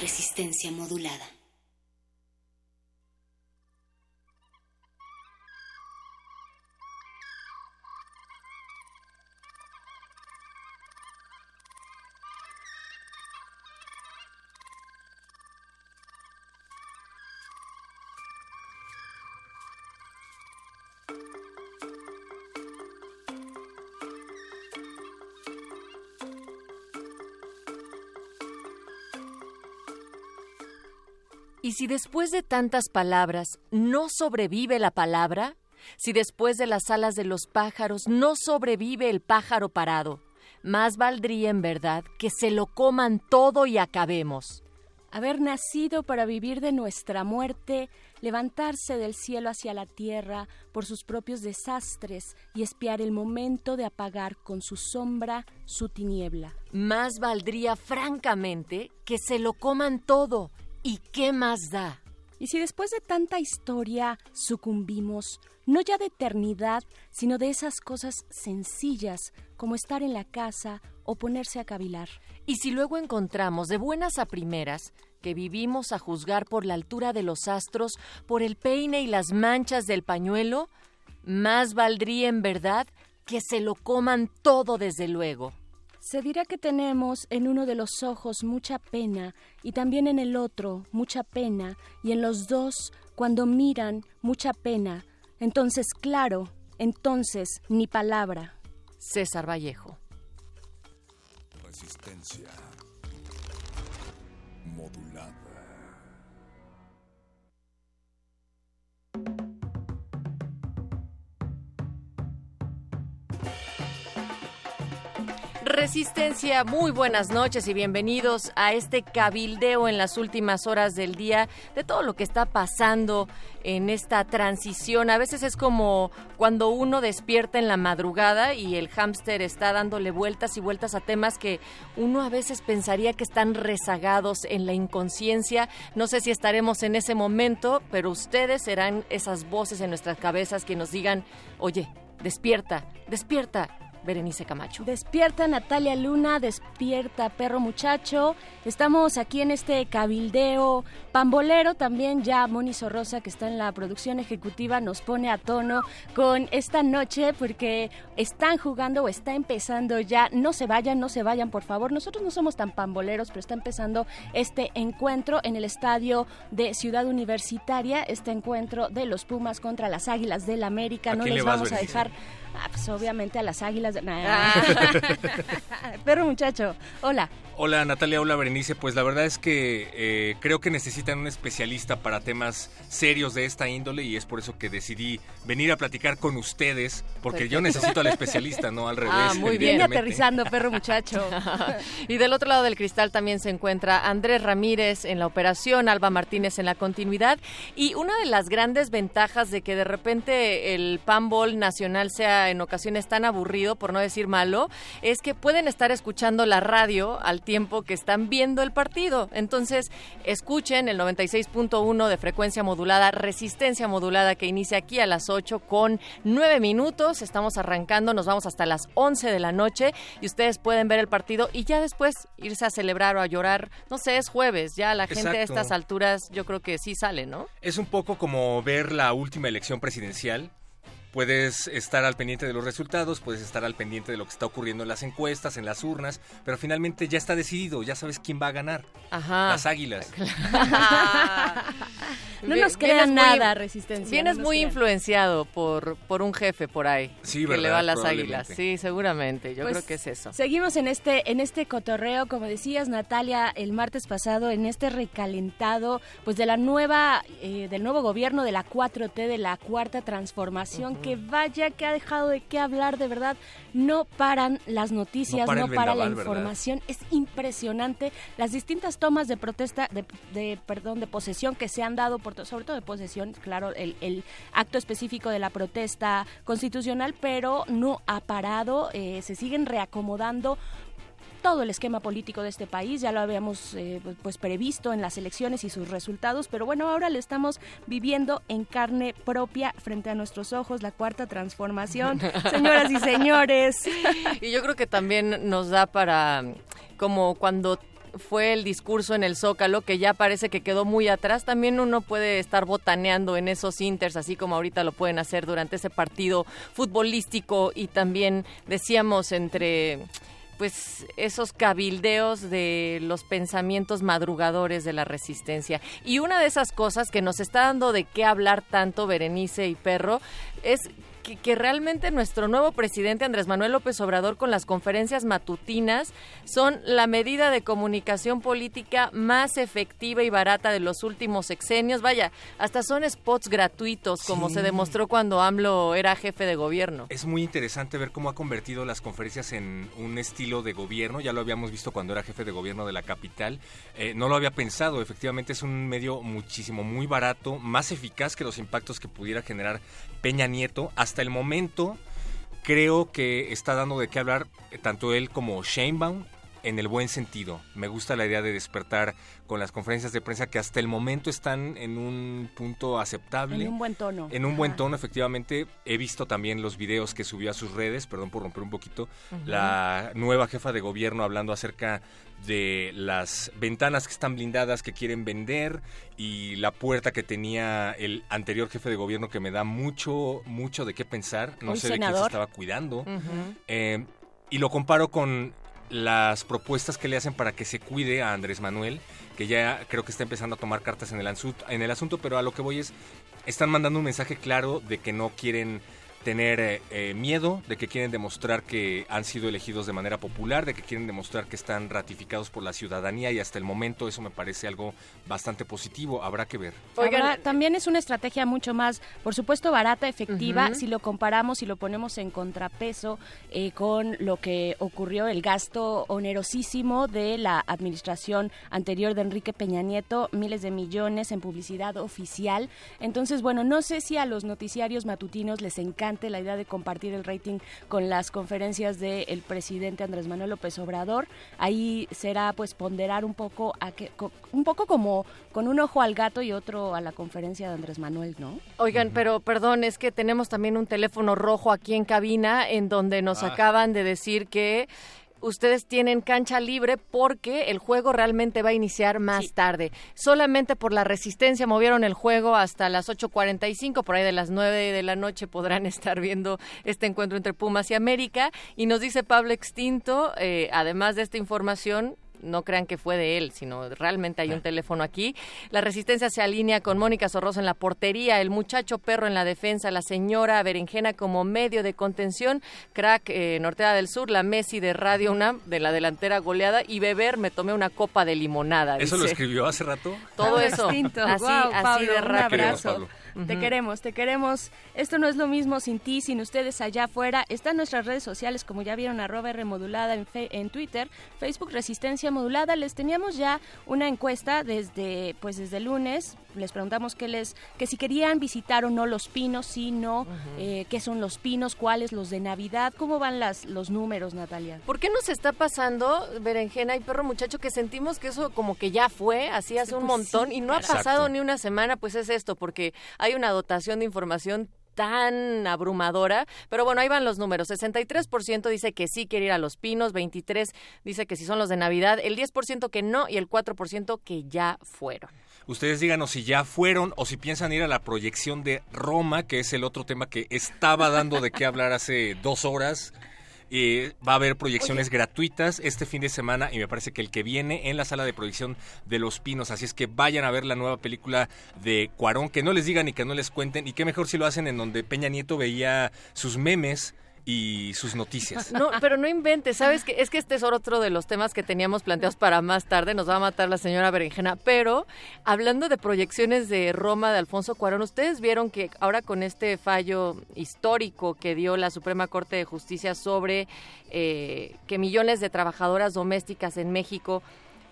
Resistencia modulada. ¿Y si después de tantas palabras no sobrevive la palabra? Si después de las alas de los pájaros no sobrevive el pájaro parado, más valdría en verdad que se lo coman todo y acabemos. Haber nacido para vivir de nuestra muerte, levantarse del cielo hacia la tierra por sus propios desastres y espiar el momento de apagar con su sombra su tiniebla. Más valdría francamente que se lo coman todo ¿Y qué más da? Y si después de tanta historia sucumbimos, no ya de eternidad, sino de esas cosas sencillas como estar en la casa o ponerse a cavilar. Y si luego encontramos de buenas a primeras que vivimos a juzgar por la altura de los astros, por el peine y las manchas del pañuelo, más valdría en verdad que se lo coman todo desde luego. Se dirá que tenemos en uno de los ojos mucha pena y también en el otro mucha pena y en los dos, cuando miran, mucha pena. Entonces, claro, entonces, ni palabra. César Vallejo. Resistencia. Resistencia, muy buenas noches y bienvenidos a este cabildeo en las últimas horas del día de todo lo que está pasando en esta transición. A veces es como cuando uno despierta en la madrugada y el hámster está dándole vueltas y vueltas a temas que uno a veces pensaría que están rezagados en la inconsciencia. No sé si estaremos en ese momento, pero ustedes serán esas voces en nuestras cabezas que nos digan, oye, despierta, despierta Berenice Camacho. Despierta Natalia Luna, despierta perro muchacho. Estamos aquí en este cabildeo pambolero también ya Moni Sorrosa que está en la producción ejecutiva nos pone a tono con esta noche porque están jugando o está empezando ya. No se vayan, no se vayan por favor. Nosotros no somos tan pamboleros, pero está empezando este encuentro en el estadio de Ciudad Universitaria, este encuentro de los Pumas contra las Águilas del América. No les vamos a dejar Ah, pues obviamente a las águilas. De... Ah. Perro muchacho, hola. Hola Natalia, hola Berenice. Pues la verdad es que eh, creo que necesitan un especialista para temas serios de esta índole y es por eso que decidí venir a platicar con ustedes, porque yo necesito al especialista, no al revés. Ah, muy bien aterrizando, perro muchacho. y del otro lado del cristal también se encuentra Andrés Ramírez en la operación, Alba Martínez en la continuidad y una de las grandes ventajas de que de repente el panball nacional sea en ocasiones tan aburrido, por no decir malo, es que pueden estar escuchando la radio al tiempo que están viendo el partido. Entonces, escuchen el 96.1 de frecuencia modulada, resistencia modulada que inicia aquí a las 8 con 9 minutos. Estamos arrancando, nos vamos hasta las 11 de la noche y ustedes pueden ver el partido y ya después irse a celebrar o a llorar. No sé, es jueves, ya la gente a estas alturas yo creo que sí sale, ¿no? Es un poco como ver la última elección presidencial puedes estar al pendiente de los resultados, puedes estar al pendiente de lo que está ocurriendo en las encuestas, en las urnas, pero finalmente ya está decidido, ya sabes quién va a ganar. Ajá. Las águilas. No nos vienes crean muy- nada, Resistencia. Vienes no muy crean. influenciado por, por un jefe por ahí. Sí, que le va a las águilas. Sí, seguramente. Yo Pues, creo que es eso. Seguimos en este, en este cotorreo, como decías Natalia, el martes pasado, en este recalentado, pues de la nueva, eh, del nuevo gobierno de la 4T, de la cuarta transformación, que vaya que ha dejado de qué hablar, de verdad, no paran las noticias, No no para la información, es impresionante las distintas tomas de protesta, de, de, perdón, de posesión que se han dado, por sobre todo de posesión, claro, el, el acto específico de la protesta constitucional, pero no ha parado, eh, se siguen reacomodando todo el esquema político de este país, ya lo habíamos eh, pues previsto en las elecciones y sus resultados, pero bueno, ahora le estamos viviendo en carne propia frente a nuestros ojos la cuarta transformación. Señoras y señores, Y yo creo que también nos da para, como cuando fue el discurso en el Zócalo, que ya parece que quedó muy atrás, también uno puede estar botaneando en esos inters, así como ahorita lo pueden hacer durante ese partido futbolístico y también decíamos entre pues esos cabildeos de los pensamientos madrugadores de la resistencia. Y una de esas cosas que nos está dando de qué hablar tanto Berenice y Perro es que, que realmente nuestro nuevo presidente Andrés Manuel López Obrador con las conferencias matutinas son la medida de comunicación política más efectiva y barata de los últimos sexenios. Vaya, hasta son spots gratuitos como Sí. se demostró cuando AMLO era jefe de gobierno. Es muy interesante ver cómo ha convertido las conferencias en un estilo de gobierno. Ya lo habíamos visto cuando era jefe de gobierno de la capital. Eh, no lo había pensado. Efectivamente es un medio muchísimo, muy barato, más eficaz que los impactos que pudiera generar Peña Nieto. Hasta el momento creo que está dando de qué hablar eh, tanto él como Sheinbaum en el buen sentido. Me gusta la idea de despertar con las conferencias de prensa que hasta el momento están en un punto aceptable. en un buen tono. En un buen tono, efectivamente. He visto también los videos que subió a sus redes, perdón por romper un poquito, la nueva jefa de gobierno hablando acerca de las ventanas que están blindadas que quieren vender y la puerta que tenía el anterior jefe de gobierno que me da mucho, mucho de qué pensar. No sé de quién se estaba cuidando. Eh, y lo comparo con las propuestas que le hacen para que se cuide a Andrés Manuel, que ya creo que está empezando a tomar cartas en el, asunto, en el asunto, pero a lo que voy es, están mandando un mensaje claro de que no quieren tener eh, eh, miedo, de que quieren demostrar que han sido elegidos de manera popular, de que quieren demostrar que están ratificados por la ciudadanía y hasta el momento eso me parece algo bastante positivo, habrá que ver. Oigan, Ahora, también es una estrategia mucho más, por supuesto, barata, efectiva, si lo comparamos y lo ponemos en contrapeso eh, con lo que ocurrió, el gasto onerosísimo de la administración anterior de Enrique Peña Nieto, miles de millones en publicidad oficial. Entonces, bueno, no sé si a los noticiarios matutinos les encante la idea de compartir el rating con las conferencias del presidente Andrés Manuel López Obrador. Ahí será pues ponderar un poco a que, co- un poco como con un ojo al gato y otro a la conferencia de Andrés Manuel, ¿no? Oigan, pero perdón, es que tenemos también un teléfono rojo aquí en cabina en donde nos Ah. acaban de decir que ustedes tienen cancha libre porque el juego realmente va a iniciar más Sí. tarde. Solamente por la resistencia movieron el juego hasta las 8.45, por ahí de las 9 de la noche podrán estar viendo este encuentro entre Pumas y América. Y nos dice Pablo Extinto, eh, además de esta información, no crean que fue de él, sino realmente hay un teléfono aquí. La resistencia se alinea con Mónica Sorrosa en la portería, el muchacho perro en la defensa, la señora Berenjena como medio de contención, crack eh, Nortea del Sur, la Messi de Radio UNAM de la delantera goleada y beber me tomé una copa de limonada. ¿Eso lo escribió hace rato? Todo eso. Así, así Pablo, de un rápido. Abrazo. Te queremos, te queremos. Esto no es lo mismo sin ti, sin ustedes allá afuera. Están nuestras redes sociales, como ya vieron, arroba R modulada en, fe- en Twitter, Facebook Resistencia Modulada. Les teníamos ya una encuesta desde, pues desde el lunes. Les preguntamos que les, que si querían visitar o no los pinos, si no, eh, qué son los pinos, cuáles los de Navidad, cómo van las, los números, Natalia. ¿Por qué nos está pasando, Berenjena y Perro Muchacho, que sentimos que eso como que ya fue, así hace un pues montón, sí, y no ha Exacto. pasado ni una semana? Pues es esto, porque hay una dotación de información tan abrumadora, pero bueno, ahí van los números. 63% dice que sí quiere ir a Los Pinos, 23 dice que si son los de Navidad, el 10% que no y el 4% que ya fueron. Ustedes díganos si ya fueron o si piensan ir a la proyección de Roma, que es el otro tema que estaba dando de qué hablar hace dos horas. Eh, va a haber proyecciones gratuitas este fin de semana y me parece que el que viene en la sala de proyección de Los Pinos. Así es que vayan a ver la nueva película de Cuarón, que no les digan y que no les cuenten. Y qué mejor si lo hacen en donde Peña Nieto veía sus memes y sus noticias. No, pero no inventes, ¿sabes? que Es que este es otro de los temas que teníamos planteados para más tarde, nos va a matar la señora Berenjena, pero hablando de proyecciones de Roma de Alfonso Cuarón, ustedes vieron que ahora con este fallo histórico que dio la Suprema Corte de Justicia sobre eh, que millones de trabajadoras domésticas en México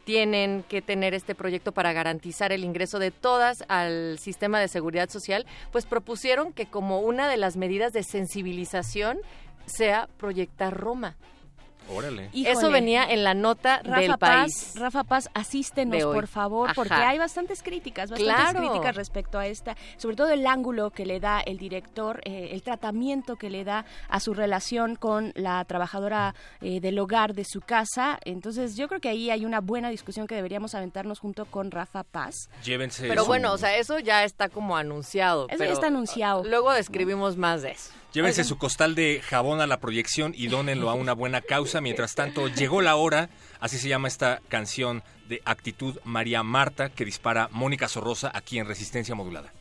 tienen que tener este proyecto para garantizar el ingreso de todas al sistema de seguridad social, pues propusieron que como una de las medidas de sensibilización sea proyectar Roma. Órale. Eso Híjole. venía en la nota Rafa del Paz, país. Rafa Paz, asístenos, por favor, porque hay bastantes críticas, bastantes Claro. críticas respecto a esta, sobre todo el ángulo que le da el director, eh, el tratamiento que le da a su relación con la trabajadora eh, del hogar de su casa. Entonces, yo creo que ahí hay una buena discusión que deberíamos aventarnos junto con Rafa Paz. Llévense. Pero bueno, o sea, eso ya está como anunciado. Eso ya está anunciado. Luego describimos más de eso. Llévense su costal de jabón a la proyección y dónenlo a una buena causa. Mientras tanto, llegó la hora, así se llama esta canción de actitud María Marta que dispara Mónica Sorrosa aquí en Resistencia Modulada.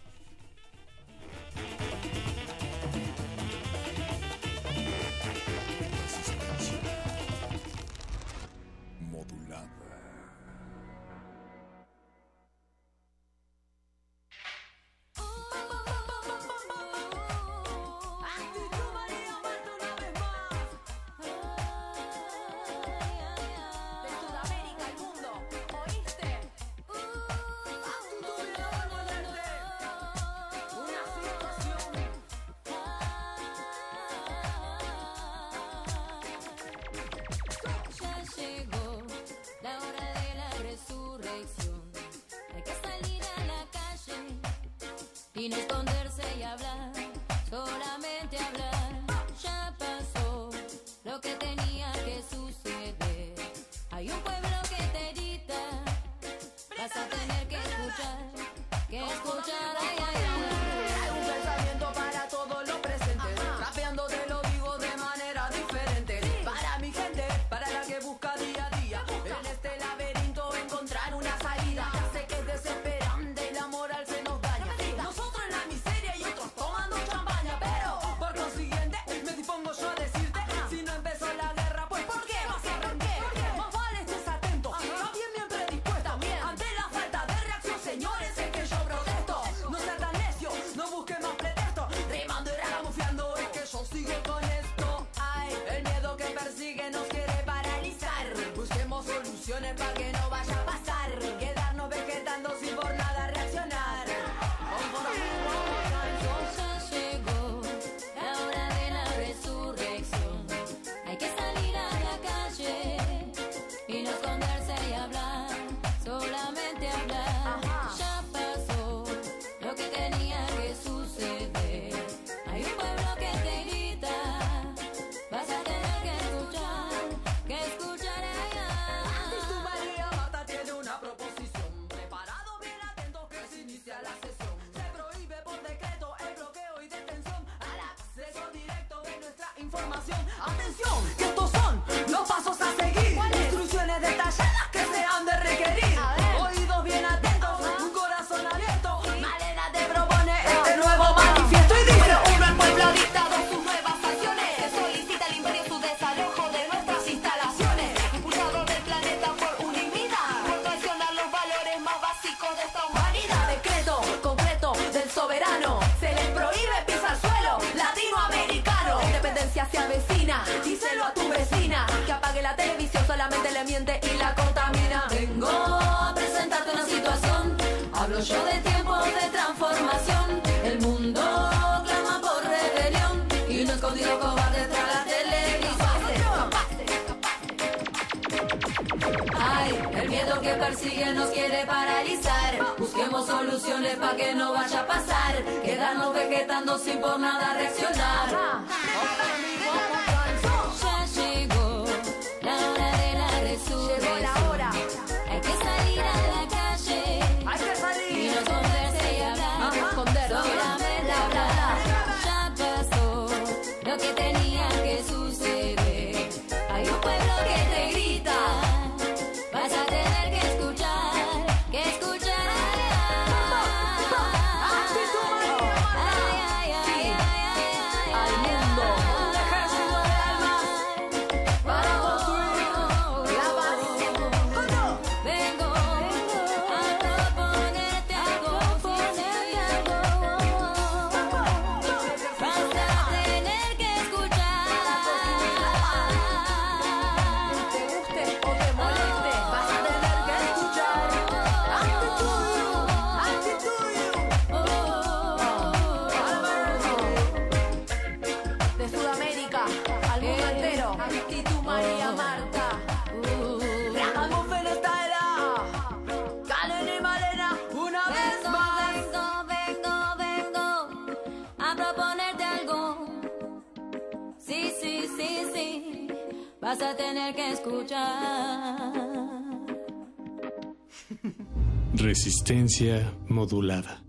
Resistencia modulada.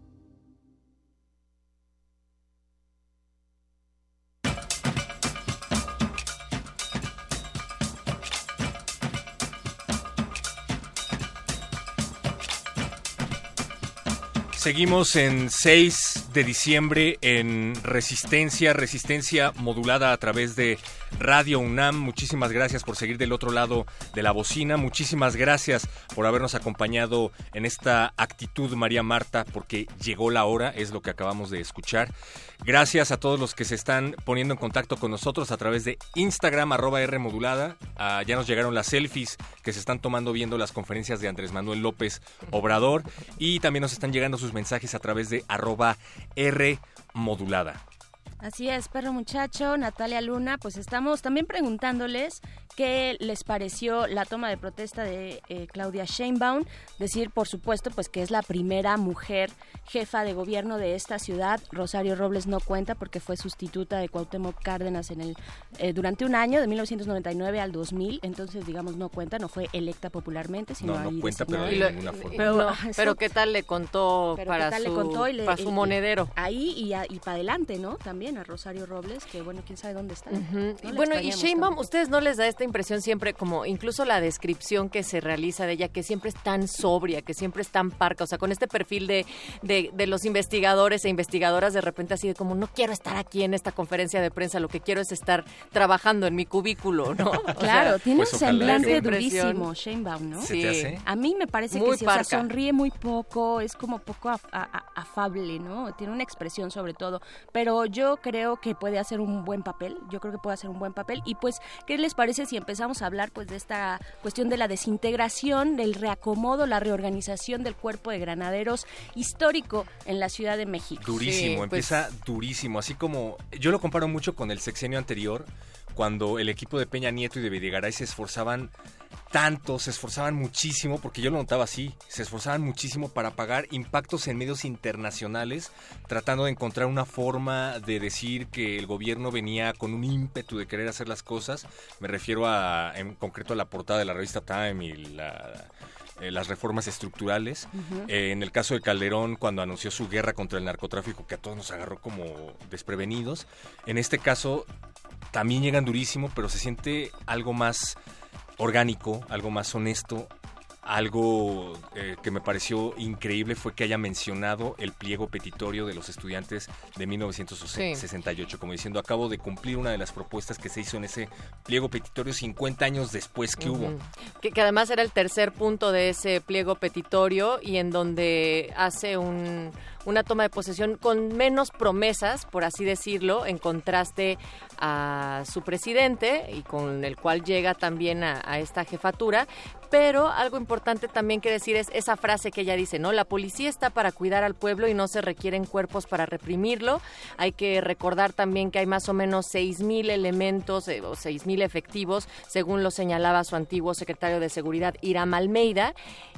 Seguimos en 6 de diciembre en Resistencia, Resistencia modulada a través de Radio UNAM. Muchísimas gracias por seguir del otro lado de la bocina. Muchísimas gracias por habernos acompañado en esta actitud, María Marta, porque llegó la hora, es lo que acabamos de escuchar. Gracias a todos los que se están poniendo en contacto con nosotros a través de Instagram, arroba R modulada. Ah, ya nos llegaron las selfies que se están tomando viendo las conferencias de Andrés Manuel López Obrador. Y también nos están llegando sus mensajes a través de arroba R modulada. Así es, perro muchacho, Natalia Luna, pues estamos también preguntándoles qué les pareció la toma de protesta de eh, Claudia Sheinbaum. Decir, por supuesto, pues que es la primera mujer jefa de gobierno de esta ciudad. Rosario Robles no cuenta porque fue sustituta de Cuauhtémoc Cárdenas en el eh, durante un año de 1999 al 2000, entonces digamos no cuenta, no fue electa popularmente, sino No, no ahí cuenta, pero de ninguna forma. Pero- no, eso- pero qué tal le contó pero para su, le contó y le- para su y- monedero. Ahí y para adelante, ¿no? También a Rosario Robles, que bueno, quién sabe dónde está. Bueno, y Sheinbaum. ¿ustedes no les da esta impresión siempre como incluso la descripción que se realiza de ella, que siempre es tan sobria, que siempre es tan parca, o sea, con este perfil de, de, de los investigadores e investigadoras de repente así de como no quiero estar aquí en esta conferencia de prensa, lo que quiero es estar trabajando en mi cubículo, ¿no? O Claro, sea, tiene pues un semblante durísimo, Sheinbaum, ¿no? ¿Se Sí. A mí me parece Muy que sí, o sea, sonríe muy poco, es como poco af- a- a- afable, ¿no? Tiene una expresión sobre todo, pero yo creo que puede hacer un buen papel, yo creo que puede hacer un buen papel y pues, ¿qué les parece si empezamos a hablar pues de esta cuestión de la desintegración, del reacomodo, la reorganización del cuerpo de granaderos histórico en la Ciudad de México? Durísimo, Sí, pues- empieza durísimo. Así como yo lo comparo mucho con el sexenio anterior, cuando el equipo de Peña Nieto y de Videgaray se esforzaban tanto, se esforzaban muchísimo, porque yo lo notaba así, se esforzaban muchísimo para pagar impactos en medios internacionales, tratando de encontrar una forma de decir que el gobierno venía con un ímpetu de querer hacer las cosas. Me refiero a, en concreto a la portada de la revista Time y la eh, las reformas estructurales. Eh, en el caso de Calderón, cuando anunció su guerra contra el narcotráfico, que a todos nos agarró como desprevenidos. En este caso, también llegan durísimo, pero se siente algo más orgánico, algo más honesto. Algo eh, que me pareció increíble fue que haya mencionado el pliego petitorio de los estudiantes de 1968, como diciendo, acabo de cumplir una de las propuestas que se hizo en ese pliego petitorio 50 años después que hubo. Que, que además era el tercer punto de ese pliego petitorio y en donde hace un, una toma de posesión con menos promesas, por así decirlo, en contraste a su presidente y con el cual llega también a, esta jefatura. Pero algo importante también que decir es esa frase que ella dice, ¿no? La policía está para cuidar al pueblo y no se requieren cuerpos para reprimirlo. Hay que recordar también que hay más o menos 6.000 elementos eh, o 6.000 efectivos, según lo señalaba su antiguo secretario de Seguridad, Iram Almeida.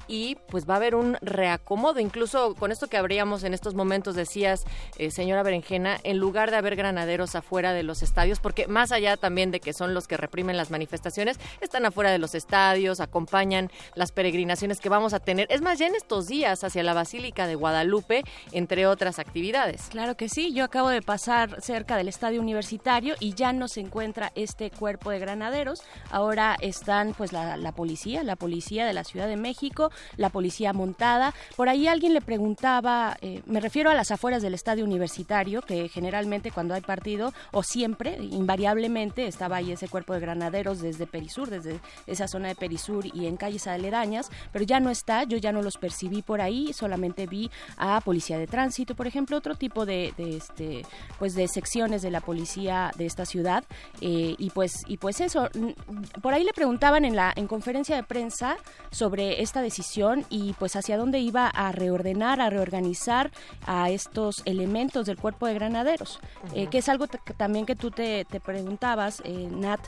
Y pues va a haber un reacomodo. Incluso con esto que habríamos en estos momentos, decías, eh, señora Berenjena, en lugar de haber granaderos afuera de los estadios, porque más allá también de que son los que reprimen las manifestaciones, están afuera de los estadios, acompañan las peregrinaciones que vamos a tener. Es más, ya en estos días hacia la Basílica de Guadalupe, entre otras actividades. Claro que sí, yo acabo de pasar cerca del estadio universitario y ya no se encuentra este cuerpo de granaderos. Ahora están pues la, policía, la policía de la Ciudad de México, la policía montada. Por ahí alguien le preguntaba, eh, me refiero a las afueras del estadio universitario, que generalmente cuando hay partido, o siempre, invariablemente, estaba ahí ese cuerpo de granaderos desde Perisur, desde esa zona de Perisur y en calles aledañas, pero ya no está, yo ya no los percibí por ahí, solamente vi a policía de tránsito, por ejemplo, otro tipo de, de este, pues de secciones de la policía de esta ciudad eh, y pues y pues eso, mm, por ahí le preguntaban en la en conferencia de prensa sobre esta decisión y pues hacia dónde iba a reordenar, a reorganizar a estos elementos del cuerpo de granaderos, eh, que es algo también que tú te, te preguntabas, eh, Nat,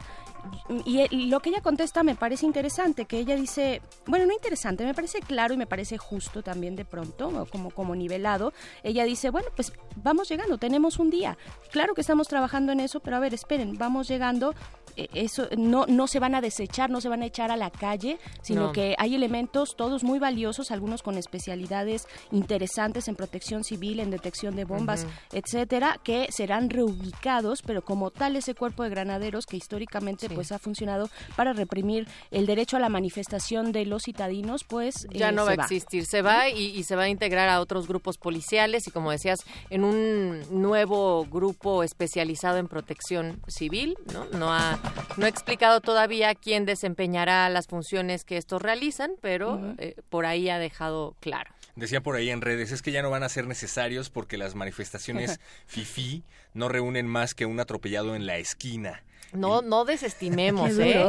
y, lo que ella contesta me parece interesante, que ella dice, bueno, no interesante, me parece claro y me parece justo también de pronto, como, como nivelado. Ella dice, bueno, pues vamos llegando, tenemos un día. Claro que estamos trabajando en eso, pero a ver, esperen, vamos llegando. eh, Eso no, no se van a desechar, no se van a echar a la calle, sino No. que hay elementos todos muy valiosos, algunos con especialidades interesantes en protección civil, en detección de bombas, etcétera, que serán reubicados, pero como tal ese cuerpo de granaderos que históricamente Sí. pues ha funcionado para reprimir el derecho a la manifestación de los citadinos, pues ya eh, no se va a existir. Se va y, y se va a integrar a otros grupos policiales y, como decías, en un nuevo grupo especializado en protección civil. No, no, ha, no ha explicado todavía quién desempeñará las funciones que estos realizan, pero eh, por ahí ha dejado claro. Decía por ahí en redes, es que ya no van a ser necesarios porque las manifestaciones FIFI no reúnen más que un atropellado en la esquina. No, no desestimemos, ¿eh?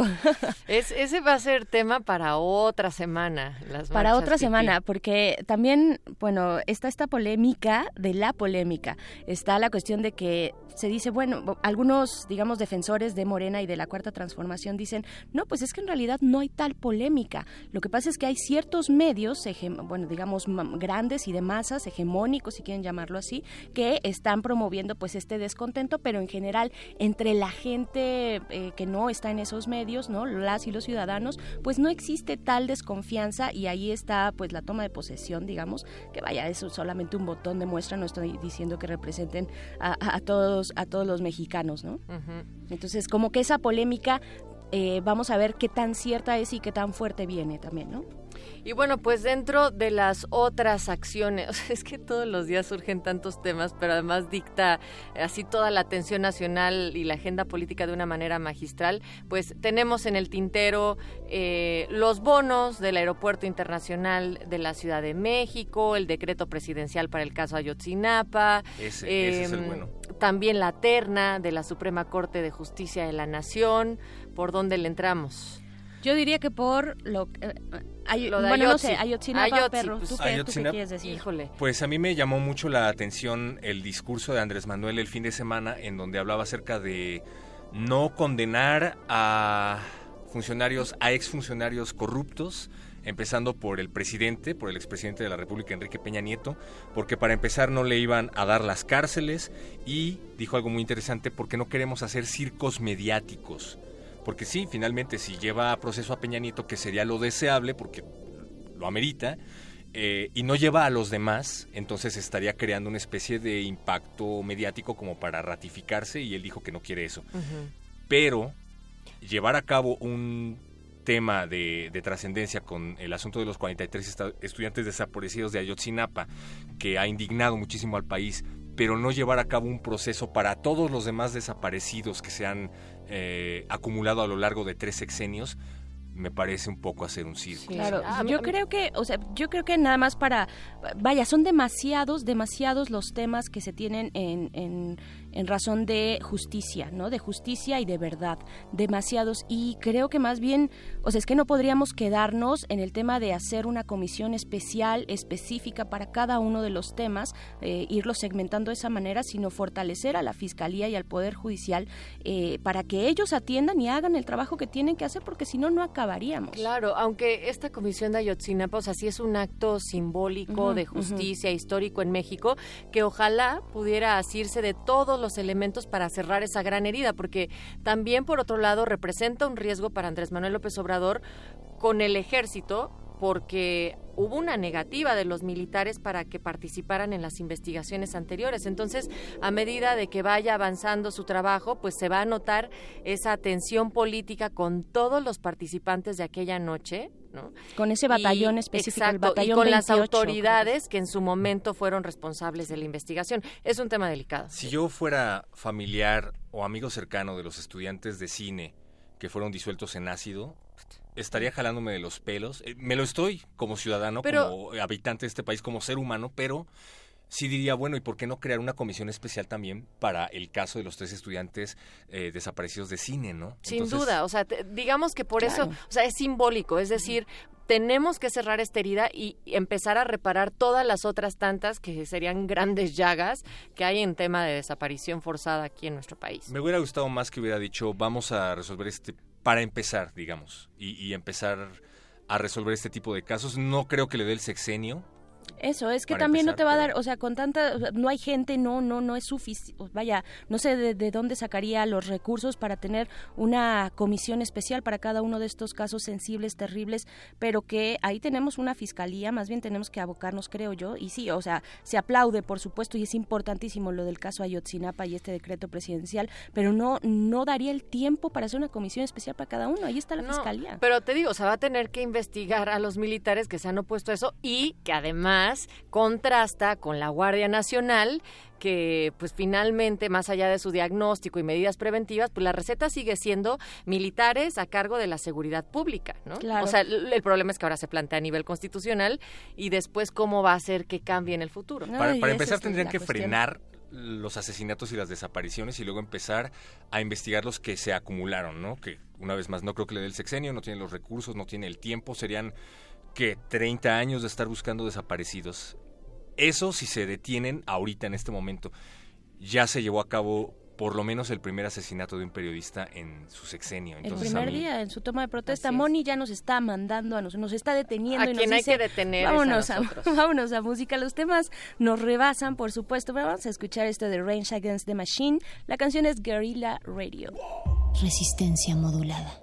Es, ese va a ser tema para otra semana. Las para otra semana, porque también, bueno, está esta polémica de la polémica. Está la cuestión de que se dice, bueno, algunos, digamos, defensores de Morena y de la Cuarta Transformación dicen, no, pues es que en realidad no hay tal polémica. Lo que pasa es que hay ciertos medios, bueno, digamos, grandes y de masas, hegemónicos, si quieren llamarlo así, que están promoviendo pues este descontento, pero en general entre la gente eh, que no está en esos medios, ¿no? Las y los ciudadanos, pues no existe tal desconfianza y ahí está pues la toma de posesión, digamos, que vaya, eso es solamente un botón de muestra, no estoy diciendo que representen a, todos a todos los mexicanos, ¿no? Entonces, como que esa polémica eh, vamos a ver qué tan cierta es y qué tan fuerte viene también, ¿no? Y bueno, pues dentro de las otras acciones, es que todos los días surgen tantos temas, pero además dicta así toda la atención nacional y la agenda política de una manera magistral, pues tenemos en el tintero eh, los bonos del Aeropuerto Internacional de la Ciudad de México, el decreto presidencial para el caso Ayotzinapa, Ese, ese es el em, bueno. también la terna de la Suprema Corte de Justicia de la Nación, ¿por dónde le entramos? Yo diría que por lo eh, ay- Lo de bueno, no sé, Ayotzinapa, Ayotzi, perro, pues, ¿tú, qué, ¿tú qué quieres decir? Híjole. Pues a mí me llamó mucho la atención el discurso de Andrés Manuel el fin de semana en donde hablaba acerca de no condenar a funcionarios, a exfuncionarios corruptos, empezando por el presidente, por el expresidente de la República, Enrique Peña Nieto, porque para empezar no le iban a dar las cárceles y dijo algo muy interesante, porque no queremos hacer circos mediáticos. Porque sí, finalmente, si lleva a proceso a Peña Nieto, que sería lo deseable, porque lo amerita, eh, y no lleva a los demás, entonces estaría creando una especie de impacto mediático como para ratificarse y él dijo que no quiere eso. Pero llevar a cabo un tema de, de trascendencia con el asunto de los 43 esta- estudiantes desaparecidos de Ayotzinapa, que ha indignado muchísimo al país, pero no llevar a cabo un proceso para todos los demás desaparecidos que se han eh, acumulado a lo largo de tres sexenios, me parece un poco hacer un circo. Claro, Ah, yo creo que, o sea, yo creo que nada más para, vaya, son demasiados, demasiados los temas que se tienen en, en, en razón de justicia, ¿no? De justicia y de verdad, demasiados. Y creo que más bien, o sea, es que no podríamos quedarnos en el tema de hacer una comisión especial, específica para cada uno de los temas, eh, irlos segmentando de esa manera, sino fortalecer a la Fiscalía y al Poder Judicial eh, para que ellos atiendan y hagan el trabajo que tienen que hacer, porque si no, no acabaríamos. Claro, aunque esta comisión de Ayotzinapa, o sea, sí es un acto simbólico de justicia histórico en México, que ojalá pudiera asirse de todos los elementos para cerrar esa gran herida, porque también, por otro lado, representa un riesgo para Andrés Manuel López Obrador con el ejército, porque hubo una negativa de los militares para que participaran en las investigaciones anteriores. Entonces, a medida de que vaya avanzando su trabajo, pues se va a notar esa tensión política con todos los participantes de aquella noche, ¿no? Con ese batallón Y- específico, el exacto, batallón y con las 28, autoridades que en su momento fueron responsables de la investigación. Es un tema delicado. Si yo fuera familiar o amigo cercano de los estudiantes de cine que fueron disueltos en ácido, estaría jalándome de los pelos. Eh, Me lo estoy como ciudadano, Pero- como habitante de este país, como ser humano, pero sí diría, bueno, ¿y por qué no crear una comisión especial también para el caso de los tres estudiantes eh, desaparecidos de cine, ¿no? Sin Entonces, duda, o sea, te- digamos que por Claro. eso, o sea, es simbólico, es decir, tenemos que cerrar esta herida y empezar a reparar todas las otras tantas que serían grandes llagas que hay en tema de desaparición forzada aquí en nuestro país. Me hubiera gustado más que hubiera dicho, vamos a resolver este, para empezar, digamos, y, y empezar a resolver este tipo de casos. No creo que le dé el sexenio. Eso, es que también no te va a dar, o sea, con tanta, o sea, no hay gente, no, no, no es suficiente, vaya, no sé de, de dónde sacaría los recursos para tener una comisión especial para cada uno de estos casos sensibles, terribles, pero que ahí tenemos una fiscalía, más bien tenemos que abocarnos, creo yo, y sí, o sea, se aplaude, por supuesto, y es importantísimo lo del caso Ayotzinapa y este decreto presidencial, pero no, no daría el tiempo para hacer una comisión especial para cada uno, ahí está la No, fiscalía. Pero te digo, o sea, va a tener que investigar a los militares que se han opuesto a eso y que además contrasta con la Guardia Nacional que pues finalmente más allá de su diagnóstico y medidas preventivas, pues la receta sigue siendo militares a cargo de la seguridad pública, ¿no? Claro. O sea, el, el problema es que ahora se plantea a nivel constitucional y después cómo va a ser que cambie en el futuro. No, Para, empezar tendrían que cuestión. frenar los asesinatos y las desapariciones y luego empezar a investigar los que se acumularon, ¿no? Que una vez más no creo que le dé el sexenio, no tiene los recursos, no tiene el tiempo, serían que 30 años de estar buscando desaparecidos. Eso si se detienen ahorita en este momento. Ya se llevó a cabo por lo menos el primer asesinato de un periodista en su sexenio. El Entonces, a primer mí- día en su toma de protesta. Moni ya nos está mandando a nos, nos está deteniendo A y quien nos hay dice, que detener a vámonos a, nosotros". vámonos a música. Los temas nos rebasan, por supuesto, pero vamos a escuchar esto de Range Against the Machine. La canción es Guerrilla Radio. Resistencia modulada.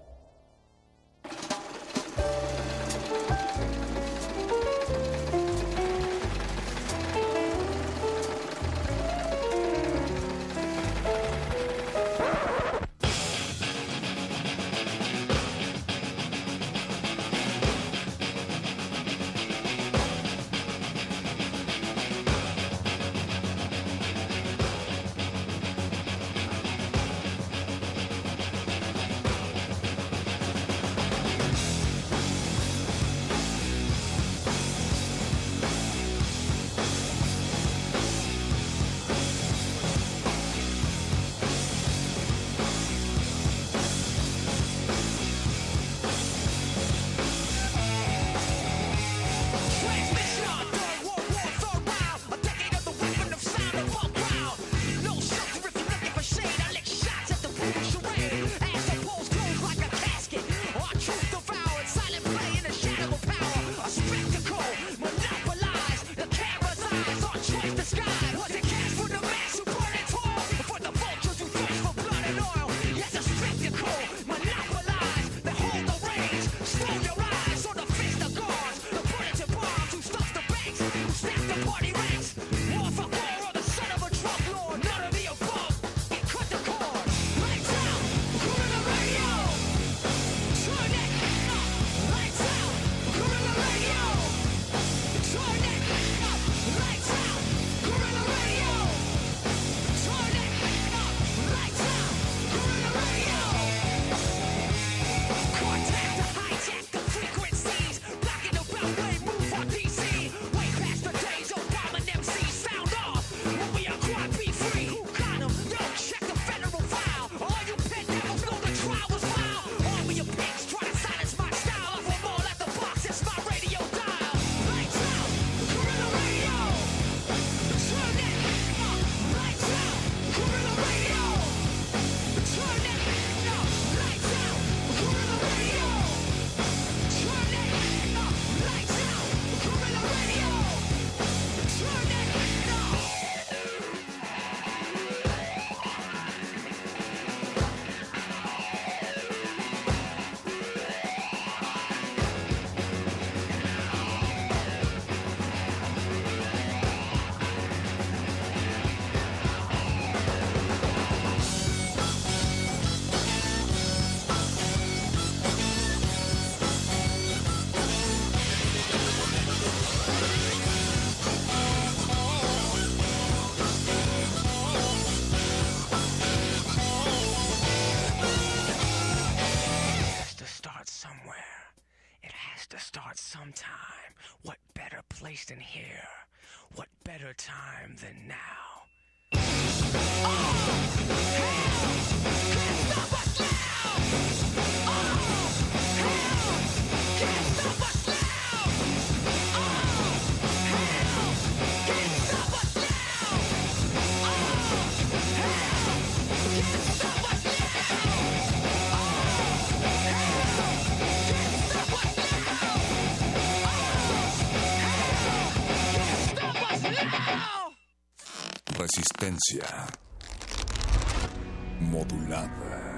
Modulada.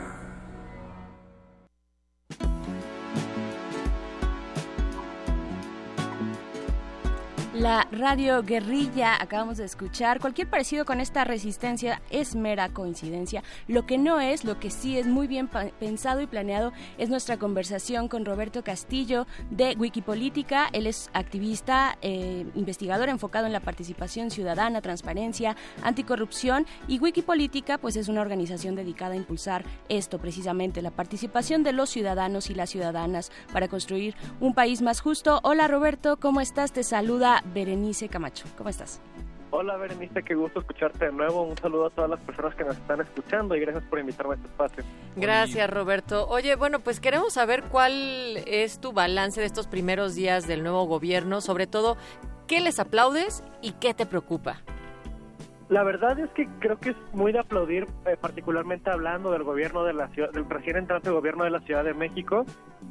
La radio guerrilla acabamos de escuchar. Cualquier parecido con esta resistencia es mera coincidencia. Lo que no es, lo que sí es muy bien pensado y planeado es nuestra conversación con Roberto Castillo de Wikipolítica. Él es activista, eh, investigador enfocado en la participación ciudadana, transparencia, anticorrupción y Wikipolítica pues es una organización dedicada a impulsar esto precisamente, la participación de los ciudadanos y las ciudadanas para construir un país más justo. Hola Roberto, ¿cómo estás? Te saluda Berenice Camacho. ¿Cómo estás? Hola Berenice, qué gusto escucharte de nuevo. Un saludo a todas las personas que nos están escuchando y gracias por invitarme a este espacio. Gracias, Roberto. Oye, bueno, pues queremos saber cuál es tu balance de estos primeros días del nuevo gobierno, sobre todo, ¿qué les aplaudes y qué te preocupa? La verdad es que creo que es muy de aplaudir, eh, particularmente hablando del gobierno de la ciudad, del recién entrante gobierno de la Ciudad de México,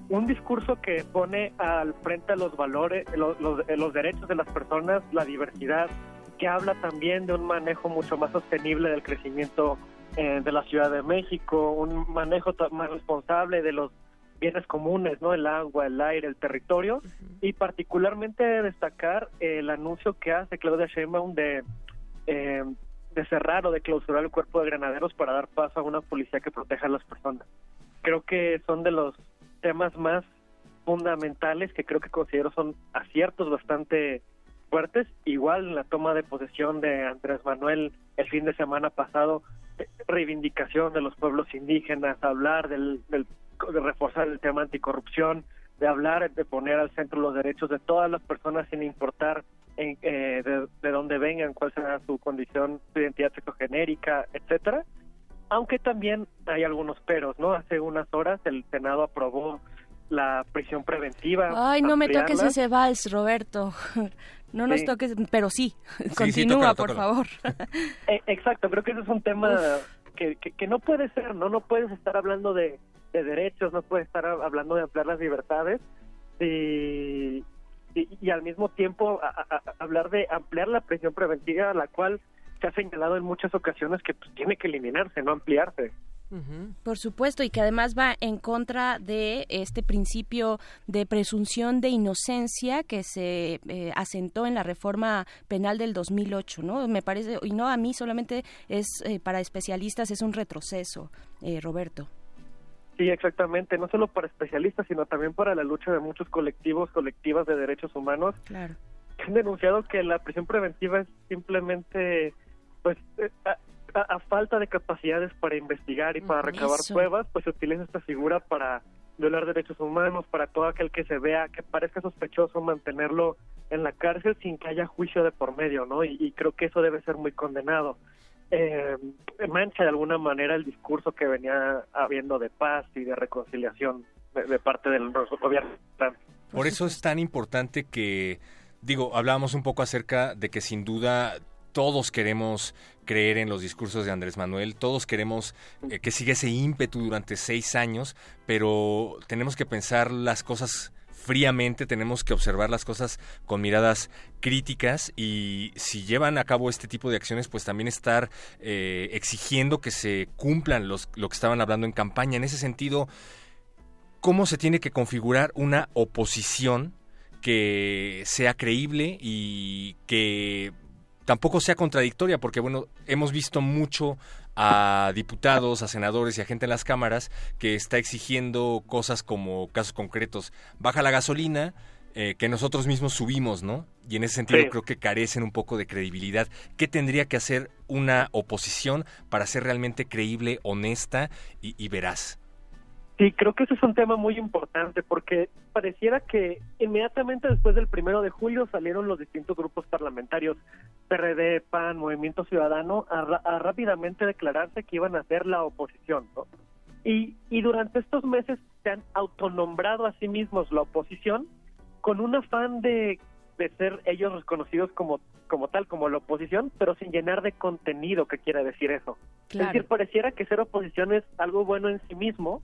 un discurso que pone al frente a los valores, los, los- los derechos de las personas, la diversidad, que habla también de un manejo mucho más sostenible del crecimiento eh, de la Ciudad de México, un manejo más responsable de los bienes comunes, ¿no? El agua, el aire, el territorio, y particularmente destacar el anuncio que hace Claudia Sheinbaum de eh, de cerrar o de clausurar el cuerpo de granaderos para dar paso a una policía que proteja a las personas. Creo que son de los temas más fundamentales que creo que considero son aciertos bastante fuertes. Igual la toma de posesión de Andrés Manuel el fin de semana pasado, eh, reivindicación de los pueblos indígenas, hablar del, del- de reforzar el tema anticorrupción, de hablar, de poner al centro los derechos de todas las personas sin importar en, eh, de, de dónde vengan, cuál sea su condición, su identidad sexogenérica, etcétera. Aunque también hay algunos peros, ¿no? Hace unas horas el Senado aprobó la prisión preventiva. Ay, no me toques ese vals, Roberto. No nos Sí. toques, pero sí. sí, Continúa, tócalo, por tócalo. favor. Eh, exacto, creo que ese es un tema que, que, que no puede ser, ¿no? No puedes estar hablando de, de derechos, no puedes estar hablando de ampliar las libertades y, y, y al mismo tiempo a- a- a- hablar de ampliar la prisión preventiva, la cual se ha señalado en muchas ocasiones que pues, tiene que eliminarse, no ampliarse. Por supuesto, y que además va en contra de este principio de presunción de inocencia que se eh, asentó en la reforma penal del 2008, ¿no? Me parece, y no a mí solamente es eh, para especialistas, es un retroceso, eh, Roberto. Sí, exactamente, no solo para especialistas, sino también para la lucha de muchos colectivos, colectivas de derechos humanos Claro. que han denunciado que la prisión preventiva es simplemente, pues, eh, a, falta de capacidades para investigar y para recabar Eso. pruebas, pues se utiliza esta figura para violar derechos humanos, para todo aquel que se vea que parezca sospechoso mantenerlo en la cárcel sin que haya juicio de por medio, ¿no? Y, y creo que eso debe ser muy condenado. Eh, mancha de alguna manera el discurso que venía habiendo de paz y de reconciliación de, de parte del gobierno. Por eso es tan importante que, digo, hablábamos un poco acerca de que sin duda todos queremos creer en los discursos de Andrés Manuel, todos queremos eh, que siga ese ímpetu durante seis años, pero tenemos que pensar las cosas fríamente, tenemos que observar las cosas con miradas críticas y si llevan a cabo este tipo de acciones, pues también estar eh, exigiendo que se cumplan los, lo que estaban hablando en campaña. En ese sentido, cómo se tiene que configurar una oposición que sea creíble y que tampoco sea contradictoria, porque bueno, hemos visto mucho a diputados, a senadores y a gente en las cámaras que está exigiendo cosas como casos concretos, baja la gasolina, eh, que nosotros mismos subimos, ¿no? Y en ese sentido Sí. creo que carecen un poco de credibilidad. ¿Qué tendría que hacer una oposición para ser realmente creíble, honesta y, y veraz? Sí, creo que ese es un tema muy importante porque pareciera que inmediatamente después del primero de julio salieron los distintos grupos parlamentarios, PRD, PAN, Movimiento Ciudadano, a, a rápidamente declararse que iban a ser la oposición, ¿no? Y, y durante estos meses se han autonombrado a sí mismos la oposición con un afán de, de ser ellos reconocidos como, como tal, como la oposición, pero sin llenar de contenido que quiere decir eso. Claro. Es decir, pareciera que ser oposición es algo bueno en sí mismo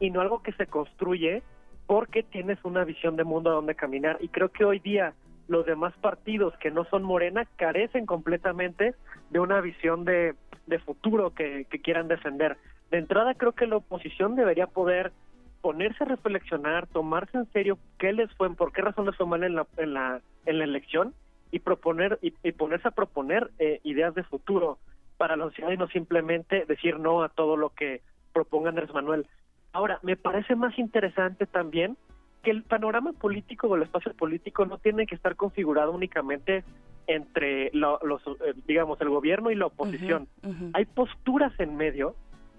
y no algo que se construye porque tienes una visión de mundo a donde caminar. Y creo que hoy día los demás partidos que no son Morena carecen completamente de una visión de, de futuro que, quieran defender. De entrada creo que la oposición debería poder ponerse a reflexionar, tomarse en serio qué les fue, por qué razón les fue mal en la, en la, en la elección y proponer y, y ponerse a proponer eh, ideas de futuro para la sociedad y no simplemente decir no a todo lo que proponga Andrés Manuel. Ahora, me parece más interesante también que el panorama político o el espacio político no tiene que estar configurado únicamente entre lo- los, eh, digamos, el gobierno y la oposición. Hay posturas en medio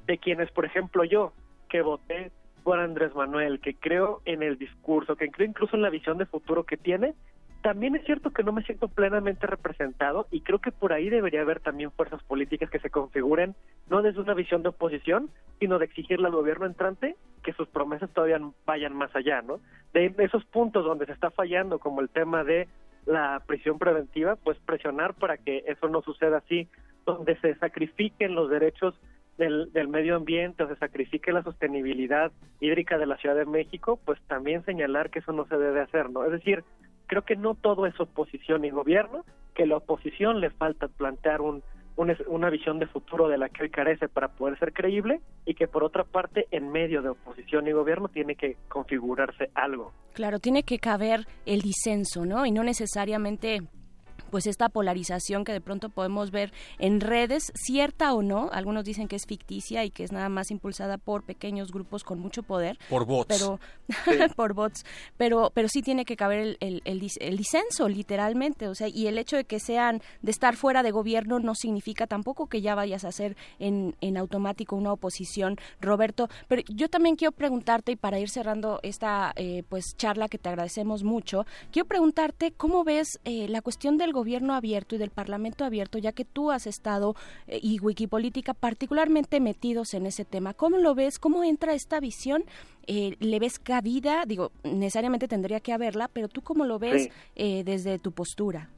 de quienes, por ejemplo, yo, que voté por Andrés Manuel, que creo en el discurso, que creo incluso en la visión de futuro que tiene, también es cierto que no me siento plenamente representado y creo que por ahí debería haber también fuerzas políticas que se configuren no desde una visión de oposición, sino de exigirle al gobierno entrante que sus promesas todavía vayan más allá, ¿no? De esos puntos donde se está fallando, como el tema de la prisión preventiva, pues presionar para que eso no suceda así, donde se sacrifiquen los derechos del, del medio ambiente o se sacrifique la sostenibilidad hídrica de la Ciudad de México, pues también señalar que eso no se debe hacer, ¿no? Es decir, creo que no todo es oposición y gobierno, que la oposición le falta plantear un, una visión de futuro de la que hoy carece para poder ser creíble y que por otra parte en medio de oposición y gobierno tiene que configurarse algo. Claro, tiene que caber el disenso, ¿no? Y no necesariamente pues esta polarización que de pronto podemos ver en redes, cierta o no, algunos dicen que es ficticia y que es nada más impulsada por pequeños grupos con mucho poder. Por bots. Pero, por bots, pero, pero sí tiene que caber el, el, el dis- el disenso, literalmente, o sea, y el hecho de que sean, de estar fuera de gobierno no significa tampoco que ya vayas a hacer en, en automático una oposición, Roberto, pero yo también quiero preguntarte, y para ir cerrando esta eh, pues charla que te agradecemos mucho, quiero preguntarte cómo ves eh, la cuestión del gobierno abierto y del parlamento abierto, ya que tú has estado eh, y Wikipolítica particularmente metidos en ese tema. ¿Cómo lo ves? ¿Cómo entra esta visión? Eh, ¿Le ves cabida? Digo, necesariamente tendría que haberla, pero tú cómo lo ves Sí. eh, desde tu postura?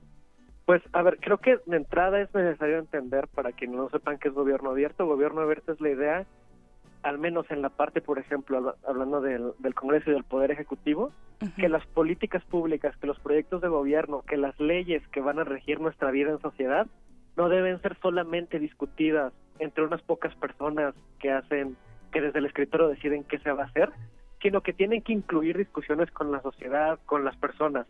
Pues, a ver, creo que de entrada es necesario entender, para quienes no sepan qué es gobierno abierto, gobierno abierto es la idea, al menos en la parte, por ejemplo, habla- hablando del, del Congreso y del Poder Ejecutivo, que las políticas públicas, que los proyectos de gobierno, que las leyes que van a regir nuestra vida en sociedad, no deben ser solamente discutidas entre unas pocas personas que hacen, que desde el escritorio deciden qué se va a hacer, sino que tienen que incluir discusiones con la sociedad, con las personas.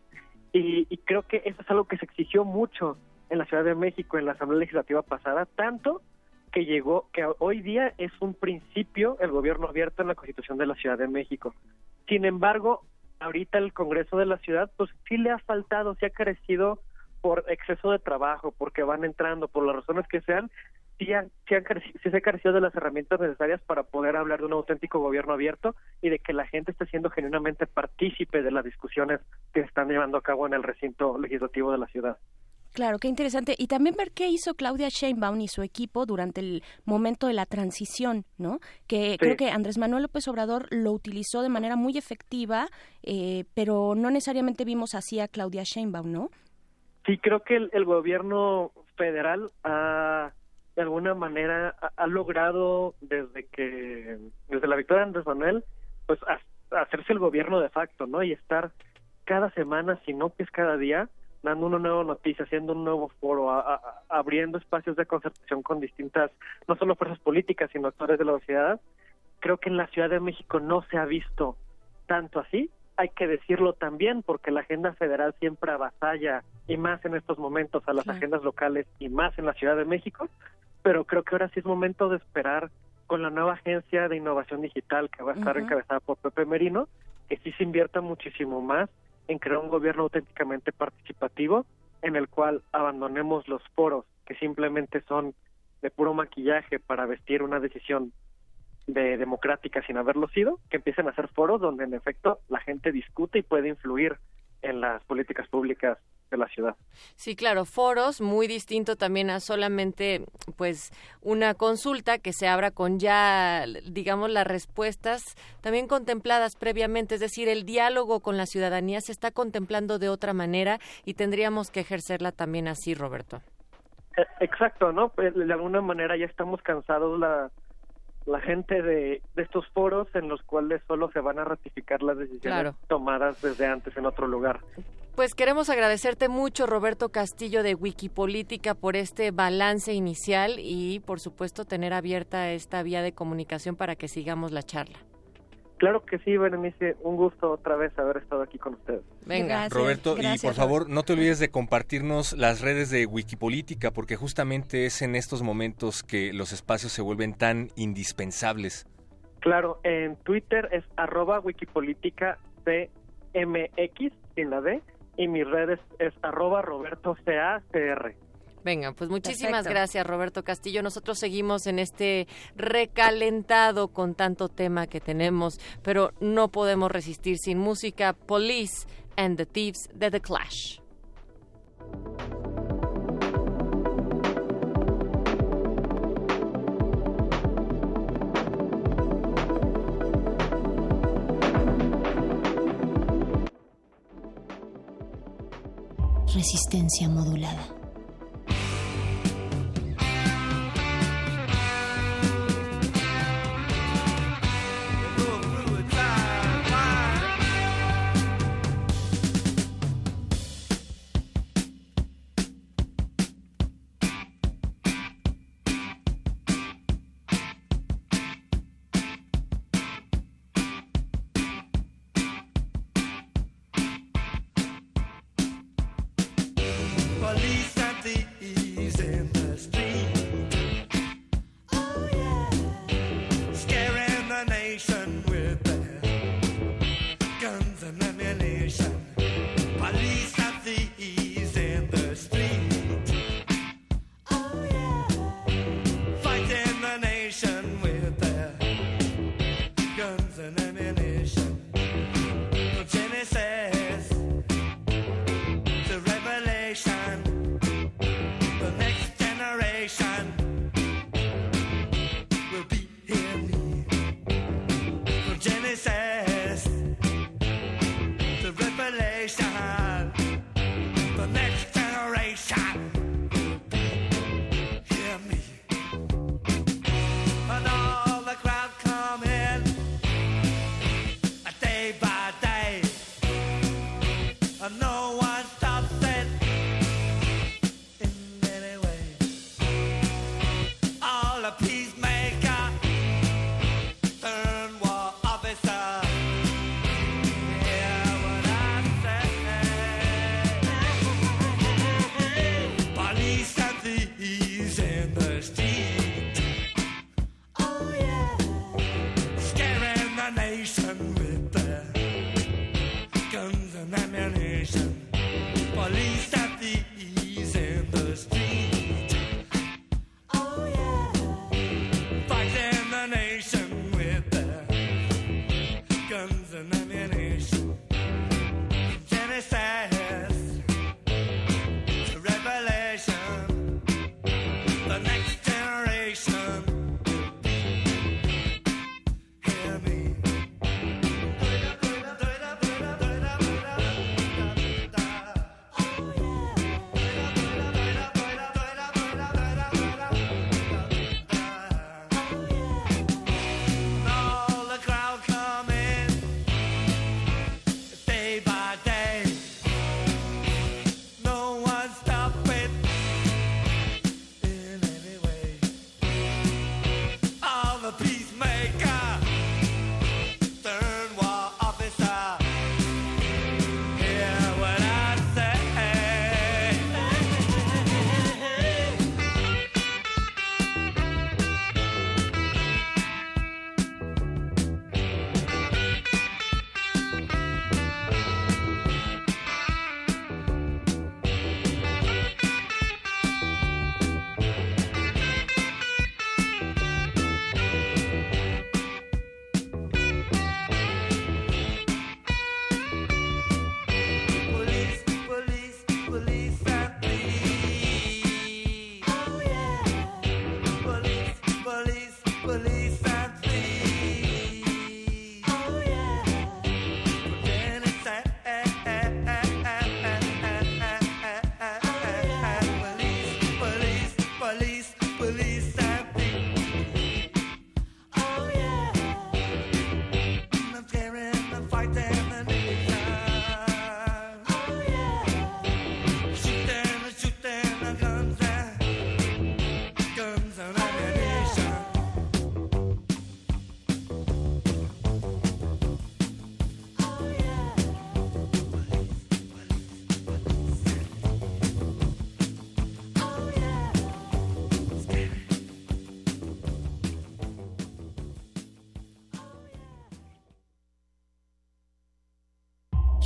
Y, y creo que eso es algo que se exigió mucho en la Ciudad de México, en la Asamblea Legislativa pasada, tanto que llegó, que hoy día es un principio el gobierno abierto en la Constitución de la Ciudad de México. Sin embargo, ahorita el Congreso de la Ciudad, pues sí le ha faltado, sí ha carecido por exceso de trabajo, porque van entrando, por las razones que sean, sí, han- sí, se ha carecido de las herramientas necesarias para poder hablar de un auténtico gobierno abierto y de que la gente esté siendo genuinamente partícipe de las discusiones que se están llevando a cabo en el recinto legislativo de la ciudad. Claro, qué interesante. Y también ver qué hizo Claudia Sheinbaum y su equipo durante el momento de la transición, ¿no? Que creo que Andrés Manuel López Obrador lo utilizó de manera muy efectiva, eh, pero no necesariamente vimos así a Claudia Sheinbaum, ¿no? Sí, creo que el, el gobierno federal ha, de alguna manera, ha, ha logrado desde que, desde la victoria de Andrés Manuel, pues a- hacerse el gobierno de facto, ¿no? Y estar cada semana, si no que es cada día, dando una nueva noticia, haciendo un nuevo foro, a- a- a- abriendo espacios de concertación con distintas, no solo fuerzas políticas, sino actores de la sociedad. Creo que en la Ciudad de México no se ha visto tanto así. Hay que decirlo también porque la agenda federal siempre avasalla y más en estos momentos a las Claro. agendas locales y más en la Ciudad de México, pero creo que ahora sí es momento de esperar con la nueva agencia de innovación digital que va a estar encabezada por Pepe Merino, que sí se invierta muchísimo más en crear un gobierno auténticamente participativo en el cual abandonemos los foros que simplemente son de puro maquillaje para vestir una decisión de democrática sin haberlo sido, que empiecen a hacer foros donde en efecto la gente discute y puede influir en las políticas públicas de la ciudad. Sí, claro, foros muy distinto también a solamente pues una consulta que se abra con ya digamos las respuestas también contempladas previamente, es decir, el diálogo con la ciudadanía se está contemplando de otra manera y tendríamos que ejercerla también así, Roberto. Eh, Exacto, ¿no? Pues, de alguna manera ya estamos cansados la, la gente de, de estos foros en los cuales solo se van a ratificar las decisiones Claro. tomadas desde antes en otro lugar. Pues queremos agradecerte mucho, Roberto Castillo de Wikipolítica, por este balance inicial y, por supuesto, tener abierta esta vía de comunicación para que sigamos la charla. Claro que sí, Berenice, un gusto otra vez haber estado aquí con ustedes. Venga. Roberto, y por favor, no te olvides de compartirnos las redes de Wikipolítica, porque justamente es en estos momentos que los espacios se vuelven tan indispensables. Claro, en Twitter es arroba wikipolítica CMX sin la D y mis redes es arroba Roberto CACR. Venga, pues muchísimas Perfecto. gracias, Roberto Castillo. Nosotros seguimos en este recalentado con tanto tema que tenemos, pero no podemos resistir sin música. Police and the Thieves de The Clash. Resistencia modulada.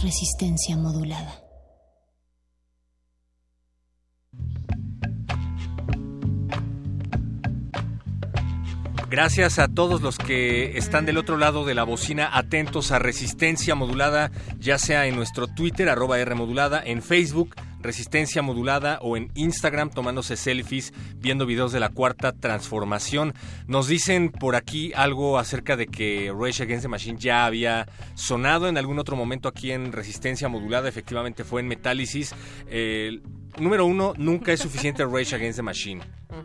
Resistencia modulada. Gracias a todos los que están del otro lado de la bocina atentos a Resistencia Modulada, ya sea en nuestro Twitter, arroba R Modulada, en Facebook, Resistencia Modulada o en Instagram tomándose selfies, viendo videos de la cuarta transformación. Nos dicen por aquí algo acerca de que Rage Against the Machine ya había sonado en algún otro momento aquí en Resistencia Modulada, efectivamente fue en Metálisis. Eh, número uno, nunca es suficiente Rage Against the Machine.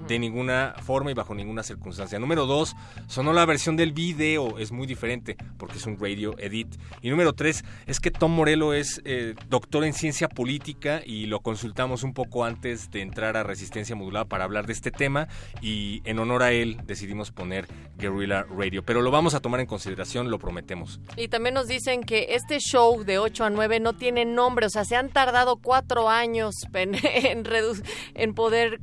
De ninguna forma y bajo ninguna circunstancia. Número dos, sonó la versión del video, es muy diferente porque es un radio edit. Y número tres, es que Tom Morello es eh, doctor en ciencia política y lo consultamos un poco antes de entrar a Resistencia Modulada para hablar de este tema y en honor a él decidimos poner Guerrilla Radio. Pero lo vamos a tomar en consideración, lo prometemos. Y también nos dicen que este show de 8 a 9 no tiene nombre, o sea, se han tardado cuatro años en, en, en poder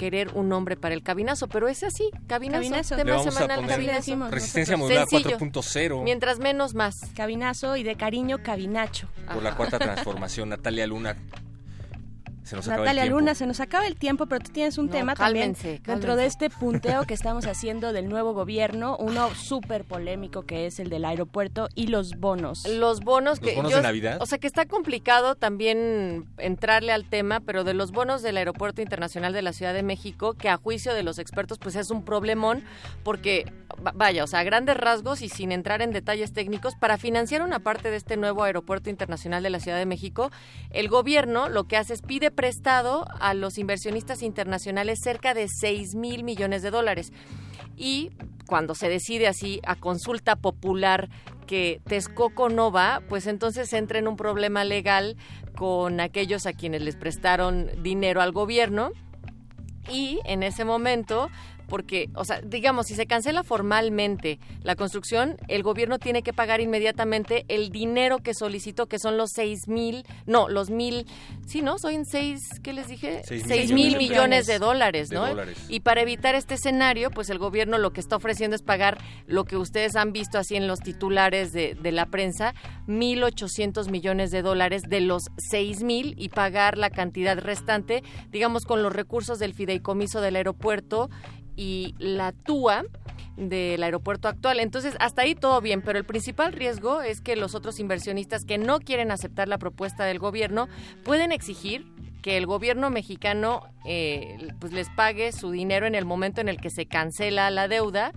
querer un nombre para el cabinazo, pero es así, cabinazo, Cabinazo. tema Le vamos a semanal poner cabinazo. decimos Resistencia Sencillo. 4.0 Mientras menos más. Cabinazo y de cariño, cabinacho. por la cuarta transformación. Natalia Luna. Se nos acaba el Natalia tiempo. Luna, se nos acaba el tiempo, pero tú tienes un No, tema cálmense, también dentro cálmense. de este punteo que estamos haciendo del nuevo gobierno, uno súper polémico que es el del aeropuerto y los bonos. Los bonos que ¿Los bonos yo- de Navidad? o sea que está complicado también entrarle al tema, pero de los bonos del Aeropuerto Internacional de la Ciudad de México, que a juicio de los expertos pues es un problemón porque va- vaya, o sea, a grandes rasgos y sin entrar en detalles técnicos, para financiar una parte de este nuevo Aeropuerto Internacional de la Ciudad de México, el gobierno lo que hace es pide prestado a los inversionistas internacionales cerca de 6 mil millones de dólares. Y cuando se decide así a consulta popular que Texcoco no va, pues entonces entra en un problema legal con aquellos a quienes les prestaron dinero al gobierno. Y en ese momento porque, o sea, digamos, si se cancela formalmente la construcción, el gobierno tiene que pagar inmediatamente el dinero que solicitó, que son los seis mil, no, los mil, sí, ¿no? Son seis, ¿qué les dije? Seis Seis mil mil millones. millones de dólares, De ¿no? dólares. Y para evitar este escenario, pues el gobierno lo que está ofreciendo es pagar lo que ustedes han visto así en los titulares de, de la prensa, 1.800 millones de dólares de los 6.000 y pagar la cantidad restante, digamos, con los recursos del fideicomiso del aeropuerto y la TUA del aeropuerto actual. Entonces, hasta ahí todo bien, pero el principal riesgo es que los otros inversionistas que no quieren aceptar la propuesta del gobierno pueden exigir que el gobierno mexicano eh, pues les pague su dinero en el momento en el que se cancela la deuda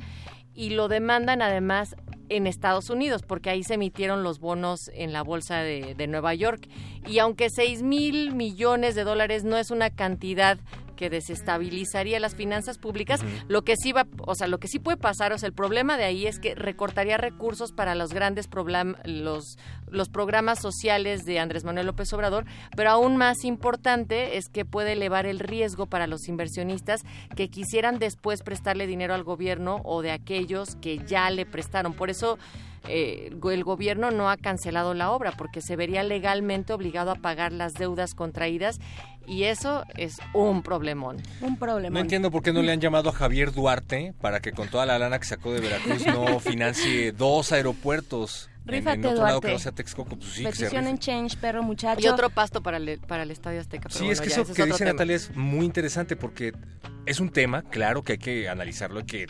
y lo demandan además en Estados Unidos, porque ahí se emitieron los bonos en la bolsa de, de Nueva York. Y aunque 6 mil millones de dólares no es una cantidad que desestabilizaría las finanzas públicas, lo que sí va, o sea, lo que sí puede pasar, o sea, el problema de ahí es que recortaría recursos para los grandes problem- los los programas sociales de Andrés Manuel López Obrador, pero aún más importante es que puede elevar el riesgo para los inversionistas que quisieran después prestarle dinero al gobierno o de aquellos que ya le prestaron. Por eso eh, el gobierno no ha cancelado la obra porque se vería legalmente obligado a pagar las deudas contraídas y eso es un problemón. Un problema. No entiendo por qué no le han llamado a Javier Duarte para que con toda la lana que sacó de Veracruz no financie dos aeropuertos. En, Rífate, en otro lado que no sea Texcoco, pues sí, Petición en Change, perro muchacho. Y otro pasto para el, para el Estadio Azteca. pero Sí, bueno, es que ya, eso es que dice tema. Natalia es muy interesante porque es un tema, claro que hay que analizarlo, hay que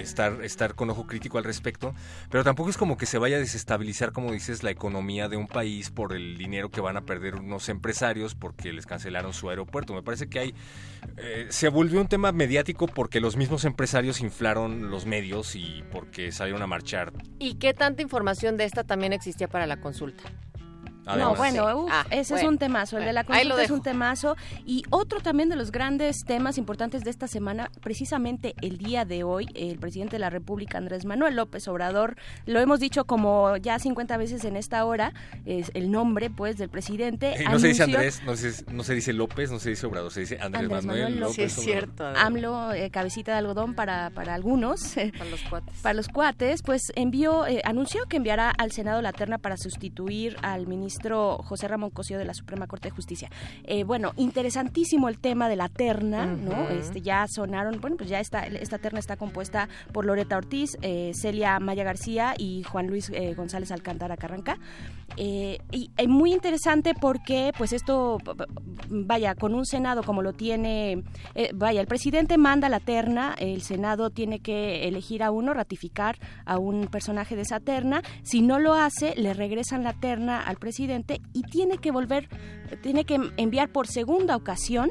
estar, estar con ojo crítico al respecto, pero tampoco es como que se vaya a desestabilizar, como dices, la economía de un país por el dinero que van a perder unos empresarios porque les cancelaron su aeropuerto. Me parece que hay... eh, se volvió un tema mediático porque los mismos empresarios inflaron los medios y porque salieron a marchar. ¿Y qué tanta información de esta también existía para la consulta? No, bueno, Sí. uf, Ah, ese es un temazo. El de la consulta es un temazo. Y otro también de los grandes temas importantes de esta semana, precisamente el día de hoy, el presidente de la República, Andrés Manuel López Obrador, lo hemos dicho como ya 50 veces en esta hora, es el nombre, pues, del presidente. Eh, no se dice Andrés, no se, no se dice López, no se dice Obrador, se dice Andrés, Andrés Manuel, Manuel López. Sí, es Obrador. cierto. AMLO, eh, cabecita de algodón para, para algunos. Para los cuates. Para los cuates, pues envió, eh, anunció que enviará al Senado la terna para sustituir al, minis- ministro José Ramón Cosío de la Suprema Corte de Justicia. Eh, bueno, interesantísimo el tema de la terna, ¿no? Ujú. Este ya sonaron, bueno, pues ya está, esta terna está compuesta por Loreta Ortiz, eh, Celia Maya García y Juan Luis eh, González Alcántara Carranca. Eh, y es muy interesante porque, pues esto, vaya, con un Senado como lo tiene, eh, vaya, el presidente manda la terna, el Senado tiene que elegir a uno, ratificar a un personaje de esa terna. Si no lo hace, le regresan la terna al presidente y tiene que volver, tiene que enviar por segunda ocasión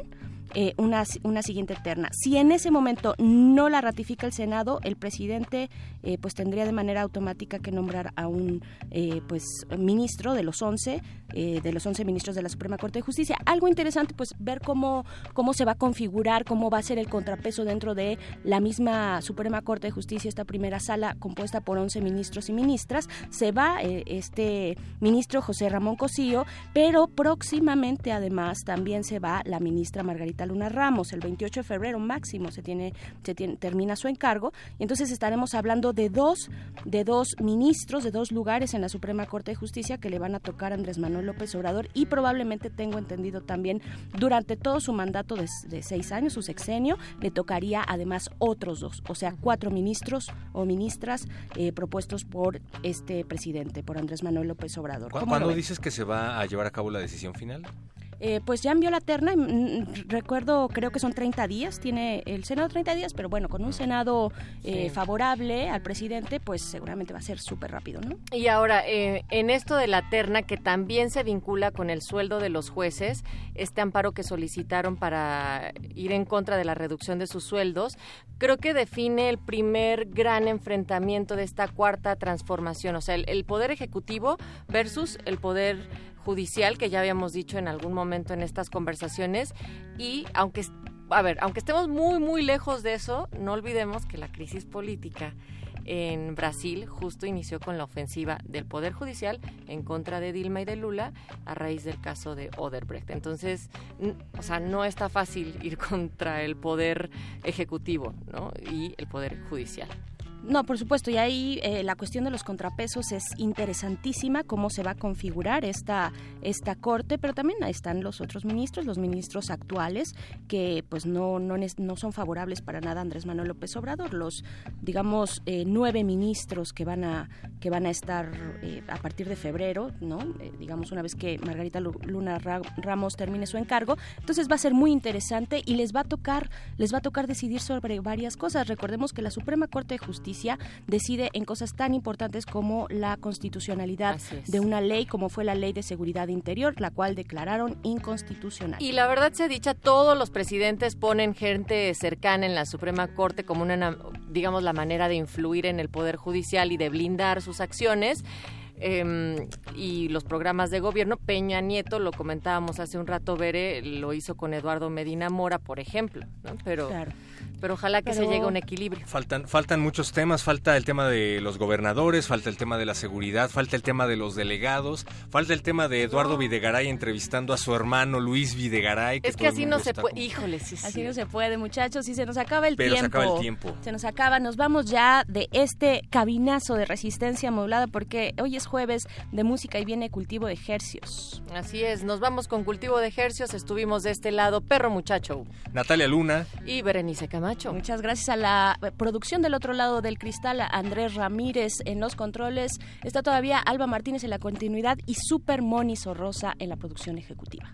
eh, una, una siguiente terna. Si en ese momento no la ratifica el Senado, el presidente eh, pues tendría de manera automática que nombrar a un eh, pues ministro de los 11 eh, de los 11 ministros de la Suprema Corte de Justicia. Algo interesante pues ver cómo cómo se va a configurar, cómo va a ser el contrapeso dentro de la misma Suprema Corte de Justicia, esta primera sala compuesta por 11 ministros y ministras. Se va este ministro José Ramón Cosío, pero próximamente además también se va la ministra Margarita Luna Ramos. El 28 de febrero máximo se tiene, se tiene- termina su encargo. Y entonces estaremos hablando de dos, de dos ministros, de dos lugares en la Suprema Corte de Justicia que le van a tocar a Andrés Manuel López Obrador y probablemente tengo entendido también durante todo su mandato de, de seis años, su sexenio, le tocaría además otros dos, o sea, cuatro ministros o ministras eh, propuestos por este presidente, por Andrés Manuel López Obrador. ¿Cu- ¿Cómo lo ¿Cuándo dices que se va a llevar a cabo la decisión final? Eh, pues ya envió la terna, mm, recuerdo, creo que son 30 días, tiene el Senado 30 días, pero bueno, con un Senado eh, Sí. favorable al presidente, pues seguramente va a ser súper rápido, ¿no? Y ahora, eh, en esto de la terna, que también se vincula con el sueldo de los jueces, este amparo que solicitaron para ir en contra de la reducción de sus sueldos, creo que define el primer gran enfrentamiento de esta cuarta transformación, o sea, el, el poder ejecutivo versus el poder judicial, que ya habíamos dicho en algún momento en estas conversaciones, y aunque... A ver, aunque estemos muy, muy lejos de eso, no olvidemos que la crisis política en Brasil justo inició con la ofensiva del Poder Judicial en contra de Dilma y de Lula a raíz del caso de Oderbrecht. Entonces, o sea, no está fácil ir contra el Poder Ejecutivo ¿no? y el Poder Judicial. No, por supuesto, y ahí eh, la cuestión de los contrapesos es interesantísima, cómo se va a configurar esta, esta corte, pero también ahí están los otros ministros, los ministros actuales, que pues no, no, no son favorables para nada Andrés Manuel López Obrador, los, digamos, eh, nueve ministros que van a, que van a estar eh, a partir de febrero, ¿no? Digamos, una vez que Margarita Lu- Luna Ra- Ramos termine su encargo, entonces va a ser muy interesante y les va a tocar, les va a tocar decidir sobre varias cosas. Recordemos que la Suprema Corte de Justicia decide en cosas tan importantes como la constitucionalidad de una ley, como fue la Ley de Seguridad Interior, la cual declararon inconstitucional. Y la verdad se dicha, todos los presidentes ponen gente cercana en la Suprema Corte como una, na- digamos, la manera de influir en el Poder Judicial y de blindar sus acciones. em, y los programas de gobierno, Peña Nieto, lo comentábamos hace un rato, Bere, lo hizo con Eduardo Medina Mora, por ejemplo, ¿no? Pero, Claro. Pero ojalá que se llegue a un equilibrio. Faltan, faltan muchos temas, falta el tema de los gobernadores, falta el tema de la seguridad, falta el tema de los delegados, falta el tema de Eduardo Videgaray entrevistando a su hermano Luis Videgaray. Es que así no se puede, como- híjole, sí, Así sí. no se puede, muchachos, y se nos acaba el Pero se tiempo. acaba el tiempo. Se nos acaba, nos vamos ya de este cabinazo de resistencia modulada porque hoy es jueves de música y viene cultivo de ejercios. Así es, nos vamos con cultivo de ejercios, estuvimos de este lado, Perro Muchacho Natalia Luna, y Berenice Camacho. Muchas gracias a la eh, producción del otro lado del cristal, Andrés Ramírez en los controles. Está todavía Alba Martínez en la continuidad y Super Moni Sorrosa en la producción ejecutiva.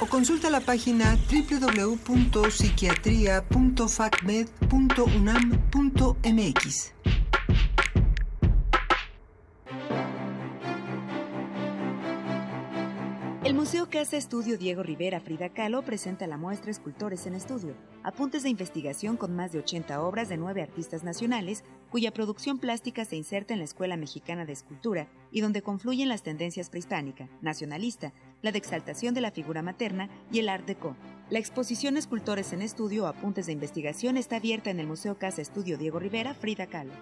o consulta la página www.psiquiatria.facmed.unam.mx. El Museo Casa Estudio Diego Rivera Frida Kahlo presenta la muestra Escultores en Estudio, apuntes de investigación con más de 80 obras de nueve artistas nacionales, cuya producción plástica se inserta en la Escuela Mexicana de Escultura y donde confluyen las tendencias prehispánica, nacionalista, la de exaltación de la figura materna y el Art Deco. La exposición Escultores en Estudio, apuntes de investigación está abierta en el Museo Casa Estudio Diego Rivera Frida Kahlo.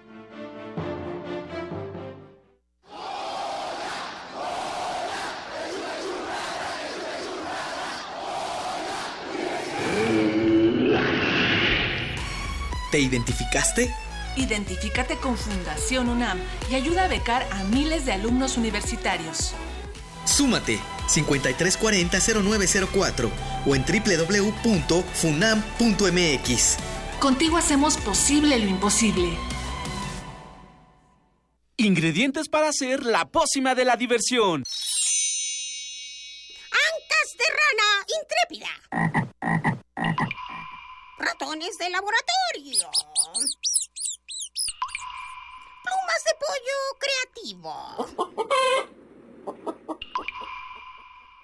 ¿Te identificaste? Identifícate con Fundación UNAM y ayuda a becar a miles de alumnos universitarios. Súmate 5340-0904 o en www.funam.mx. Contigo hacemos posible lo imposible. Ingredientes para hacer la pócima de la diversión. Ancas de rana intrépida. Ratones de laboratorio. Plumas de pollo creativo.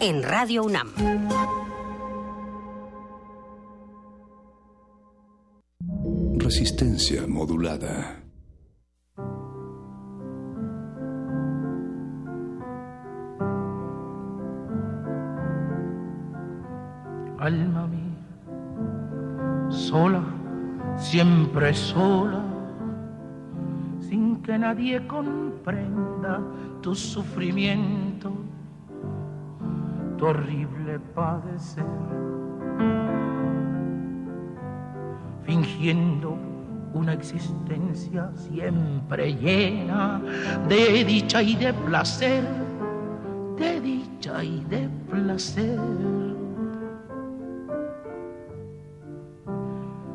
en Radio UNAM. Resistencia modulada. alma mía, sola, siempre sola, sin que nadie comprenda tu sufrimiento, tu horrible padecer, fingiendo una existencia siempre llena de dicha y de placer, de dicha y de placer.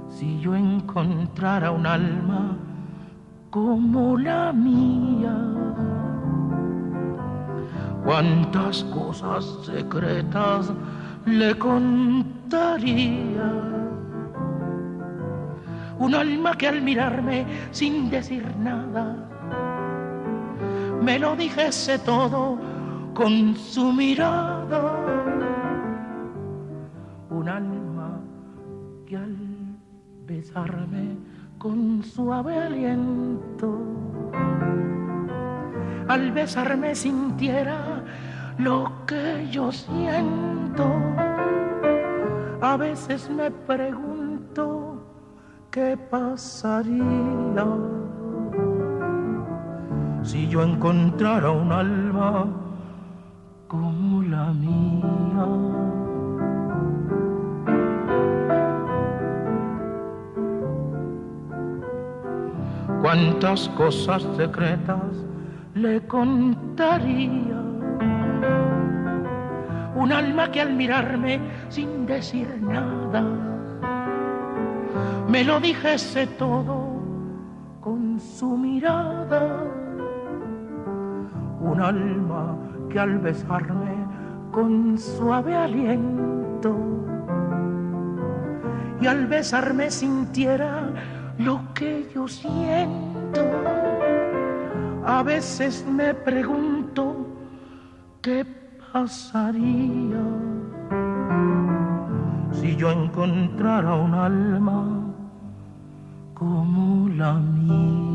si yo encontrara un alma como la mía. Cuántas cosas secretas le contaría. Un alma que al mirarme sin decir nada, me lo dijese todo con su mirada. Un alma que al besarme con suave aliento. Al besarme sintiera lo que yo siento. A veces me pregunto qué pasaría si yo encontrara un alma como la mía. cuántas cosas secretas le contaría. Un alma que al mirarme sin decir nada, me lo dijese todo con su mirada. Un alma que al besarme con suave aliento y al besarme sintiera lo que yo siento. A veces me pregunto qué pasaría si yo encontrara un alma como la mía.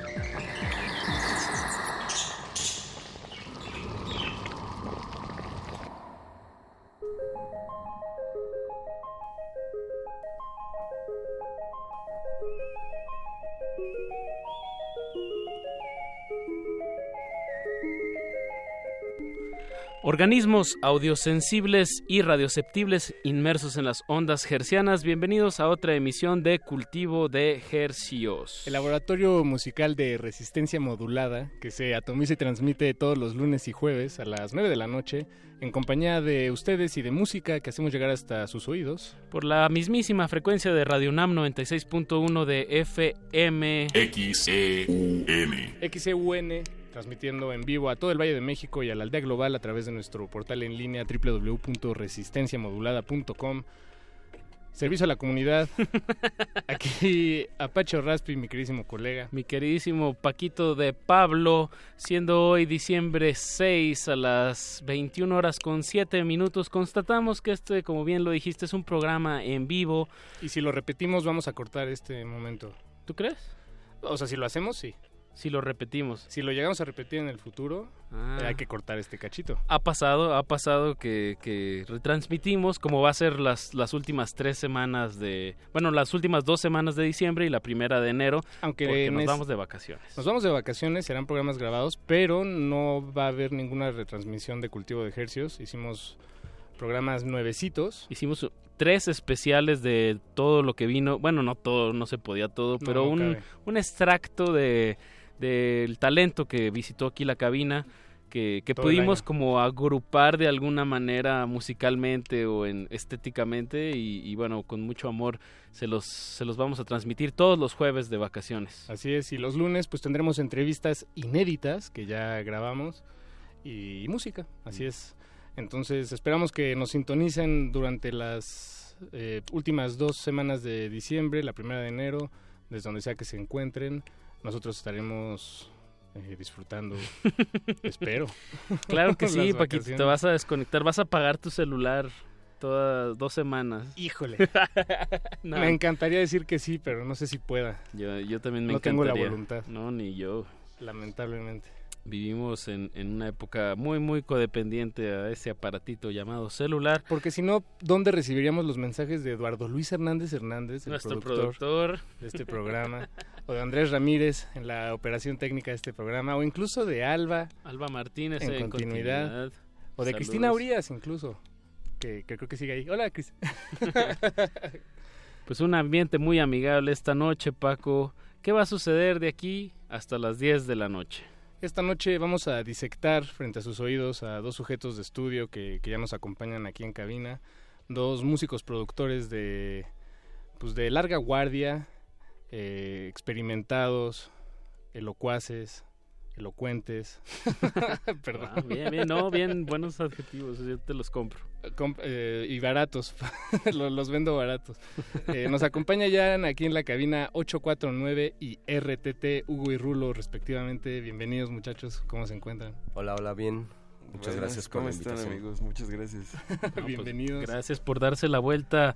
Organismos audiosensibles y radioceptibles inmersos en las ondas hercianas, bienvenidos a otra emisión de Cultivo de Hercios. El laboratorio musical de resistencia modulada que se atomiza y transmite todos los lunes y jueves a las 9 de la noche en compañía de ustedes y de música que hacemos llegar hasta sus oídos. Por la mismísima frecuencia de Radio UNAM 96.1 de FM XEUN. XEUN, transmitiendo en vivo a todo el Valle de México y a la aldea global a través de nuestro portal en línea www.resistenciamodulada.com. Servicio a la comunidad. Aquí Apache Raspi, mi queridísimo colega. Mi queridísimo Paquito de Pablo, siendo hoy diciembre 6 a las 21 horas con 7 minutos, constatamos que este, como bien lo dijiste, es un programa en vivo. Y si lo repetimos, vamos a cortar este momento. ¿Tú crees? O sea, si lo hacemos, sí. Si lo repetimos. Si lo llegamos a repetir en el futuro, Ah. hay que cortar este cachito. Ha pasado, ha pasado que, que retransmitimos como va a ser las, las últimas tres semanas de... Bueno, las últimas dos semanas de diciembre y la primera de enero, Aunque porque en nos es- vamos de vacaciones. Nos vamos de vacaciones, serán programas grabados, pero no va a haber ninguna retransmisión de cultivo de ejercicios. Hicimos programas nuevecitos. Hicimos tres especiales de todo lo que vino. Bueno, no todo, no se podía todo, No, pero no un, un extracto de del talento que visitó aquí la cabina. Que, que pudimos como agrupar de alguna manera musicalmente o en estéticamente y, y bueno con mucho amor se los se los vamos a transmitir todos los jueves de vacaciones Así es, y los lunes pues tendremos entrevistas inéditas que ya grabamos y, música, así es. Entonces esperamos que nos sintonicen durante las eh, últimas dos semanas de diciembre, la primera de enero, desde donde sea que se encuentren. Nosotros estaremos eh, disfrutando, espero. claro que sí Paquito te vas a desconectar vas a apagar tu celular todas dos semanas Híjole. No. Me encantaría decir que sí, pero no sé si pueda. Yo, yo también me No tengo la encantaría. voluntad. No, ni yo. Lamentablemente. Vivimos en, en una época muy, muy codependiente a ese aparatito llamado celular. Porque si no, ¿dónde recibiríamos los mensajes de Eduardo Luis Hernández Hernández, el Nuestro productor, productor. de este programa? O de Andrés Ramírez en la operación técnica de este programa, o incluso de Alba. Alba Martínez en, en continuidad. continuidad. O de Saludos. Cristina Urias incluso, que, que creo que sigue ahí. Hola, Cris. Pues un ambiente muy amigable esta noche, Paco. ¿Qué va a suceder de aquí hasta las 10 de la noche? Esta noche vamos a disectar frente a sus oídos a dos sujetos de estudio que, que ya nos acompañan aquí en cabina, dos músicos productores de, pues de larga guardia, eh, experimentados, elocuaces, elocuentes. Perdón. Ah, bien, bien, no, bien, buenos adjetivos, yo te los compro. Com- eh, y baratos, los, los vendo baratos. Eh, nos acompaña ya aquí en la cabina 849 y RTT, Hugo y Rulo respectivamente. Bienvenidos muchachos, ¿cómo se encuentran? Hola, hola, bien. Muchas Buenas, gracias por ¿Cómo la están invitación. amigos? Muchas gracias. No, pues, Bienvenidos. gracias por darse la vuelta.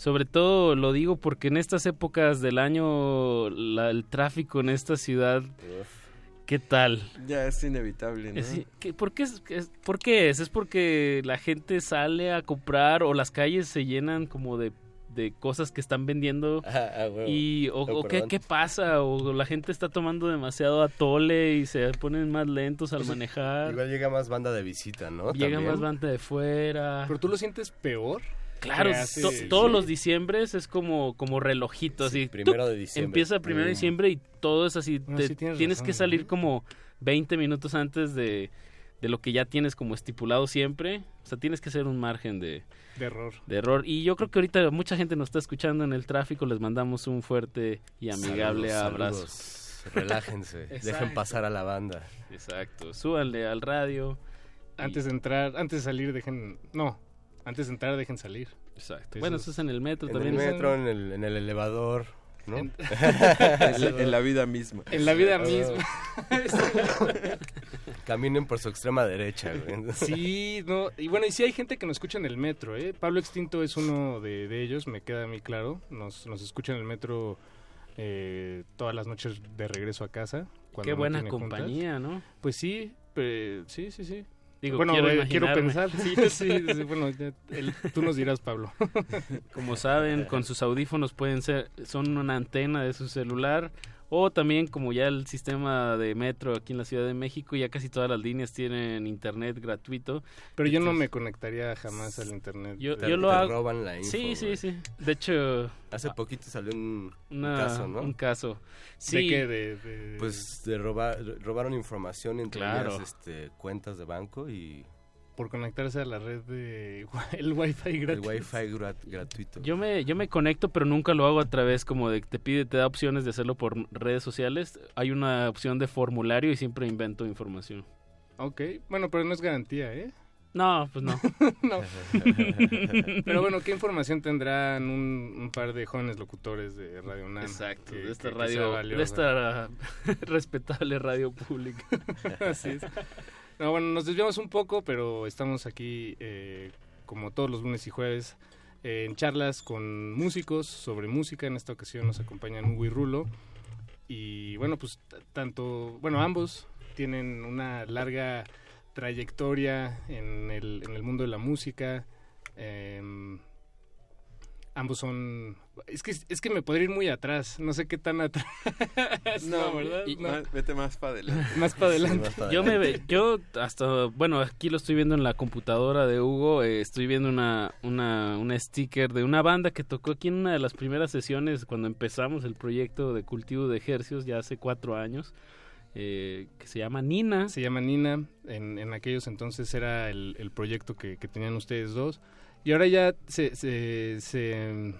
Sobre todo lo digo porque en estas épocas del año la- el tráfico en esta ciudad, ¿qué tal? Ya es inevitable, ¿no? Es- ¿qué- ¿por, qué es, es- ¿Por qué es? ¿Es porque la gente sale a comprar o las calles se llenan como de de cosas que están vendiendo Ah, huevo. y o, No, o qué, pasa o la gente está tomando demasiado atole y se ponen más lentos al Pues, manejar Igual llega más banda de visita, ¿no? llega También. más banda de fuera Pero tú lo sientes peor. Claro, que hace- to- todos los diciembres es como, como relojito, así. primero de diciembre. Empieza primero de Mm. diciembre y todo es así. No, te- sí tienes tienes razón, que ¿eh? salir como 20 minutos antes de, de lo que ya tienes como estipulado siempre. O sea, tienes que hacer un margen de, De error. de error. Y yo creo que ahorita mucha gente nos está escuchando en el tráfico. Les mandamos un fuerte y amigable Saludos, abrazo. saludos. Relájense, dejen pasar a la banda. Exacto. Súbanle al radio. Antes de entrar, antes de salir, dejen. No, antes de entrar, dejen salir. Exacto. Bueno, eso es en el metro En también. el metro, en el, en el elevador, ¿no? En la- en la vida misma. En la vida misma. Caminen por su extrema derecha, güey. Sí, no, y bueno, y sí hay gente que nos escucha en el metro, ¿eh? Pablo Extinto es uno de, de ellos, me queda a mí claro. Nos, nos escucha en el metro eh, todas las noches de regreso a casa. cuando Qué no buena tiene juntas. compañía, ¿no? Pues sí, pe- sí, sí, sí. Digo, bueno, quiero pensar, sí, sí, sí, bueno, el- tú nos dirás, Pablo. Como saben, con sus audífonos pueden ser, son una antena de su celular o también como ya el sistema de metro aquí en la Ciudad de México, ya casi todas las líneas tienen internet gratuito. Pero yo no me conectaría jamás al internet. Yo, Te- yo lo te hago. roban la info, sí, sí, sí. De hecho, Hace poquito salió un, caso, ¿no? un caso. Sí. ¿De qué? De, de- Pues de robar, robaron información entre Claro. ellas, este, cuentas de banco y por conectarse a la red de el wifi el gratis. wifi gra- gratuito. Yo me, yo me conecto, pero nunca lo hago a través como de que te pide, te da opciones de hacerlo por redes sociales. Hay una opción de formulario y siempre invento información. Ok, bueno, pero no es garantía, ¿eh? No, pues no. no. Pero bueno, ¿qué información tendrán un, un par de jóvenes locutores de Radio UNAM? Exacto, que- de esta que- que sea radio, de esta respetable radio pública. Así es. No, bueno, nos desviamos un poco, pero estamos aquí eh, como todos los lunes y jueves eh, en charlas con músicos sobre música. En esta ocasión nos acompañan Hugo y Rulo. Y bueno, pues tanto, bueno, ambos tienen una larga trayectoria en el, en el mundo de la música. Em, ambos son... Es que, es que me podría ir muy atrás, no sé qué tan atrás. No, ¿verdad? y- No. más- vete más para adelante. Más para adelante. Yo me ve- yo hasta bueno aquí lo estoy viendo en la computadora de Hugo eh, estoy viendo una una un sticker de una banda que tocó aquí en una de las primeras sesiones cuando empezamos el proyecto de cultivo de ejercicios ya hace cuatro años eh, que se llama Nina Se llama Nina. En, en aquellos entonces era el, el proyecto que, que tenían ustedes dos. Y ahora ya se, se, se,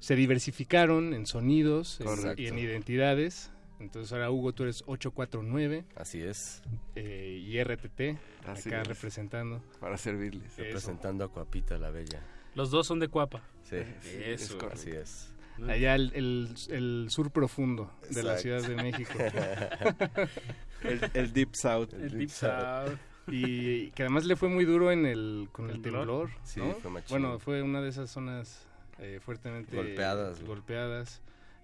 se diversificaron en sonidos en- y en identidades. Entonces ahora Hugo, tú eres 849 Así es, eh, y RTT, Así acá es. representando. Para servirles. Eso. representando a Coapita la Bella. los dos son de Cuapa Sí, Eso. así es. Allá el, el, el sur profundo de la. Ciudad de México. El, el Deep South. el Deep South y que además le fue muy duro en el con el Temblor. temblor Sí, ¿no? fue machín. bueno fue una de esas zonas eh, fuertemente Golpeadas,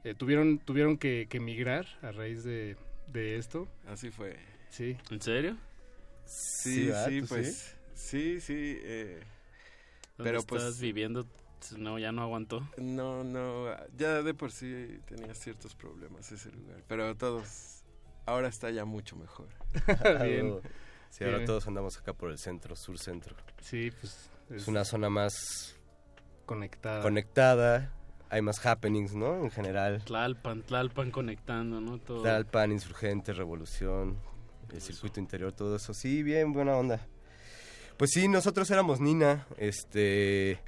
Eh, tuvieron tuvieron que, que emigrar a raíz de, de esto Así fue. sí en serio Sí, sí. ¿Tú pues. Sí, sí. eh, ¿Dónde pero estás pues. viviendo no ya no aguantó No, no. Ya de por sí tenía ciertos problemas ese lugar. Pero todos. Ahora está ya mucho mejor. bien Sí, ahora todos andamos acá por el centro, sur centro. sí pues Es una zona más conectada conectada, hay más happenings, ¿no? En general. Tlalpan Tlalpan conectando no todo Talpan, Insurgente, Revolución, el circuito interior, todo eso. Sí, bien, buena onda. Pues sí, nosotros éramos Nina. Este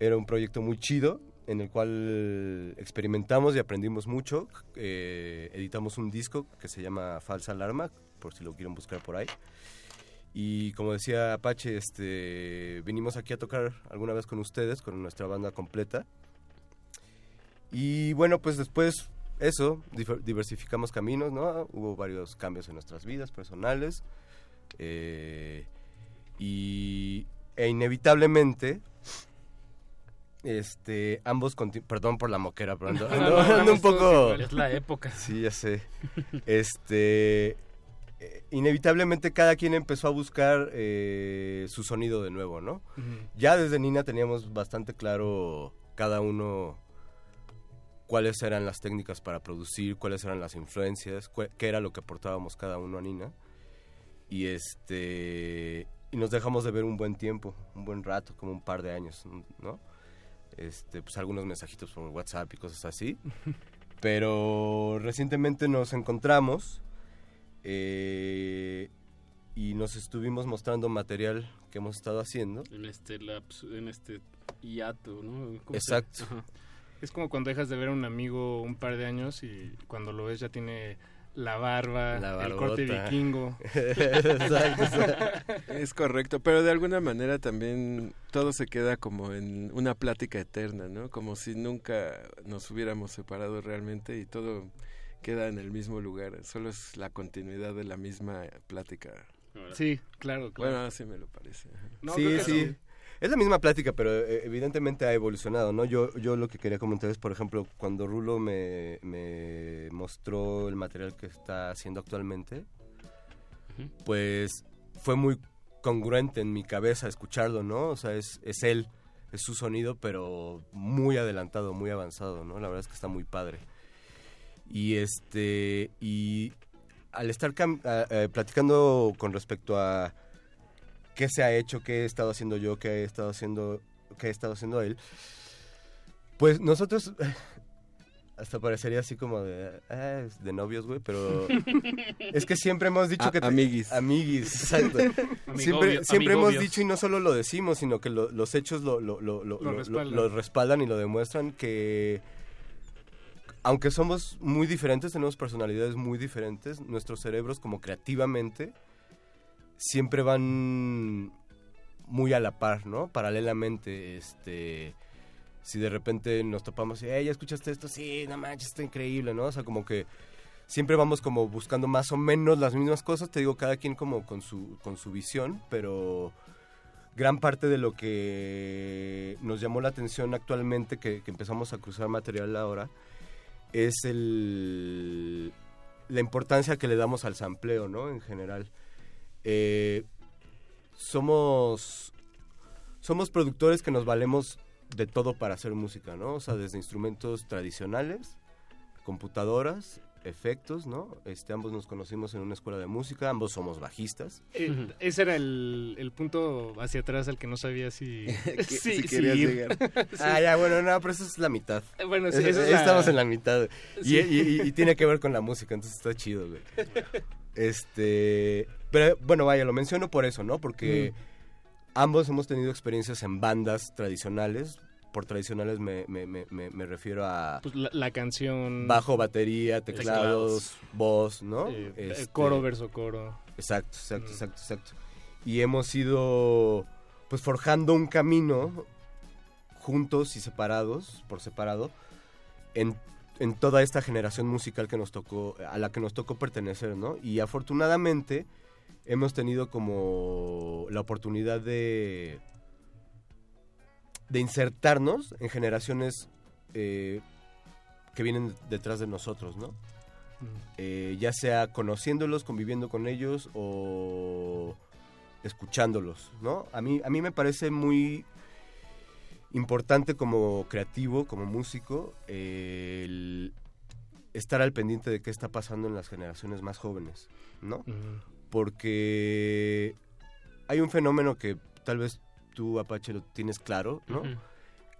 era un proyecto muy chido en el cual experimentamos y aprendimos mucho. Eh, editamos un disco que se llama Falsa Alarma, por si lo quieren buscar por ahí. Y como decía Apache, este, vinimos aquí a tocar alguna vez con ustedes, con nuestra banda completa. Y bueno, pues después eso, diversificamos caminos, ¿no? Hubo varios cambios en nuestras vidas personales. eh, y e inevitablemente este ambos perdón por la moquera pero ando, ando- un poco es la época. sí ya sé este eh, inevitablemente cada quien empezó a buscar eh, su sonido de nuevo no ya desde Nina teníamos bastante claro cada uno cuáles eran las técnicas para producir, cuáles eran las influencias, qué era lo que aportábamos cada uno a Nina. Y este y nos dejamos de ver un buen tiempo, un buen rato, como un par de años, ¿no? Este, pues algunos mensajitos por WhatsApp y cosas así. Pero recientemente nos encontramos eh, y nos estuvimos mostrando material que hemos estado haciendo. En este lapso, en este hiato, ¿no? ¿Cómo se- Exacto. Es como cuando dejas de ver a un amigo un par de años y cuando lo ves ya tiene la barba, La el corte vikingo. Es correcto, pero de alguna manera también todo se queda como en una plática eterna, ¿no? Como si nunca nos hubiéramos separado realmente y todo queda en el mismo lugar, solo es la continuidad de la misma plática. Sí, claro, claro. Bueno, así me lo parece. ajá. sí, sí. Es la misma plática, pero eh, evidentemente ha evolucionado, ¿no? Yo, yo lo que quería comentar es, por ejemplo, cuando Rulo me, me mostró el material que está haciendo actualmente, pues fue muy congruente en mi cabeza escucharlo, ¿no? O sea, es, es él, es su sonido, pero muy adelantado, muy avanzado, ¿no? La verdad es que está muy padre. Y este, y al estar cam- a- eh, platicando con respecto a qué se ha hecho, qué he estado haciendo yo, qué he estado haciendo, qué he estado haciendo él, pues nosotros hasta parecería así como de, ah, es de novios, güey, pero es que siempre hemos dicho A- que... te- amiguis. Amiguis, exacto. Amigobio- siempre siempre hemos dicho y no solo lo decimos, sino que lo- los hechos lo, lo, lo, lo- Lo lo- lo- respaldan. lo respaldan y lo demuestran que aunque somos muy diferentes, tenemos personalidades muy diferentes, nuestros cerebros como creativamente siempre van muy a la par, ¿no? Paralelamente, este si de repente nos topamos y, "Ey, ¿ya escuchaste esto? Sí, no manches, está increíble, ¿no? O sea, como que siempre vamos como buscando más o menos las mismas cosas, te digo, cada quien como con su, con su visión, pero gran parte de lo que nos llamó la atención actualmente, que empezamos a cruzar material ahora, es el, la importancia que le damos al sampleo, ¿no? En general. Eh, somos, somos productores que nos valemos de todo para hacer música, ¿no? O sea, desde instrumentos tradicionales, computadoras, efectos, ¿no? Este, ambos nos conocimos en una escuela de música, ambos somos bajistas. Eh, ese era el, el punto hacia atrás al que no sabía si, si sí, querías ir. llegar. Sí. Ah, ya, bueno, no, pero eso es la mitad. Eh, bueno, sí, Es- esa es ahí la- Estamos en la mitad. Y, Sí. y- y- y tiene que ver con la música, entonces está chido, güey. Este, pero bueno, vaya, lo menciono por eso, ¿no? Porque ambos hemos tenido experiencias en bandas tradicionales. Por tradicionales me, me- me- me- refiero a Pues la, la canción. bajo, batería, teclados, Teclados. voz, ¿no? Eh, Este, coro verso coro. Exacto, exacto, exacto, exacto. Y hemos ido pues forjando un camino juntos y separados, por separado, en, en toda esta generación musical que nos tocó, a la que nos tocó pertenecer, ¿no? Y afortunadamente hemos tenido como la oportunidad de, de insertarnos en generaciones eh, que vienen detrás de nosotros, ¿no? Eh, ya sea conociéndolos, conviviendo con ellos o escuchándolos, ¿no? A mí, a mí me parece muy importante como creativo, como músico, eh, el estar al pendiente de qué está pasando en las generaciones más jóvenes, ¿no? Porque hay un fenómeno que tal vez tú, Apache, lo tienes claro, ¿no?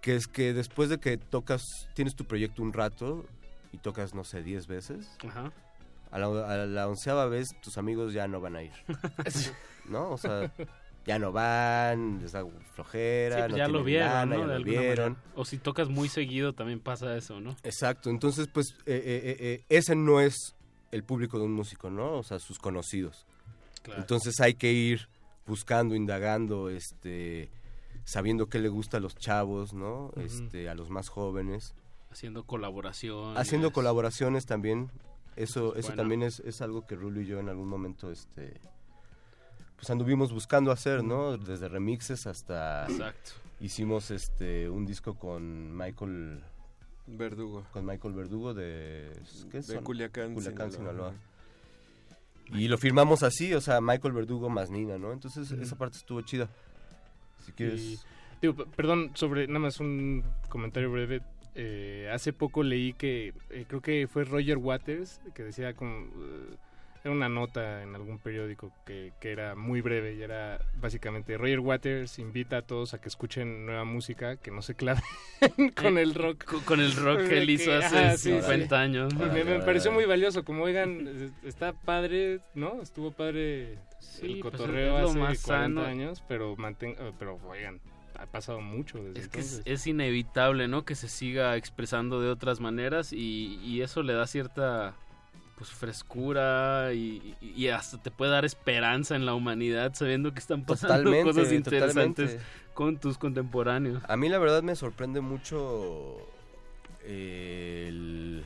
Que es que después de que tocas, tienes tu proyecto un rato y tocas, no sé, 10 veces, Ajá. a la, a la onceava vez tus amigos ya no van a ir. ¿No? O sea, ya no van, les da flojera, Sí, pues no ya lo vieron, lana, ¿no? ya De lo alguna vieron. manera. O si tocas muy seguido también pasa eso, ¿no? Exacto, entonces pues eh, eh, eh, eh, ese no es el público de un músico, ¿no? O sea, sus conocidos. Claro. Entonces hay que ir buscando, indagando, este, sabiendo qué le gusta a los chavos, ¿no? Este, a los más jóvenes. Haciendo colaboración. Haciendo colaboraciones también. Eso, eso Bueno. también es, es algo que Rulo y yo en algún momento, este, pues anduvimos buscando hacer, ¿no? Desde remixes hasta... Exacto. Hicimos este un disco con Michael Verdugo. Con Michael Verdugo de ¿qué De son? Culiacán, Culiacán, Sinaloa. Sinaloa. Y lo firmamos así, o sea, Michael Verdugo más Nina, ¿no? Entonces esa parte estuvo chida. Si quieres Y Digo, p- perdón, sobre nada más un comentario breve. Eh, hace poco leí que eh, creo que fue Roger Waters que decía como eh, era una nota en algún periódico que, que era muy breve y era básicamente Roger Waters invita a todos a que escuchen nueva música que no se claven con Eh, el rock con- con el rock que él hizo hace 50 años. Y me, me pareció muy valioso como oigan está padre no estuvo padre Sí, el pues, cotorreo hace más 40 sano. años pero manten, eh, pero oigan ha pasado mucho desde Es que es, entonces es inevitable, ¿no? Que se siga expresando de otras maneras y, y eso le da cierta pues frescura y, y- hasta te puede dar esperanza en la humanidad sabiendo que están pasando Totalmente, cosas interesantes totalmente. con tus contemporáneos. A mí la verdad me sorprende mucho el-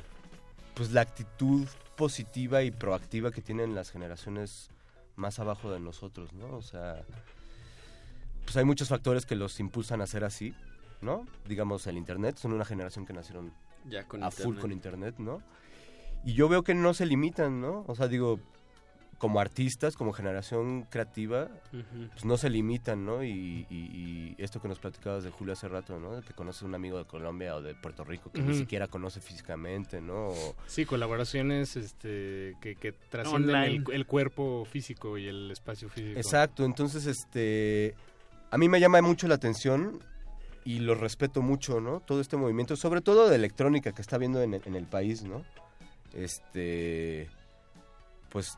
pues la actitud positiva y proactiva que tienen las generaciones más abajo de nosotros, ¿no? O sea, pues hay muchos factores que los impulsan a ser así, ¿no? Digamos el internet, son una generación que nacieron Ya con a full con internet, ¿no? Y yo veo que no se limitan, ¿no? O sea, digo, como artistas, como generación creativa, pues no se limitan, ¿no? Y, y- y esto que nos platicabas de Julio hace rato, ¿no? De que conoce un amigo de Colombia o de Puerto Rico que ni siquiera conoce físicamente, ¿no? O- Sí, colaboraciones este, que, que trascienden el cuerpo físico y el espacio físico. Exacto, entonces, este, a mí me llama mucho la atención y lo respeto mucho, ¿no? Todo este movimiento, sobre todo de electrónica que está viendo en el, en el país, ¿no? Este, pues,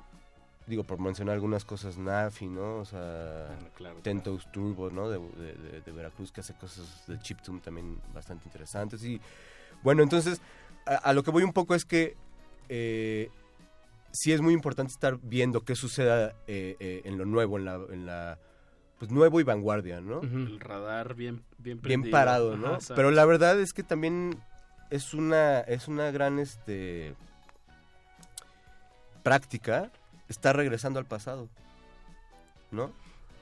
digo, por mencionar algunas cosas, Nafi, ¿no? O sea, claro, Tentos Turbo, ¿no? De, de- de- de Veracruz, que hace cosas de chiptune también bastante interesantes. Y bueno, entonces, a, a lo que voy un poco es que eh, sí es muy importante estar viendo qué suceda eh, eh, en lo nuevo, en la, en la pues nuevo y vanguardia, ¿no? El radar bien bien Bien parado, ¿no? Pero la verdad es que también es una es una gran este práctica está regresando al pasado. ¿No?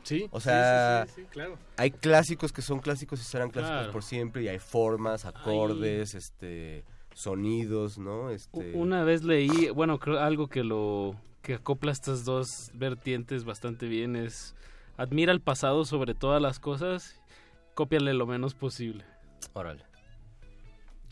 Sí. O sea, sí, sí, sí, claro. hay clásicos que son clásicos y serán clásicos Claro. por siempre y hay formas, acordes, este sonidos, ¿no? Este Una vez leí, bueno, creo algo que lo que acopla estas dos vertientes bastante bien es admira el pasado sobre todas las cosas, cópiale lo menos posible. Órale.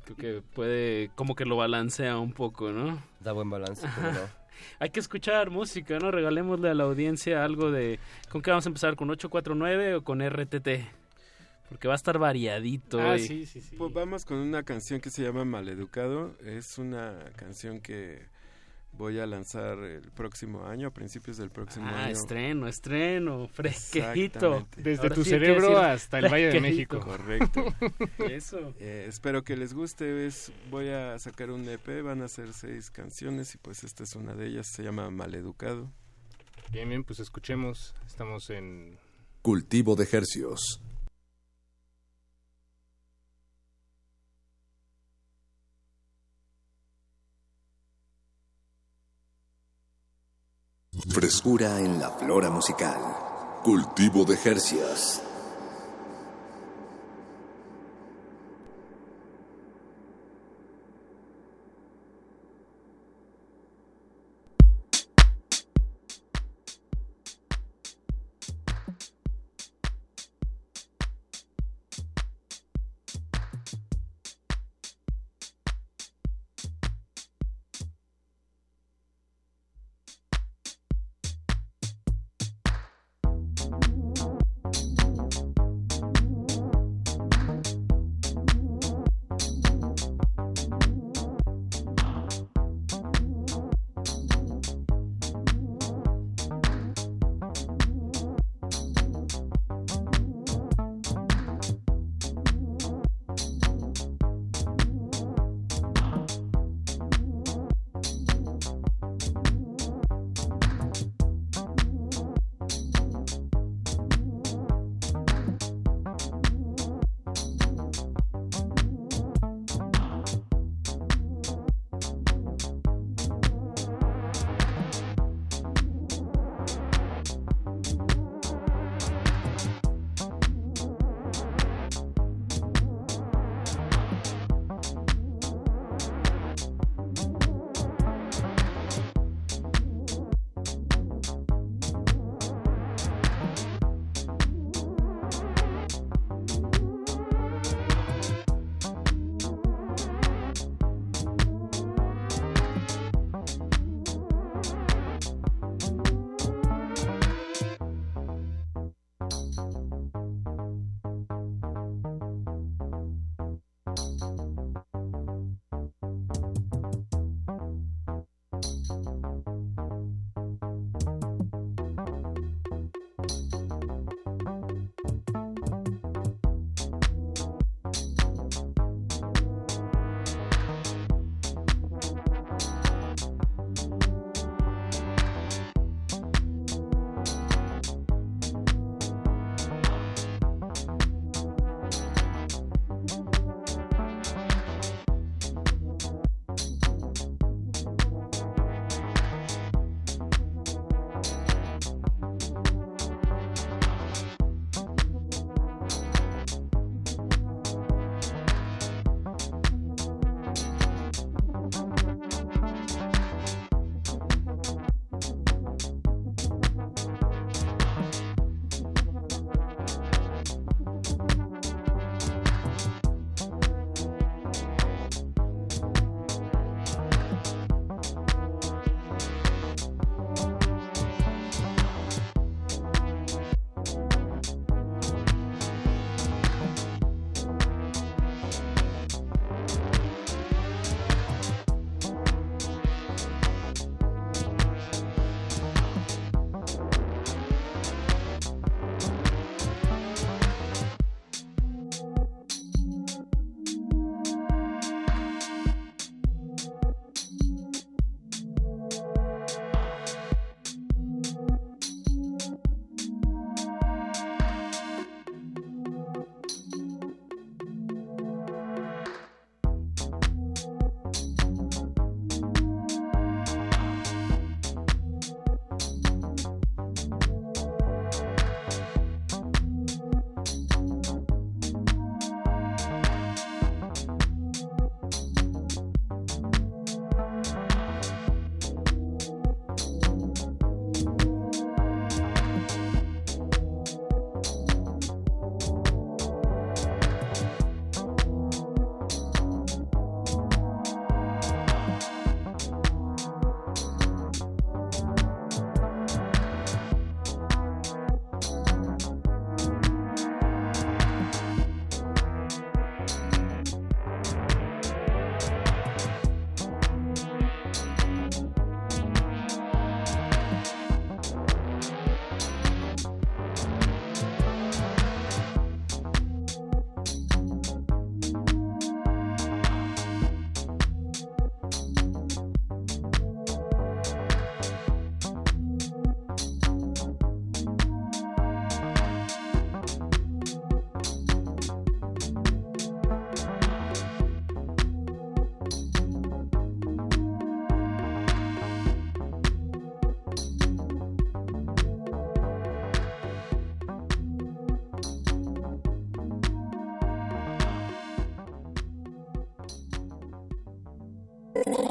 Creo que puede como que lo balancea un poco, ¿no? Da buen balance, pero no. Hay que escuchar música, ¿no? Regalémosle a la audiencia algo de ¿con qué vamos a empezar? ¿Con 849 o con RTT? Porque va a estar variadito. Ah, y- Pues vamos con una canción que se llama Maleducado. Es una canción que voy a lanzar el próximo año, a principios del próximo Ah, año. estreno, estreno, fresquito. Exactamente. Desde tu cerebro hasta el Valle de México. Correcto. Eso. Eh, espero que les guste. Es, voy a sacar un EP, van a ser seis canciones y pues esta es una de ellas. Se llama Maleducado. Bien, bien, pues escuchemos. Estamos en Cultivo de hercios. Frescura en la flora musical. Cultivo de hercios.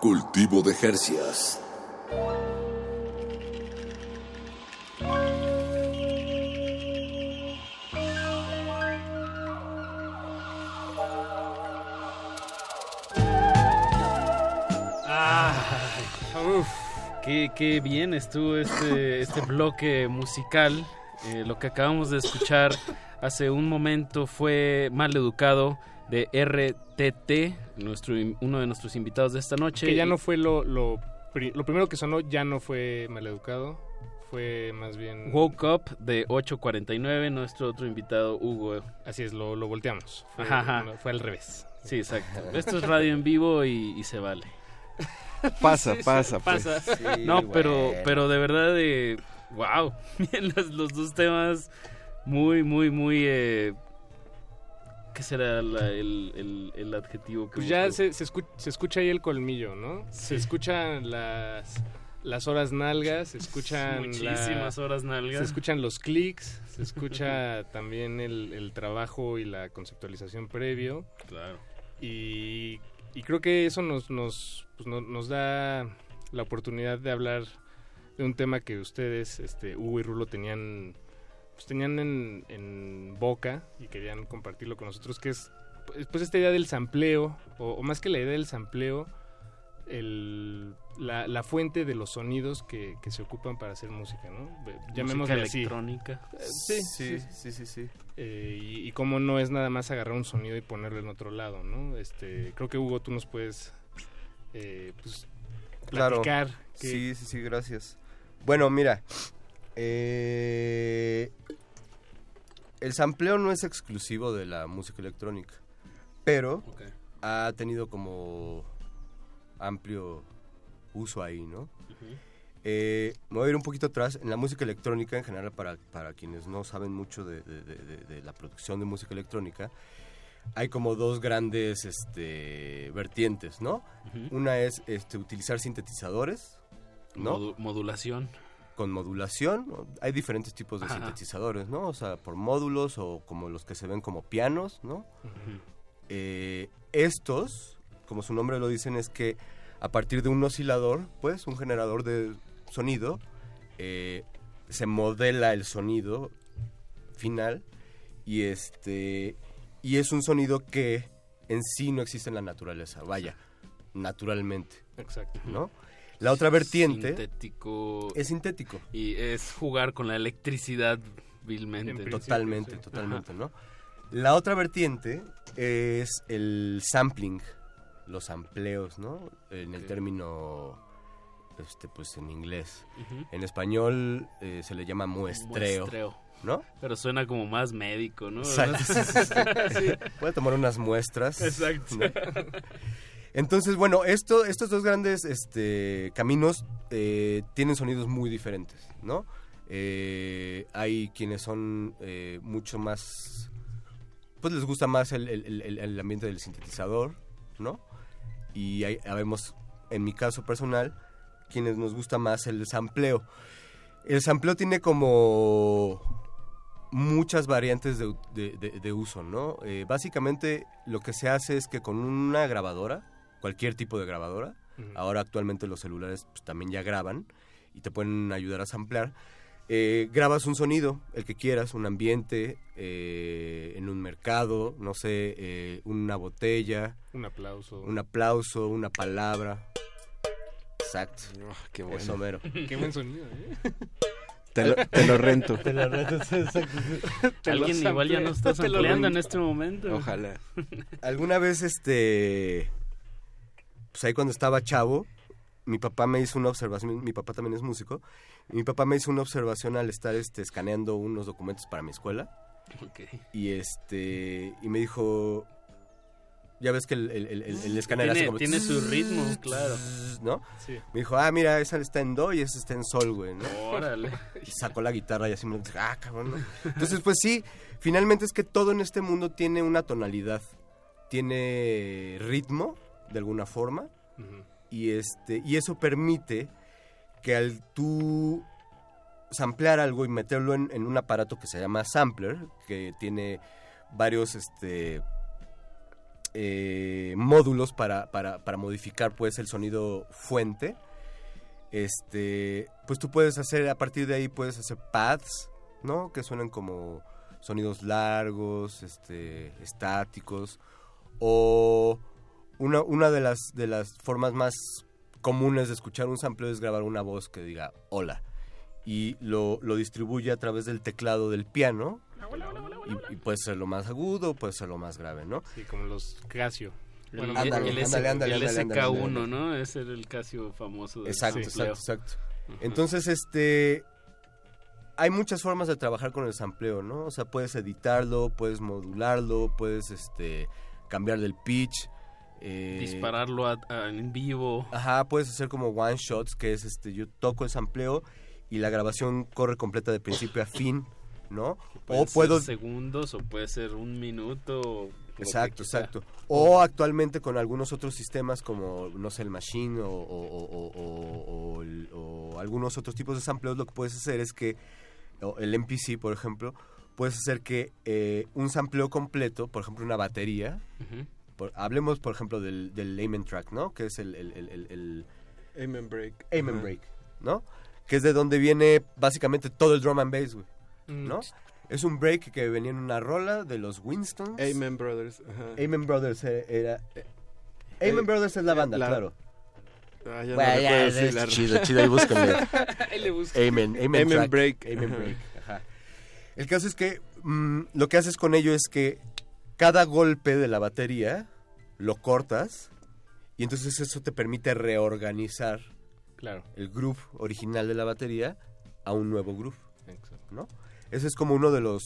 Cultivo de Hercias. Qué, qué, bien estuvo este, este bloque musical. Eh, lo que acabamos de escuchar hace un momento fue mal educado de RTT, nuestro, uno de nuestros invitados de esta noche. Que ya no fue lo, lo, primero que sonó, ya no fue maleducado, fue más bien... Woke Up de 8.49, nuestro otro invitado Hugo. Así es, lo, lo volteamos, fue, al revés. Sí, exacto. Esto es radio en vivo y, se vale. Pasa, pasa, pues. pasa. No, pero, pero de verdad, eh, de, wow, los dos temas muy, muy, muy... Eh, ¿Qué será la- el, el- el adjetivo que Pues ya se, se, escu- se escucha ahí el colmillo, ¿no? Se escuchan las, las horas nalgas, se escuchan... Muchísimas horas nalgas. Se escuchan los clics, se escucha también el, el trabajo y la conceptualización previo. Claro. Y, y creo que eso nos, nos, pues, no- nos da la oportunidad de hablar de un tema que ustedes, este, Hugo y Rulo, tenían pues tenían en, en boca y querían compartirlo con nosotros, que es pues, pues, esta idea del sampleo, o, o más que la idea del sampleo, el, la, la fuente de los sonidos que, que se ocupan para hacer música, ¿no? Llamémosle así. electrónica. Eh, sí, Sí, sí, sí, sí, sí. Eh, y, y cómo no es nada más agarrar un sonido y ponerlo en otro lado, ¿no? Este, creo que Hugo, tú nos puedes eh, pues, Claro. platicar. que- Sí, sí, sí, gracias. Bueno, mira, eh, el sampleo no es exclusivo de la música electrónica, pero ha tenido como amplio uso ahí, ¿no? Eh, me voy a ir un poquito atrás. En la música electrónica, en general, para, para quienes no saben mucho de, de- de- de- de la producción de música electrónica, hay como dos grandes este, vertientes, ¿no? Una es este, utilizar sintetizadores, ¿no? Modu- modulación. Con modulación. Hay diferentes tipos de Ajá. sintetizadores, ¿no? O sea, por módulos o como los que se ven como pianos, ¿no? Eh, estos, como su nombre lo dicen, es que a partir de un oscilador, pues, un generador de sonido, eh, se modela el sonido final y este y es un sonido que en sí no existe en la naturaleza, vaya, naturalmente. Exacto. ¿No? La otra vertiente Sintético. es sintético. Y es jugar con la electricidad vilmente. Totalmente, totalmente, ¿no? La otra vertiente es el sampling, los sampleos, ¿no? En el término, este, pues en inglés. En español eh, se le llama muestreo, Muestreo. ¿no? Pero suena como más médico, ¿no? Exacto. Sí. Puede tomar unas muestras. Exacto. ¿no? Entonces, bueno, esto, estos dos grandes este, caminos eh, tienen sonidos muy diferentes, ¿no? Eh, hay quienes son eh, mucho más... Pues les gusta más el, ambiente del sintetizador, ¿no? Y hay, habemos, en mi caso personal, quienes nos gusta más el sampleo. El sampleo tiene como muchas variantes de, uso, ¿no? Básicamente lo que se hace es que con una grabadora, cualquier tipo de grabadora, ahora actualmente los celulares pues, también ya graban y te pueden ayudar a samplear, eh, grabas un sonido, el que quieras, un ambiente, eh, en un mercado, no sé, eh, una botella, Un aplauso. un aplauso, una palabra. Exacto. qué bueno. Eso mero. Qué buen sonido, ¿eh? Te lo, te lo rento. Te lo rento, sí, exacto. Te lo Alguien igual ya no está sampleando en este momento. Ojalá. Alguna vez, este, pues ahí cuando estaba chavo, mi papá me hizo una observación, mi papá también es músico, y mi papá me hizo una observación al estar, este, escaneando unos documentos para mi escuela, Ok. y este, y me dijo, ya ves que el, el, el- el- escáner Tiene- hace como... tiene su ritmo, claro. ¿No? Sí. Me dijo, ah, mira, esa está en do y esa está en sol, güey, ¿no? Órale. Y sacó la guitarra y así me dije, ah, cabrón. ¿no? Entonces, pues sí, finalmente es que todo en este mundo tiene una tonalidad, tiene ritmo, de alguna forma, y, este, y eso permite que al tú samplear algo y meterlo en, en un aparato que se llama sampler, que tiene varios este, eh, módulos para, para, para modificar pues el sonido fuente, este, pues tú puedes hacer, a partir de ahí puedes hacer pads, ¿no? Que suenan como sonidos largos, este, estáticos, o una, una de, las, de las formas más comunes de escuchar un sampleo es grabar una voz que diga hola y lo, lo distribuye a través del teclado del piano y, y puede ser lo más agudo, puede ser lo más grave, ¿no? Sí, como los Casio. Bueno, el- ándale, el ándale, ándale, el ándale, ándale, SK1, ándale. ¿no? Ese era el Casio famoso del Exacto, sampleo. exacto, exacto. Entonces, este, hay muchas formas de trabajar con el sampleo, ¿no? O sea, puedes editarlo, puedes modularlo, puedes este cambiarle el pitch. Eh, Dispararlo a- a- en vivo. Ajá, puedes hacer como one shots, que es este, yo toco el sampleo y la grabación corre completa de principio a fin, ¿no? O puedo ser segundos o puede ser un minuto. Exacto, exacto. O actualmente con algunos otros sistemas como, no sé, el Machine o, algunos otros tipos de sampleos, lo que puedes hacer es que, el MPC, por ejemplo, puedes hacer que eh, un sampleo completo, por ejemplo, una batería. Por- hablemos, por ejemplo, del, del Amen Track, ¿no? Que es el... el, el, el- el- Amen Break. Amen. Break, ¿no? Que es de donde viene básicamente todo el drum and bass, güey, Mm. ¿no? Es un break que venía en una rola de los Winstons. Amen Brothers. Ajá. Amen Brothers eh, era... Amen Eh, Brothers es la banda, la- claro. Ah, ya no Bueno, recuerdo ya, si es la- chido, chido, ahí búsquenle. Ahí le busco. Amen, Amen, Break. Amen. Break, ajá. El caso es que mm, lo que haces con ello es que cada golpe de la batería lo cortas y entonces eso te permite reorganizar Claro. el groove original de la batería a un nuevo groove, ¿no? Ese es como uno de los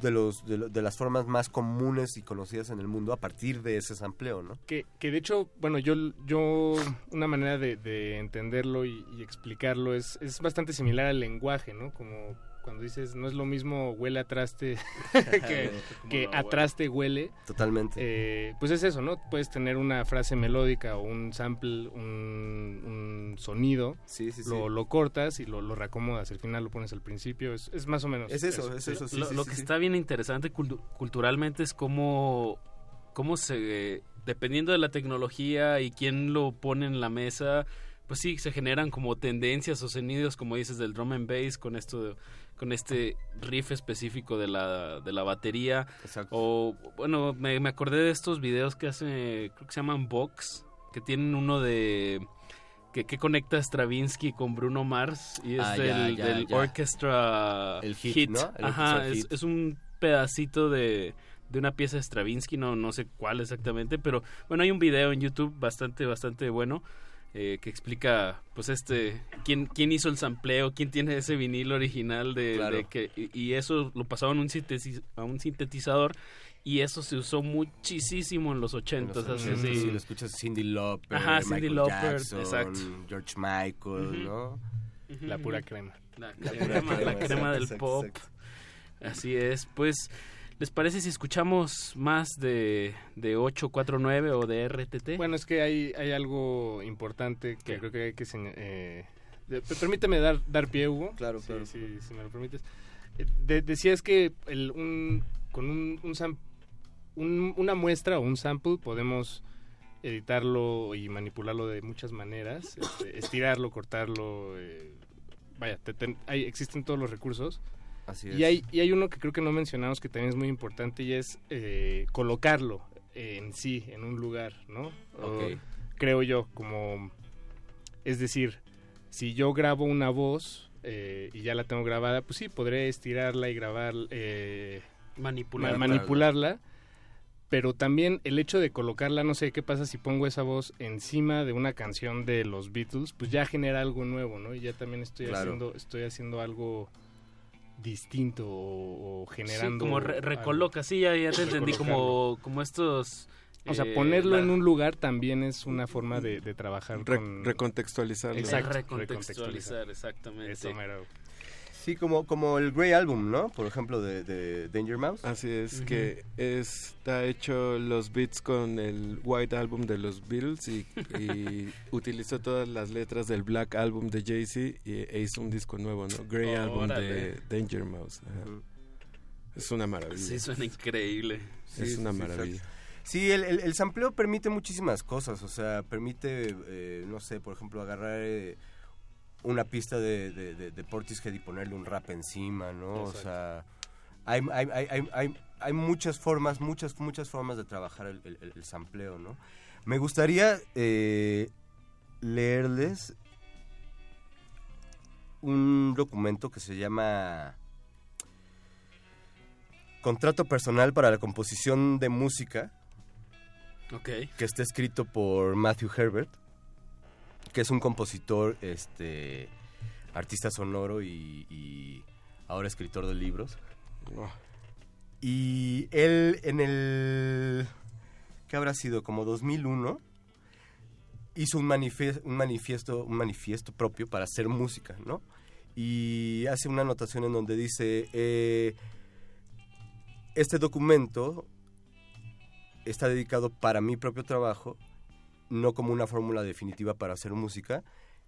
de los de, lo- de las formas más comunes y conocidas en el mundo a partir de ese sampleo, ¿no? Que, que de hecho, bueno, yo, yo una manera de, de entenderlo y, y explicarlo es, es bastante similar al lenguaje, ¿no? Como cuando dices, no es lo mismo huele a traste que, que a huele. traste huele. Totalmente. Eh, pues es eso, ¿no? Puedes tener una frase melódica o un sample, un, un sonido, Sí, sí, lo, sí. lo cortas y lo, lo reacomodas, al final lo pones al principio, es, es más o menos lo, lo que está bien interesante cultu- culturalmente es cómo, cómo se, dependiendo de la tecnología y quién lo pone en la mesa, pues sí, se generan como tendencias o sonidos, como dices, del drum and bass con esto, de- con este riff específico de la, de la batería. O, bueno, me, me acordé de estos videos que hace, creo que se llaman Vox, que tienen uno de... Que, que conecta Stravinsky con Bruno Mars y es Ah, del, ya, ya, del ya. Orchestra El hit, Hit. ¿no? El Ajá, Orchestra es, Hit. es un pedacito de, de una pieza de Stravinsky, no, no sé cuál exactamente, pero bueno, hay un video en YouTube bastante, bastante bueno eh, que explica, pues, este, quién, quién hizo el sampleo, quién tiene ese vinilo original de, Claro. de que, y, y eso lo pasaban a un, sintetiz- a un sintetizador y eso se usó muchísimo en los ochentas, así, Sí, sí, lo escuchas Cindy Lauper, Ajá, Cindy Michael Lauper, Jackson, exacto. George Michael. ¿no? La pura crema. La La crema, la del exacto, pop. exacto. Así es. Pues, ¿les parece si escuchamos más de, de 849 o de RTT? Bueno, es que hay, hay algo importante que creo que hay que... Eh, permíteme dar, dar pie, Hugo. Claro, Sí, claro. sí, si me lo permites. Eh, de- decías que el, un, con un, un sam- un- una muestra o un sample podemos editarlo y manipularlo de muchas maneras, este, estirarlo, cortarlo, eh, vaya, te- te- hay, existen todos los recursos. Así Y hay, y hay uno que creo que no mencionamos que también es muy importante y es eh, colocarlo en sí, en un lugar, ¿no? O- Ok. creo yo, como... Es decir, si yo grabo una voz eh, y ya la tengo grabada, pues sí, podré estirarla y grabar... eh, Manipularla. ma- manipularla, pero también el hecho de colocarla, no sé qué pasa si pongo esa voz encima de una canción de los Beatles, pues ya genera algo nuevo, ¿no? Y ya también estoy Claro. haciendo estoy haciendo algo distinto o, o Sí, generando como re- algo. recoloca, sí, ya, ya te entendí, como, como estos... o sea, eh, ponerlo la- en un lugar también es una forma de, de trabajar Re- con recontextualizarlo. Exacto, recontextualizar, exactamente. Eso mero. Sí, como, como el Grey Album, ¿no? Por ejemplo, de, de Danger Mouse. Así es, que está hecho los beats con el White Album de los Beatles y, y utilizó todas las letras del Black Album de Jay-Z y e hizo un disco nuevo, ¿no? Grey Album de. Danger Mouse. ajá. Es una maravilla. Sí, suena increíble. Sí, es una sí, maravilla. exacto. Sí, el, el, el sampleo permite muchísimas cosas, o sea, permite, eh, no sé, por ejemplo, agarrar eh, una pista de, de, de, de Portishead y ponerle un rap encima, ¿no? O sea, hay, hay, hay, hay, muchas formas, muchas, muchas formas de trabajar el, el, el sampleo, ¿no? Me gustaría eh, leerles un documento que se llama Contrato personal para la composición de música Ok. que está escrito por Matthew Herbert, que es un compositor este, artista sonoro y, y ahora escritor de libros. Oh. Y él en el... ¿Qué habrá sido? Como 2001 hizo un manifiesto un manifiesto propio para hacer música, ¿no? Y hace una anotación en donde dice, eh, este documento está dedicado para mi propio trabajo, no como una fórmula definitiva para hacer música,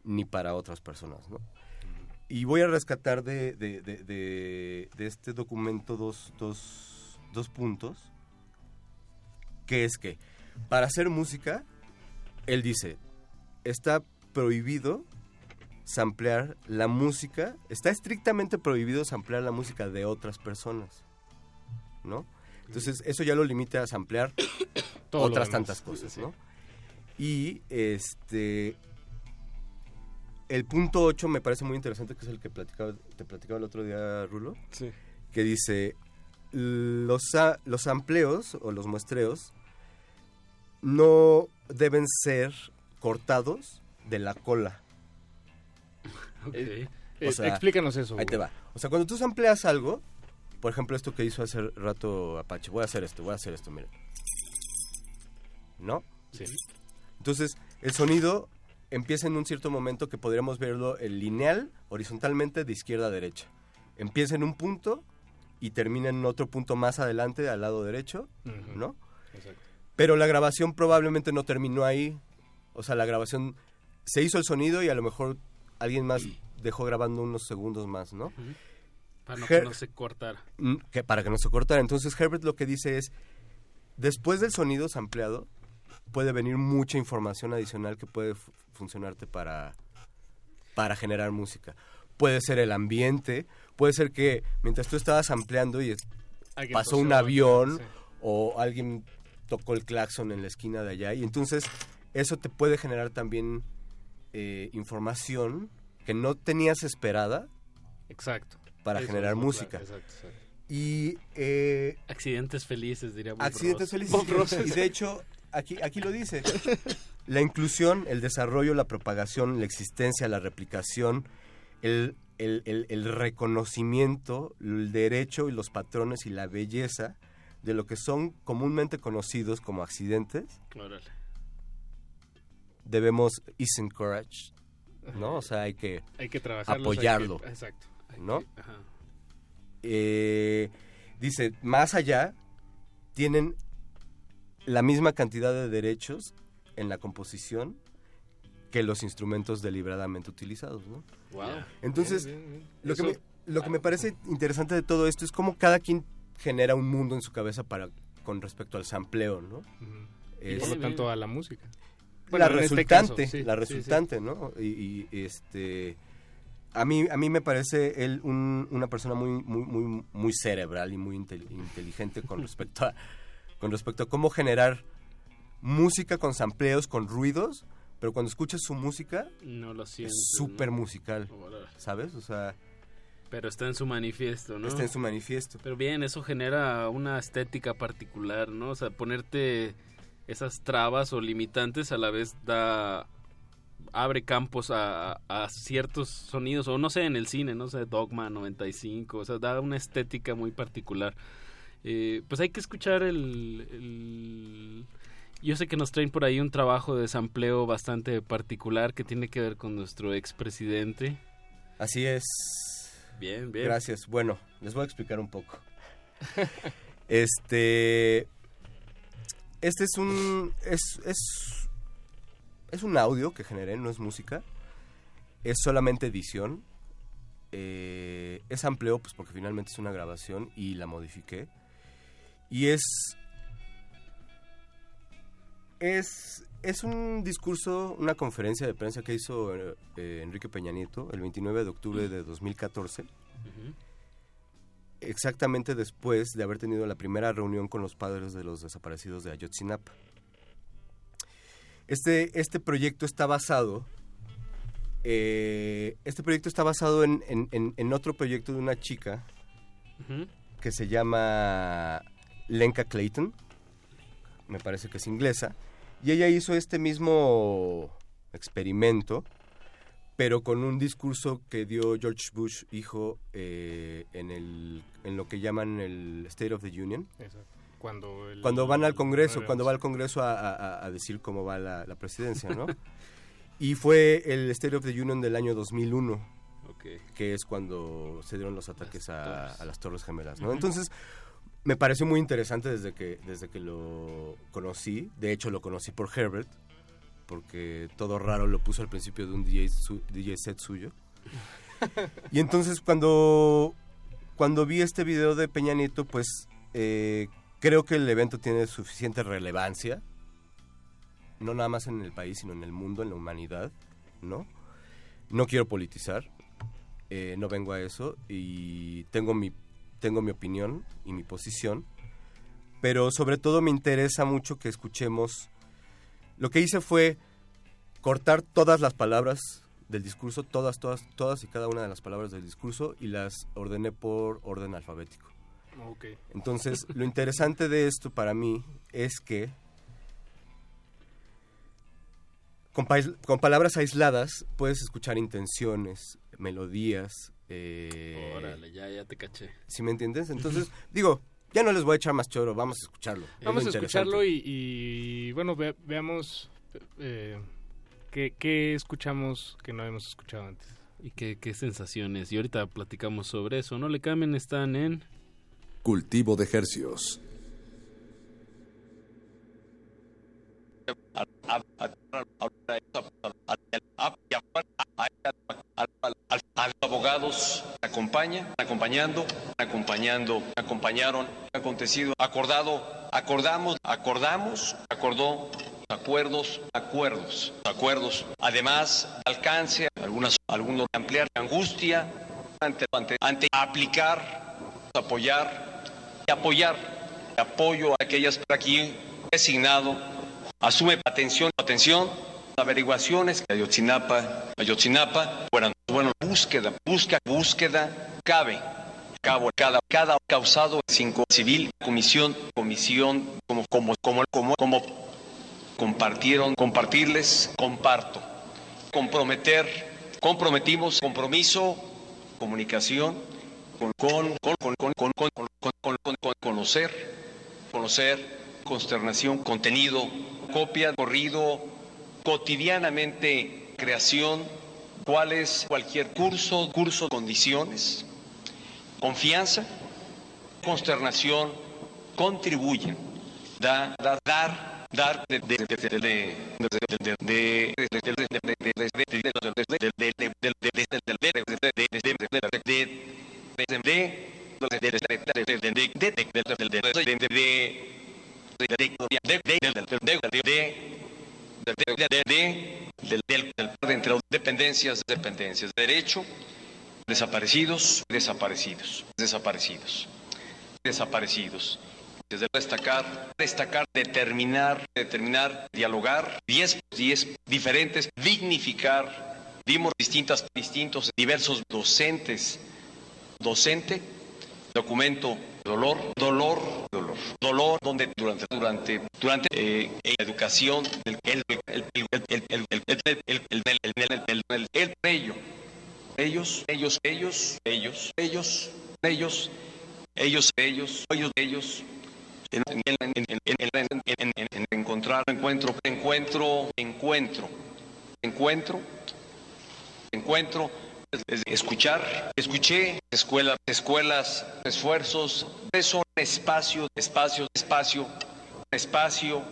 ni para otras personas, ¿no? Y voy a rescatar de, de- de- este documento dos, dos- dos puntos, que es que para hacer música, él dice, está prohibido samplear la música, está estrictamente prohibido samplear la música de otras personas, ¿no? Entonces, eso ya lo limita a samplear otras tantas cosas, ¿no? Y este el punto 8 me parece muy interesante, que es el que platicaba, te platicaba el otro día, Rulo. Sí. Que dice, los, los amplios o los muestreos no deben ser cortados de la cola. Eh, O eh, sea, explícanos eso. Ahí te va. O sea, cuando tú sampleas algo, por ejemplo, esto que hizo hace rato Apache, voy a hacer esto, voy a hacer esto, miren. ¿No? Sí. Entonces, el sonido empieza en un cierto momento que podríamos verlo en lineal, horizontalmente, de izquierda a derecha. Empieza en un punto y termina en otro punto más adelante, al lado derecho. ¿no? Exacto. Pero la grabación probablemente no terminó ahí. O sea, la grabación se hizo el sonido y a lo mejor alguien más dejó grabando unos segundos más, ¿no? Para no que no se cortara. Mm, que para que no se cortara. Entonces Herbert lo que dice es, después del sonido sampleado, puede venir mucha información adicional que puede fu- funcionarte para, para generar música. Puede ser el ambiente, puede ser que mientras tú estabas ampliando y pasó un avión sí. o alguien tocó el claxon en la esquina de allá y entonces eso te puede generar también eh, información que no tenías esperada Exacto. para Eso generar música. claro, exacto, exacto. Y eh, Accidentes felices, diría Bob accidentes Ross. felices. Y de hecho, aquí, aquí lo dice. La inclusión, el desarrollo, la propagación, la existencia, la replicación, el, el- el- el reconocimiento, el derecho y los patrones y la belleza de lo que son comúnmente conocidos como accidentes, Órale. debemos is encourage, ¿no? O sea, hay que, Hay que apoyarlo, hay que- exacto. Hay ¿no? que- ajá. Eh, dice, más allá, tienen la misma cantidad de derechos en la composición que los instrumentos deliberadamente utilizados, ¿no? Wow. Entonces, Bien, bien, bien. lo que, me, lo que me parece interesante de todo esto es cómo cada quien genera un mundo en su cabeza para con respecto al sampleo, ¿no? Y por lo tanto a la música. la este caso, resultante, sí, la sí, sí. resultante, ¿no? Y, y, este a mí a mí me parece él un- una persona muy muy muy muy cerebral y muy intel- inteligente con respecto a con respecto a cómo generar música con sampleos, con ruidos, pero cuando escuchas su música No lo siento. es súper musical. ¿sabes? O sea, Pero está en su manifiesto, ¿no? está en su manifiesto. Pero bien, eso genera una estética particular, ¿no? O sea, ponerte esas trabas o limitantes a la vez da abre campos a, a ciertos sonidos o no sé en el cine no sé Dogma 95 o sea da una estética muy particular Eh, pues hay que escuchar el, el- yo sé que nos traen por ahí un trabajo de sampleo bastante particular que tiene que ver con nuestro expresidente Así es. bien bien Gracias. Bueno, les voy a explicar un poco. este. Este es un. Es, es. Es un audio que generé, no es música. Es solamente edición. Eh, es amplio, pues porque finalmente es una grabación y la modifiqué. Y es. Es. Es un discurso, una conferencia de prensa que hizo eh, Enrique Peña Nieto el 29 de octubre de 2014 Ujú. exactamente después de haber tenido la primera reunión con los padres de los desaparecidos de Ayotzinapa. Este, este proyecto está basado, eh, este proyecto está basado en, en- en- en otro proyecto de una chica que se llama Lenka Clayton, me parece que es inglesa, y ella hizo este mismo experimento pero con un discurso que dio George Bush, hijo, eh, en, el, en lo que llaman el State of the Union. Exacto. Cuando, el- Cuando van al Congreso, cuando va al Congreso a, a- a decir cómo va la, la presidencia, ¿no? y fue el State of the Union del año 2001, que es cuando se dieron los ataques a, a las Torres Gemelas, ¿no? Entonces, me pareció muy interesante desde que, desde que lo conocí. De hecho, lo conocí por Herbert, porque todo raro lo puso al principio de un DJ, su- DJ set suyo. Y entonces cuando, cuando vi este video de Peña Nieto, pues eh, creo que el evento tiene suficiente relevancia, no nada más en el país, sino en el mundo, en la humanidad, ¿no? No quiero politizar, eh, no vengo a eso y tengo mi, tengo mi opinión y mi posición, pero sobre todo me interesa mucho que escuchemos... Lo que hice fue cortar todas las palabras del discurso, todas, todas, todas y cada una de las palabras del discurso y las ordené por orden alfabético. Entonces, lo interesante de esto para mí es que con palabras aisladas puedes escuchar intenciones, melodías. Eh, Órale, ya, ya te caché. ¿Sí me entiendes? Entonces, digo, ya no les voy a echar más choro, vamos a escucharlo. Es Vamos lo a escucharlo y, y, bueno, ve- veamos eh, qué, qué escuchamos que no hemos escuchado antes. ¿Y qué, qué sensaciones? Y ahorita platicamos sobre eso. No le cambien, están en... Cultivo de ejercios. Abogados acompañan, acompañando, acompañando, acompañaron, acontecido, acordado, acordamos, acordamos, acordó, acuerdos, acuerdos, acuerdos. Además, alcance, algunas, algunos ampliar angustia ante, ante, ante aplicar, apoyar y apoyar, apoyo a aquellas por aquí designado, asume atención, atención, averiguaciones que Ayotzinapa, Ayotzinapa, bueno, bueno, búsqueda, busca, búsqueda, cabe, cabo, cada, cada causado cinco civil, comisión, comisión, como, como, como, como, como compartieron, compartirles, comparto, comprometer, comprometimos, compromiso, comunicación, con, con, con, con, con, con, con, con- con- conocer, conocer, consternación, contenido, copia, corrido, cotidianamente creación, cuál es cualquier curso, curso, condiciones, confianza, consternación, contribuyen, da, da- dar, dar de de de, de, del, de, entre dependencias, dependencias, derecho, desaparecidos, desaparecidos, desaparecidos, desaparecidos. Desde destacar, destacar, determinar, determinar, dialogar, 10, 10 diferentes, dignificar, dimos distintas, distintos, diversos docentes, docente, documento dolor, dolor, dolor, dolor, donde durante, durante, durante eh, la educación, el, el, el, el, el, el, el, el, el, el, el, el, el, el, el, el ello, ellos, ellos, ellos, ellos, ellos, ellos, ellos, ellos, ellos, ellos, en, en, en, en, en, en, en, en, en encontrar, encuentro, encuentro, encuentro, encuentro, encuentro, escuchar, escuché, escuelas, escuelas, esfuerzos, eso, espacio, espacio, espacio, espacio,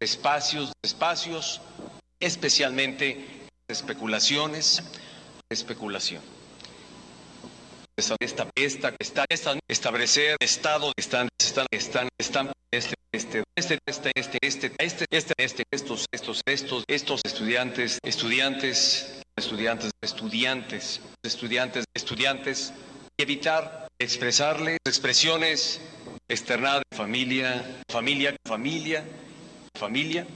espacios, espacios, especialmente especulaciones, especulación. Esta, esta, esta, esta, esta- establecer estado, están, están, están, están, este, este, este, este, este, este, este, este, este, estos, estos, estos, estos estudiantes, estudiantes, estudiantes, estudiantes, estudiantes, estudiantes, y evitar expresarles expresiones externadas de familia, familia, familia, familia,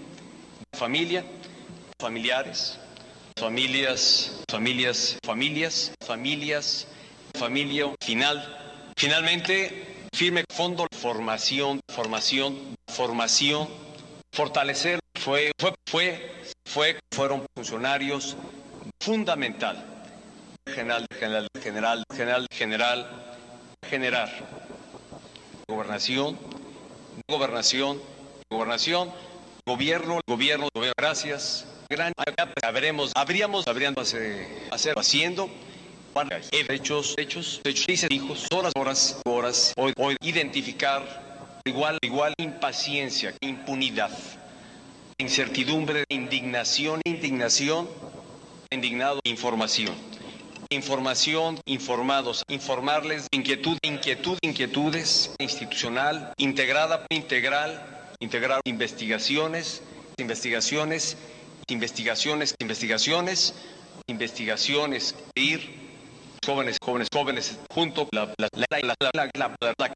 familia, familiares, familias, familias, familias, familias, familia, final. Finalmente, firme fondo, formación, formación, formación, fortalecer, fue, fue, fue, fue, fueron funcionarios fundamental, general, general, general, general, general, generar. Gobernación, gobernación, gobernación, gobierno, gobierno, gobierno, gracias, gran, habremos, habríamos, habríamos hacer, haciendo, hechos, hechos, hechos, dice hijos, horas, horas, horas, hoy, hoy, identificar igual, igual impaciencia, impunidad, incertidumbre, indignación, indignación, indignado, información. Información, informados, informarles, inquietud, inquietud, inquietudes, institucional, integrada, integral, integrar investigaciones, investigaciones, investigaciones, investigaciones, investigaciones, ir jóvenes, jóvenes, jóvenes, junto la la la la la la la la la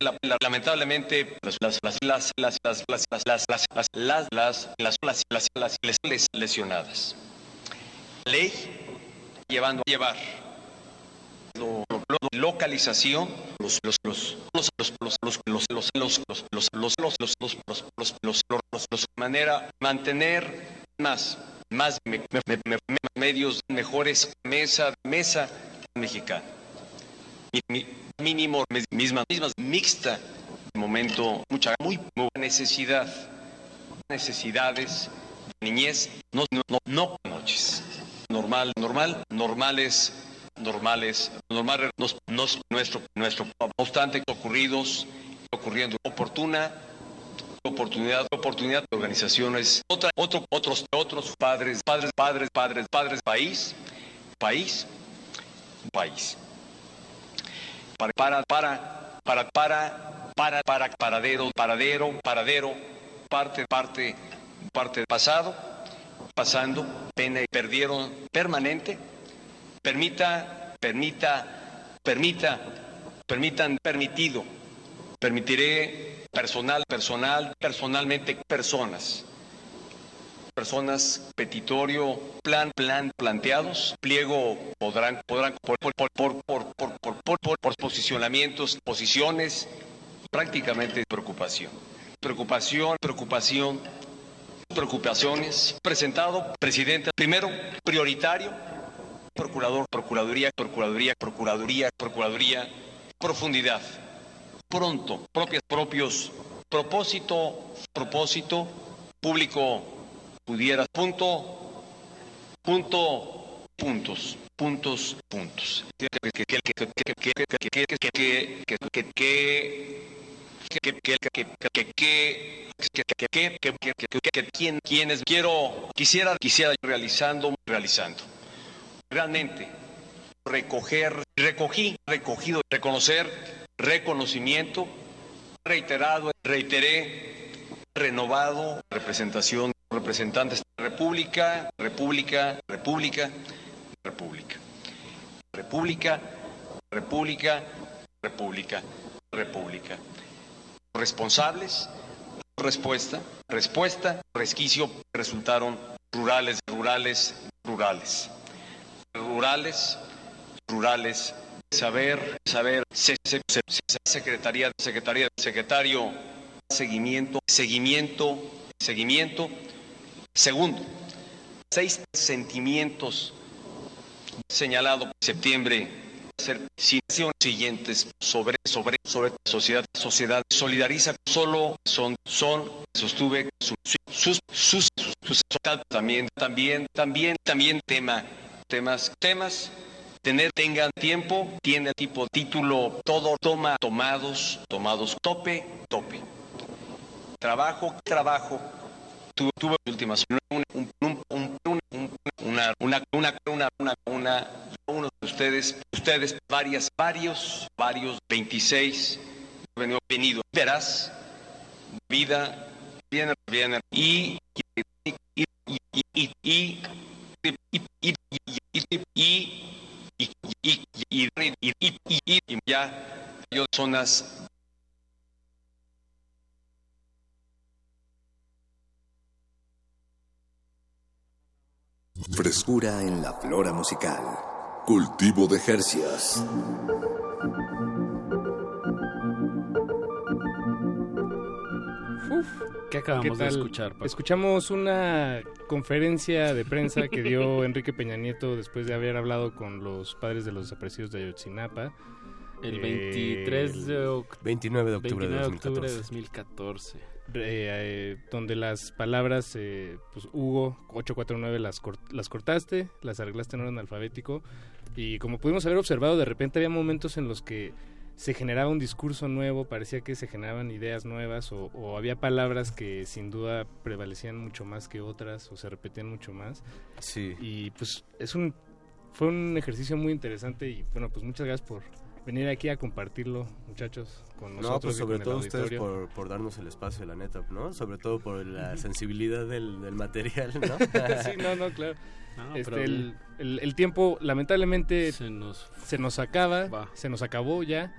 la la lamentablemente las las las las las las las las las las las las las las las lesionadas ley llevando a llevar localización los los los los los los los los los los los los los los manera mantener más más medios mejores mesa mesa mexicana. Mínimo misma mismas mixta de momento mucha muy necesidad necesidades niñez no no no noches. Normal normal normales normales normales nos, nos, nuestro nuestro obstante ocurridos ocurriendo oportuna oportunidad, oportunidad de organizaciones, otra, otro, otros, otros padres, padres, padres, padres, padres, país, país, país. Para, para, para, para, para, para, para, paradero, paradero, paradero, parte, parte, parte pasado, pasando, pena y perdieron permanente, permita, permita, permita, permitan, permitido, permitiré personal personal personalmente personas. Personas petitorio plan plan planteados pliego podrán podrán por por por por por por por, por, posicionamientos posiciones prácticamente preocupación. Preocupación preocupación preocupaciones. Presentado presidente primero prioritario procurador procuraduría procuraduría procuraduría procuraduría profundidad pronto propios, propios propósito, propósito público pudiera. Punto, punto, puntos, puntos, puntos. quienes quiero quisiera quisiera realizando realizando realmente recoger recogí recogido reconocer reconocimiento reiterado, reiteré, renovado, representación, representantes de la República, República, República, República. República, República, República, República. Responsables, respuesta, respuesta, resquicio, resultaron rurales, rurales, rurales. Rurales, rurales, saber saber se, se, se, secretaría secretaría secretario seguimiento seguimiento seguimiento segundo seis sentimientos señalado septiembre ser siguientes sobre sobre sobre sociedad sociedad solidariza solo son son sostuve sus sus sus, sus también también también también tema temas temas tener tengan tiempo tiene tipo título todo toma tomados tomados tope tope trabajo trabajo tuve tuve últimas un, un, un, un, una una una una una una uno de ustedes ustedes varias varios varios 26 venido venido verás vida viene viene y y y y y y y y y y ya yo zonas Frescura en la flora musical. Cultivo de Jercias. ¿Qué acabamos de escuchar, Paco? Escuchamos una conferencia de prensa que dio Enrique Peña Nieto después de haber hablado con los padres de los desaparecidos de Ayotzinapa. El Eh, 23 de oc- 29 de octubre de 29 de octubre de 2014. 2014. eh, eh, donde las palabras, eh, pues Hugo 849 las, cort- las cortaste, las arreglaste en orden alfabético y como pudimos haber observado, de repente había momentos en los que se generaba un discurso nuevo, parecía que se generaban ideas nuevas o, o había palabras que sin duda prevalecían mucho más que otras o se repetían mucho más. Sí. Y pues es un fue un ejercicio muy interesante y bueno, pues muchas gracias por venir aquí a compartirlo, muchachos, con nosotros No, pues y sobre con todo ustedes por, por darnos el espacio, la neta, ¿no? Sobre todo por la sensibilidad del, del material, ¿no? sí, no, no, claro. No, Este, el- el tiempo lamentablemente Se nos... se nos acaba, Va. se nos acabó ya.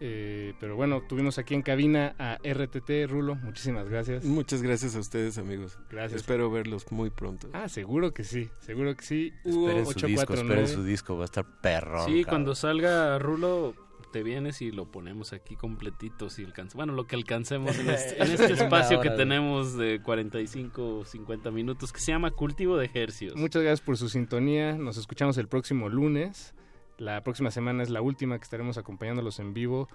Eh, pero bueno, tuvimos aquí en cabina a RTT, Rulo, muchísimas gracias. Muchas gracias a ustedes, amigos. Gracias. Espero verlos muy pronto. Ah, seguro que sí, seguro que sí. Hugo esperen su disco, 849. esperen su disco, va a estar perrón. Sí, cabrón. cuando salga Rulo, te vienes y lo ponemos aquí completito si alcanza. Bueno, lo que alcancemos en este, en este espacio que tenemos de 45 o 50 minutos que se llama Cultivo de Ejercios. Muchas gracias por su sintonía. Nos escuchamos el próximo lunes. La próxima semana es la última que estaremos acompañándolos en vivo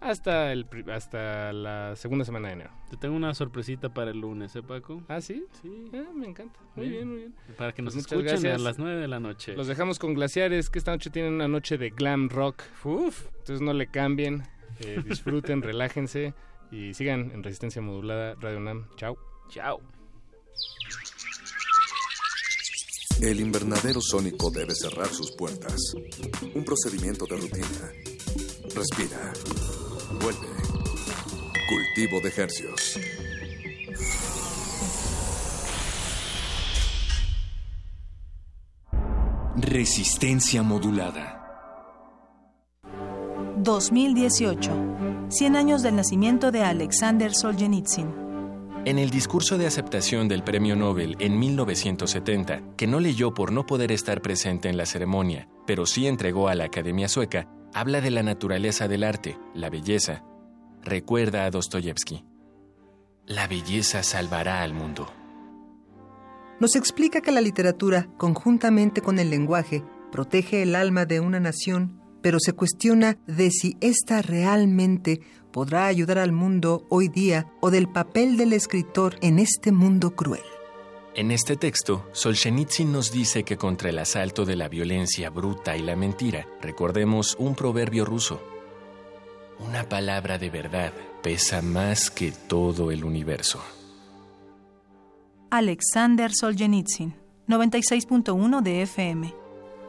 hasta el hasta la segunda semana de enero. Te tengo una sorpresita para el lunes, ¿eh, Paco? ¿Ah, sí? Sí. Ah, me encanta. Muy Bien. bien, muy bien. Para que nos Pues escuchen gracias. a las 9 de la noche. Los dejamos con Glaciares, que esta noche tienen una noche de glam rock. Uf, entonces no le cambien, eh, disfruten, relájense y sigan en Resistencia Modulada Radio Nam. Chao. Chao. El invernadero sónico debe cerrar sus puertas. Un procedimiento de rutina. Respira. Vuelve. Cultivo de ejercios. Resistencia modulada. 2018. 100 años del nacimiento de Alexander Solzhenitsyn. En el discurso de aceptación del Premio Nobel en 1970, que no leyó por no poder estar presente en la ceremonia, pero sí entregó a la Academia Sueca, habla de la naturaleza del arte, la belleza. Recuerda a Dostoyevsky. La belleza salvará al mundo. Nos explica que la literatura, conjuntamente con el lenguaje, protege el alma de una nación, pero se cuestiona de si ésta realmente podrá ayudar al mundo hoy día o del papel del escritor en este mundo cruel. En este texto, Solzhenitsyn nos dice que contra el asalto de la violencia bruta y la mentira, recordemos un proverbio ruso. Una palabra de verdad pesa más que todo el universo. Alexander Solzhenitsyn. 96.1 de FM.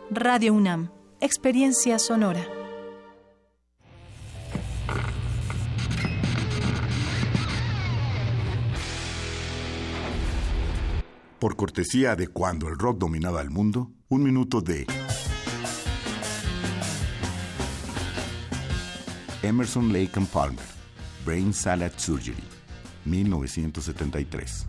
Radio UNAM. Experiencia sonora. Por cortesía de cuando el rock dominaba el mundo, un minuto de Emerson Lake and Palmer, Brain Salad Surgery, 1973.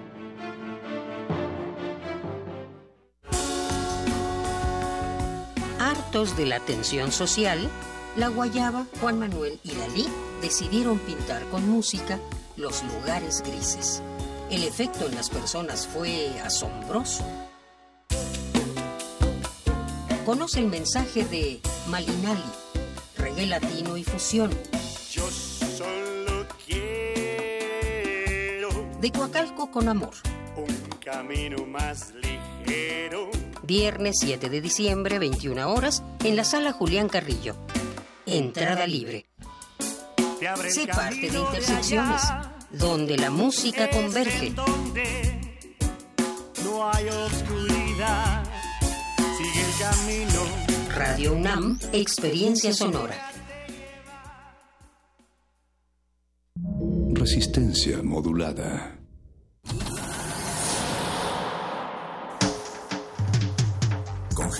Hartos de la tensión social, la Guayaba, Juan Manuel y Dalí decidieron pintar con música los lugares grises. El efecto en las personas fue asombroso. Conoce el mensaje de Malinali, reggae latino y fusión. Yo solo quiero De Coacalco con amor. un camino más ligero. Viernes 7 de diciembre, 21 horas, en la sala Julián Carrillo. Entrada libre. Sé parte de Intersecciones, allá, donde la música converge. donde no hay oscuridad. Sigue el camino. Radio UNAM, Experiencia Sonora. Resistencia modulada.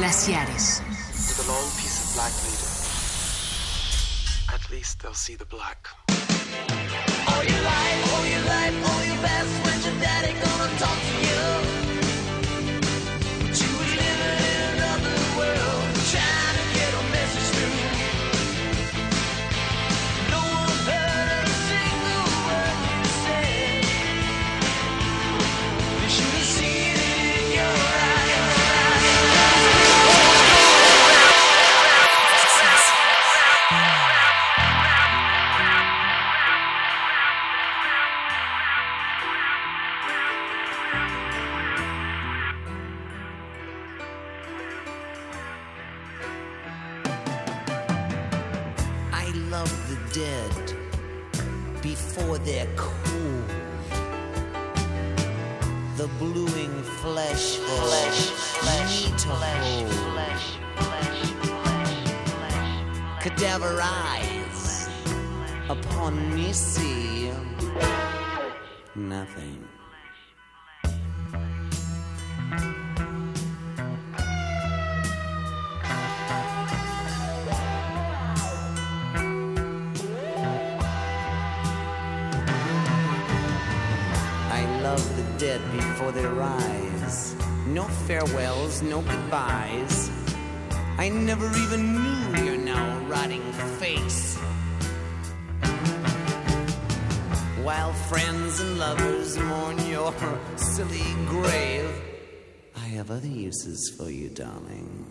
Glaciares. With a long piece of black leader. At least they'll see the black. Bluing flesh, flesh, flesh, flesh, flesh, Cadaver eyes upon me see nothing. Before they rise. No farewells, no goodbyes. I never even knew your now rotting face. While friends and lovers mourn your silly grave, I have other uses for you, darling.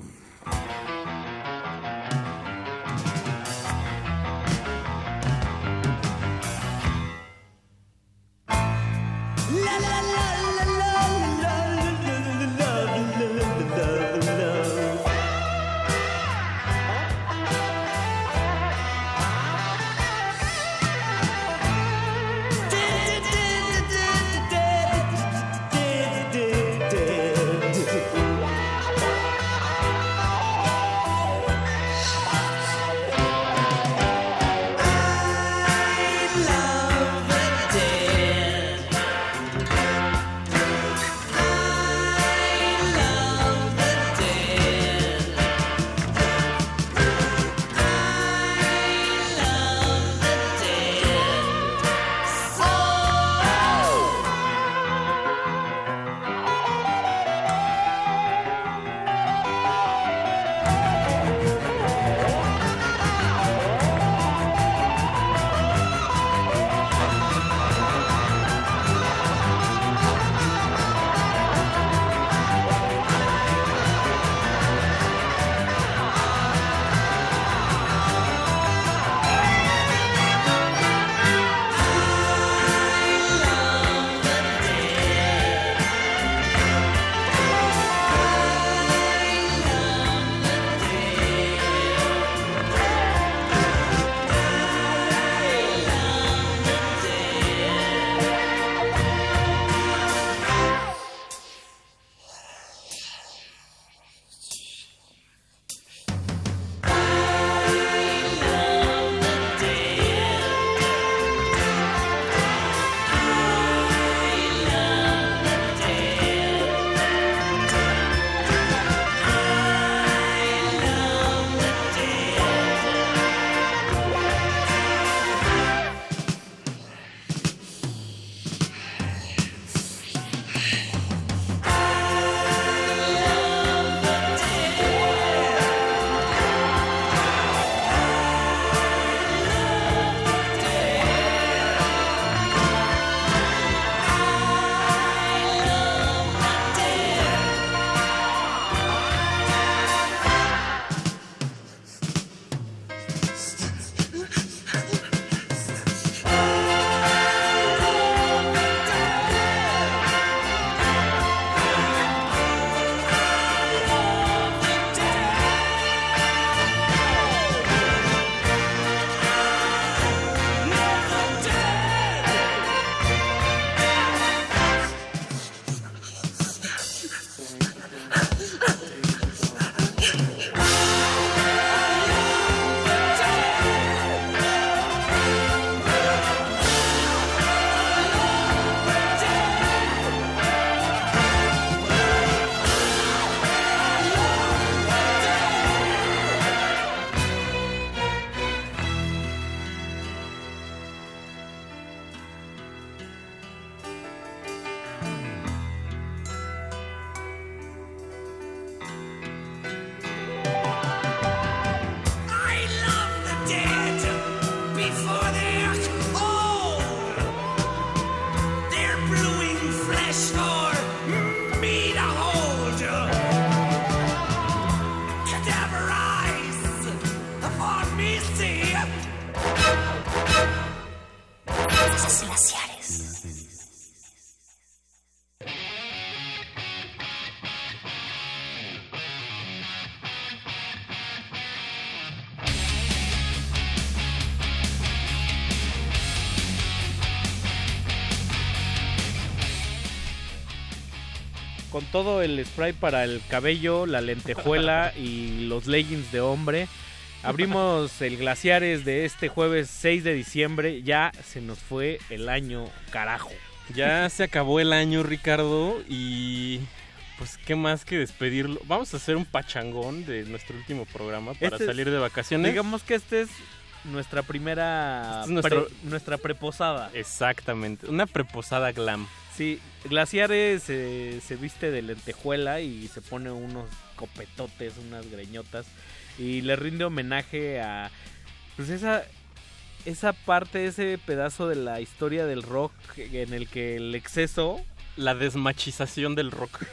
Todo el spray para el cabello, la lentejuela y los leggings de hombre. Abrimos el Glaciares de este jueves 6 de diciembre. Ya se nos fue el año, carajo. Ya se acabó el año, Ricardo, y pues qué más que despedirlo. Vamos a hacer un pachangón de nuestro último programa para Este es- salir de vacaciones. Digamos que este es nuestra primera Este es nuestro- pre- nuestra preposada. Exactamente, una preposada glam. Sí, Glaciares eh, se viste de lentejuela y se pone unos copetotes, unas greñotas y le rinde homenaje a pues esa esa parte, ese pedazo de la historia del rock en el que el exceso, La desmachización del rock.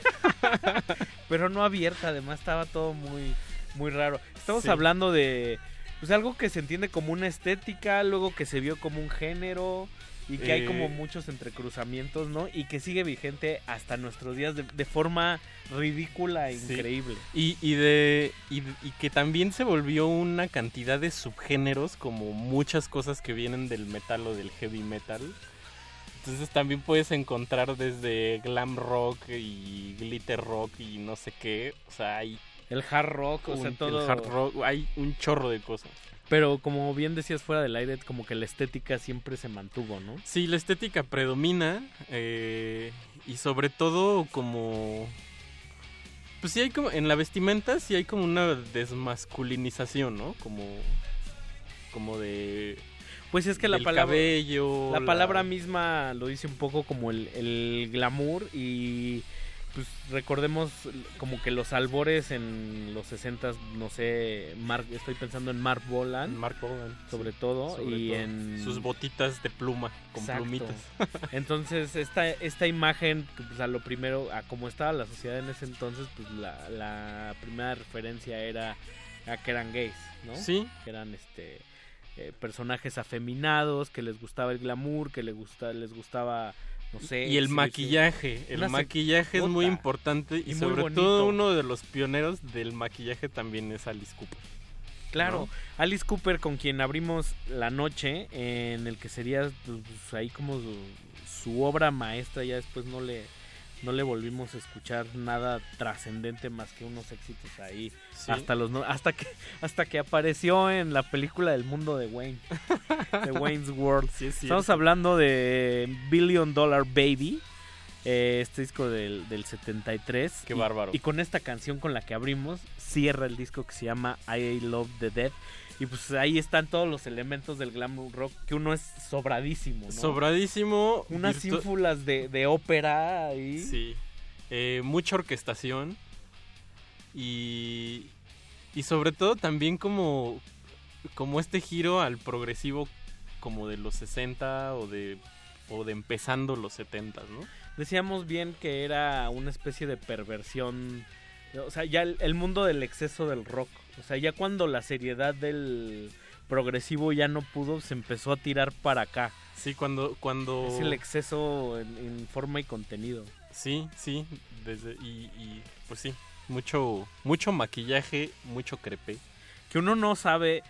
pero no abierta, además estaba todo muy muy raro. Estamos Sí. hablando de pues algo que se entiende como una estética, luego que se vio como un género y que hay Eh, como muchos entrecruzamientos, ¿no? Y que sigue vigente hasta nuestros días de, de forma ridícula e Sí. increíble. Y, y de y, y que también se volvió una cantidad de subgéneros como muchas cosas que vienen del metal o del heavy metal. Entonces también puedes encontrar desde glam rock y glitter rock y no sé qué. O sea, hay El hard rock, o sea, todo... el hard rock, hay un chorro de cosas. Pero como bien decías fuera del aire, como que la estética siempre se mantuvo, ¿no? Sí, la estética predomina eh, y sobre todo como... Pues sí hay como... En la vestimenta sí hay como una desmasculinización, ¿no? Como... Como de... Pues es que la palabra... cabello, La palabra misma lo dice un poco como el, el glamour y pues recordemos como que los albores en los 60 no sé, Mark, estoy pensando en Mark Bolan, Mark Bolan, sobre sí, todo sobre y todo. en Sus botitas de pluma, con Exacto. plumitas. Entonces, esta, esta imagen, pues a lo primero, a cómo estaba la sociedad en ese entonces, pues la, la primera referencia era a que eran gays, ¿no? Sí. Que eran este eh, personajes afeminados, que les gustaba el glamour, que les, gusta, les gustaba, no sé... Y el maquillaje, el maquillaje es muy importante y, sobre bonito. todo uno de los pioneros del maquillaje también es Alice Cooper. Claro, ¿no? Alice Cooper con quien abrimos la noche, en el que sería pues, ahí como su, su obra maestra, ya después no le no le volvimos a escuchar nada trascendente más que unos éxitos ahí. Sí. hasta los no- hasta que hasta que apareció en la película del mundo de Wayne de Wayne's World. Sí, es estamos hablando de Billion Dollar Baby eh, este disco del, del 73 Qué y- bárbaro. y con esta canción con la que abrimos cierra el disco que se llama I Love the Dead y pues ahí están todos los elementos del glam rock que uno es sobradísimo ¿no? Sobradísimo. unas ínfulas de, de ópera ahí Sí. Eh, mucha orquestación. Y. Y sobre todo también como. Como este giro al progresivo como de los 60 o de. o de empezando los 70, ¿no? Decíamos bien que era una especie de perversión. O sea, ya el, el mundo del exceso del rock. O sea, ya cuando la seriedad del progresivo ya no pudo, se empezó a tirar para acá. Sí, cuando. cuando... Es el exceso en, en forma y contenido. Sí, sí. Desde, y, y pues sí. Mucho, mucho maquillaje, mucho crepe. Que uno no sabe.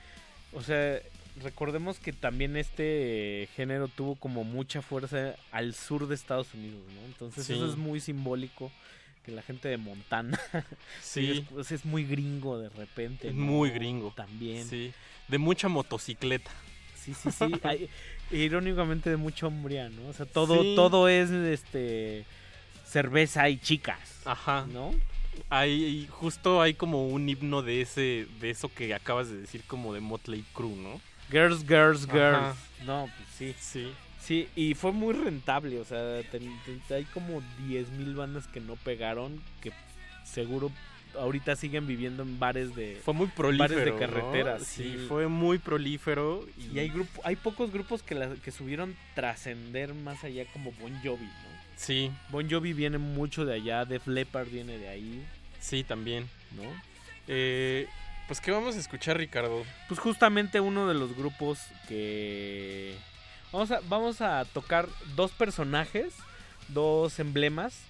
O sea, recordemos que también este género tuvo como mucha fuerza al sur de Estados Unidos, ¿no? Entonces Sí. eso es muy simbólico. Que la gente de Montana. Sí. es, pues, es muy gringo de repente. Es ¿no? muy gringo. También. Sí. De mucha motocicleta. Sí, sí, sí. Hay- irónicamente de mucha hombría, ¿no? O sea, todo, Sí. todo es este cerveza y chicas. Ajá. ¿No? Hay, justo hay como un himno de ese, de eso que acabas de decir como de Motley Crue, ¿no? Girls, girls, girls. Ajá. No, pues sí. Sí. Sí, y fue muy rentable, o sea, ten- ten- hay como 10.000 bandas que no pegaron, que seguro ahorita siguen viviendo en bares de Fue muy prolífero. bares de ¿no? carretera, Sí, sí. fue muy prolífero. Y, Y hay grupo, hay pocos grupos que, la- que subieron trascender más allá como Bon Jovi, ¿no? Sí, Bon Jovi viene mucho de allá, Def Leppard viene de ahí, sí, también. ¿no? Eh, pues, ¿qué vamos a escuchar, Ricardo? Pues justamente uno de los grupos que vamos a vamos a tocar dos personajes, dos emblemas.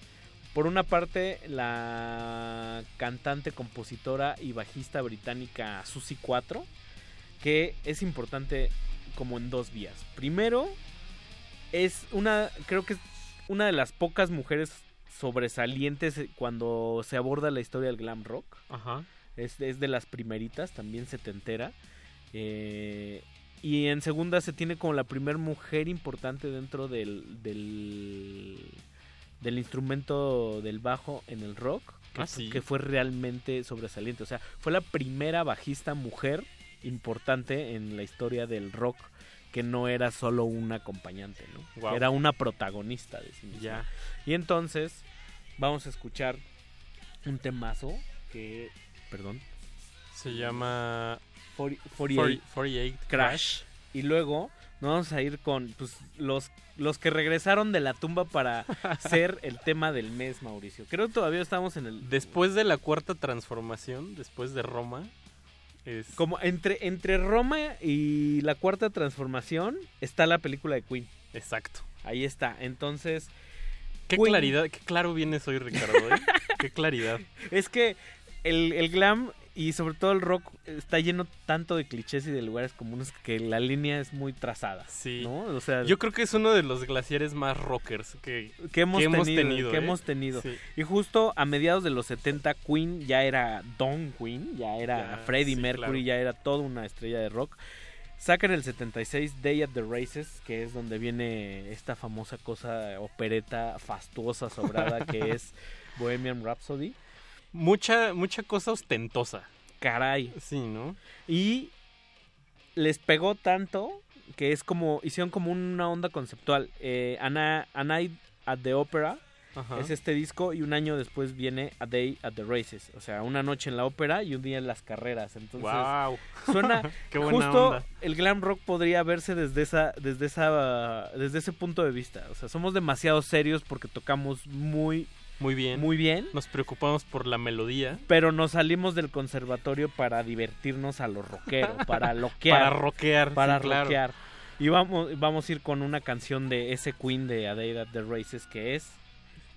Por una parte la cantante, compositora y bajista británica Susie 4, que es importante como en dos vías. Primero es una creo que es una de las pocas mujeres sobresalientes cuando se aborda la historia del glam rock. Ajá. Es, es de las primeritas, también setentera. Eh, y en segunda se tiene como la primer mujer importante dentro del, del, del instrumento del bajo en el rock. Que, Ah, sí. que fue realmente sobresaliente. O sea, fue la primera bajista mujer importante en la historia del rock que no era solo un acompañante, ¿no? Era una protagonista de sí misma. Ya. Y entonces vamos a escuchar un temazo que, perdón, Se llama 40 48, 48 Crash. Y luego nos vamos a ir con pues, los, los que regresaron de la tumba para ser el tema del mes, Mauricio. Creo que todavía estamos en el... Después de la cuarta transformación, después de Roma, es... Como entre, entre Roma y la cuarta transformación está la película de Queen. Exacto. Ahí está. Entonces... Qué Queen- claridad, qué claro vienes hoy, Ricardo. ¿eh? qué claridad. Es que el, el glam y sobre todo el rock está lleno tanto de clichés y de lugares comunes que la línea es muy trazada. Sí. ¿no? O sea, Yo creo que es uno de los glaciares más rockers que, que hemos tenido, que ¿eh? hemos tenido. Sí. Y justo a mediados de los 70 Queen ya era Don Queen, ya era Ya, Freddie sí, Mercury, claro. ya era toda una estrella de rock. Sacan el 76 Day at the Races, que es donde viene esta famosa cosa opereta fastuosa, sobrada que es Bohemian Rhapsody. Mucha, mucha cosa ostentosa. Caray. Sí, ¿no? Y les pegó tanto que es como, hicieron como una onda conceptual. Eh, a, Night at the Opera Ajá. es este disco y un año después viene A Day at the Races. O sea, una noche en la ópera y un día en las carreras. Entonces, Guau. suena Qué buena justo onda. el glam rock podría verse desde esa desde esa desde ese punto de vista. O sea, somos demasiado serios porque tocamos muy Muy bien. muy bien, Nos preocupamos por la melodía. pero nos salimos del conservatorio para divertirnos a lo rockero, para loquear. Para rockear. para sí, claro. rockear. Y vamos, vamos a ir con una canción de ese Queen de A Day at the Races que es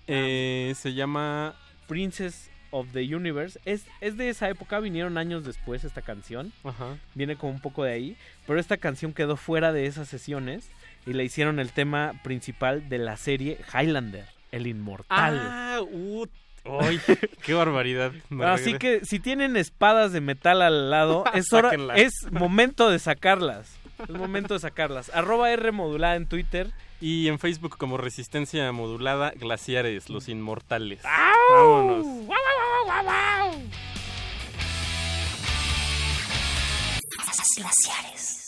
Eh, se llama Princess of the Universe. Es, es de esa época, vinieron años después esta canción. Ajá. Viene como un poco de ahí. Pero esta canción quedó fuera de esas sesiones y le hicieron el tema principal de la serie Highlander, el inmortal. Ah, uh, ¡Ay! ¡Qué barbaridad! Me Así que si tienen espadas de metal al lado, es, hora, es momento de sacarlas. Es momento de sacarlas. Arroba R modulada en Twitter. Y en Facebook como Resistencia Modulada, Glaciares, los inmortales. ¡Au! Vámonos. Glaciares.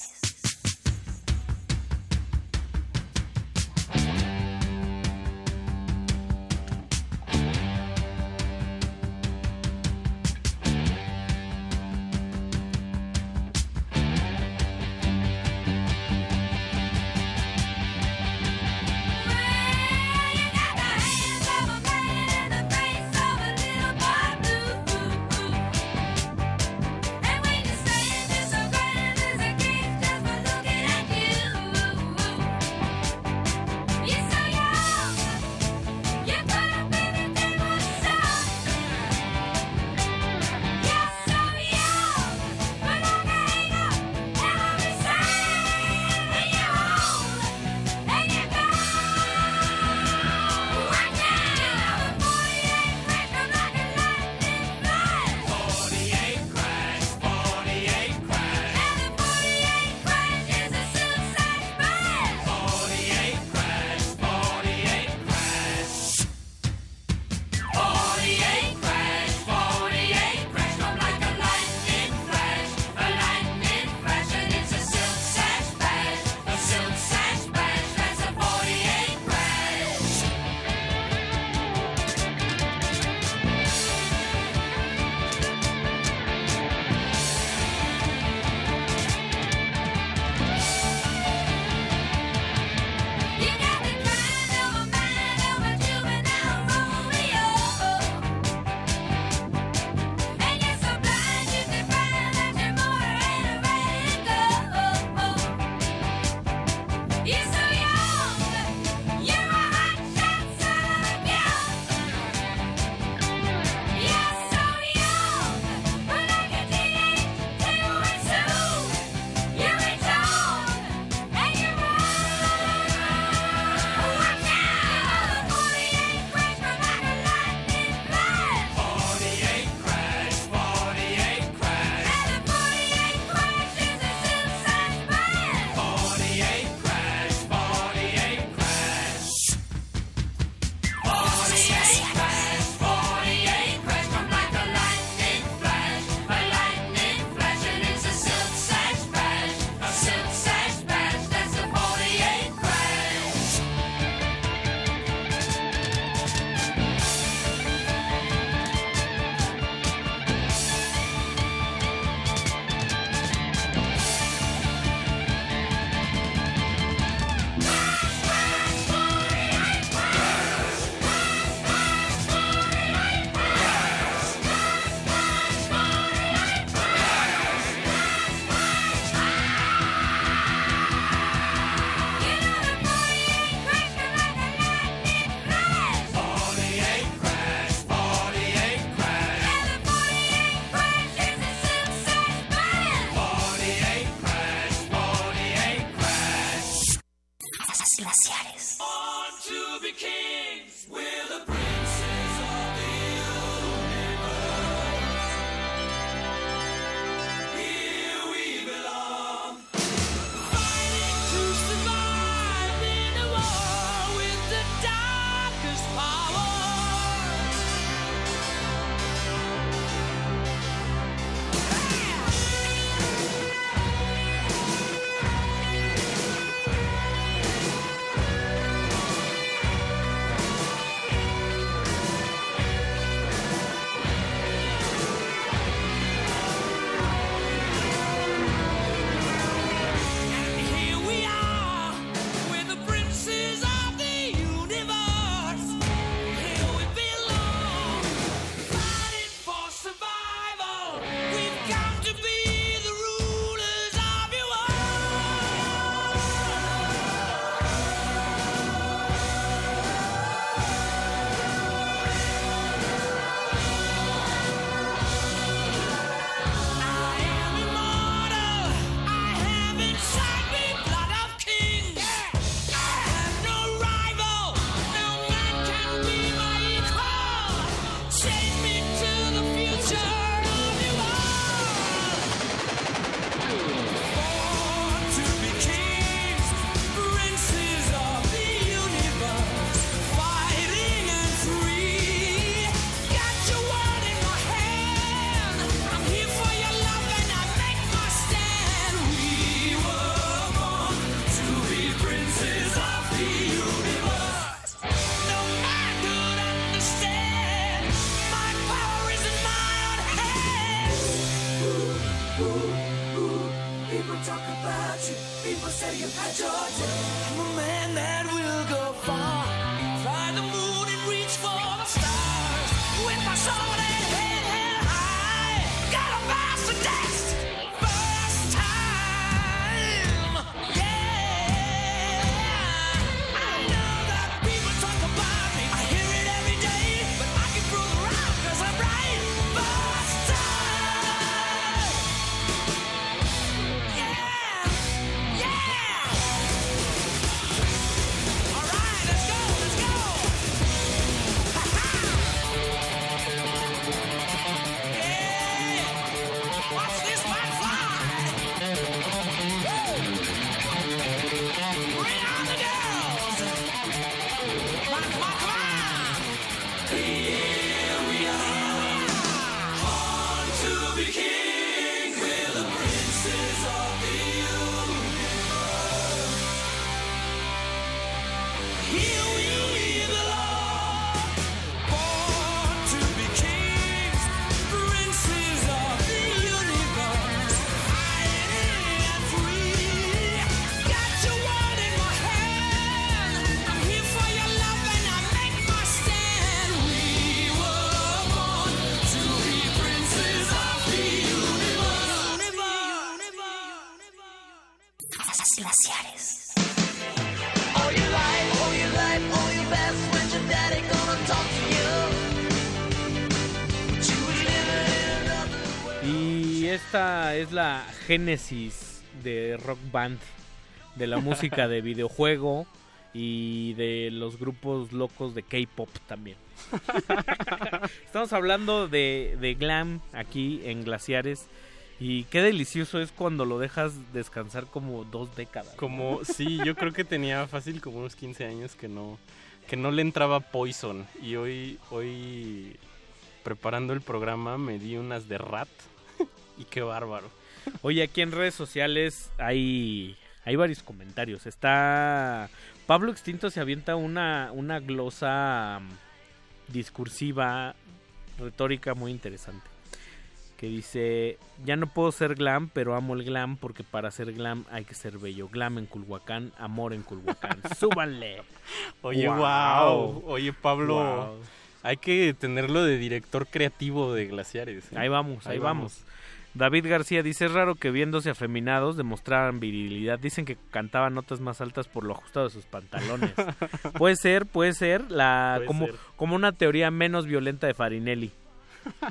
Esta es la génesis de rock band, de la música de videojuego y de los grupos locos de K-pop también. Estamos hablando de, de glam aquí en Glaciares. Y qué delicioso es cuando lo dejas descansar como dos décadas. Como, sí, yo creo que tenía fácil como unos 15 años que no, que no le entraba Poison. Y hoy, hoy preparando el programa me di unas de Rat. Y qué bárbaro. Oye, aquí en redes sociales hay, hay varios comentarios. Está. Pablo Extinto se avienta una, una glosa mm, discursiva, retórica muy interesante. Que dice: Ya no puedo ser glam, pero amo el glam porque para ser glam hay que ser bello. Glam en Culhuacán, amor en Culhuacán. ¡Súbanle! Oye, Wow. wow. Oye, Pablo. Wow. Hay que tenerlo de director creativo de Glaciares. ¿eh? Ahí vamos, ahí, vamos. David García dice, es raro que viéndose afeminados demostraran virilidad. Dicen que cantaban notas más altas por lo ajustado de sus pantalones. puede ser, puede ser, la Puede como, ser. como una teoría menos violenta de Farinelli.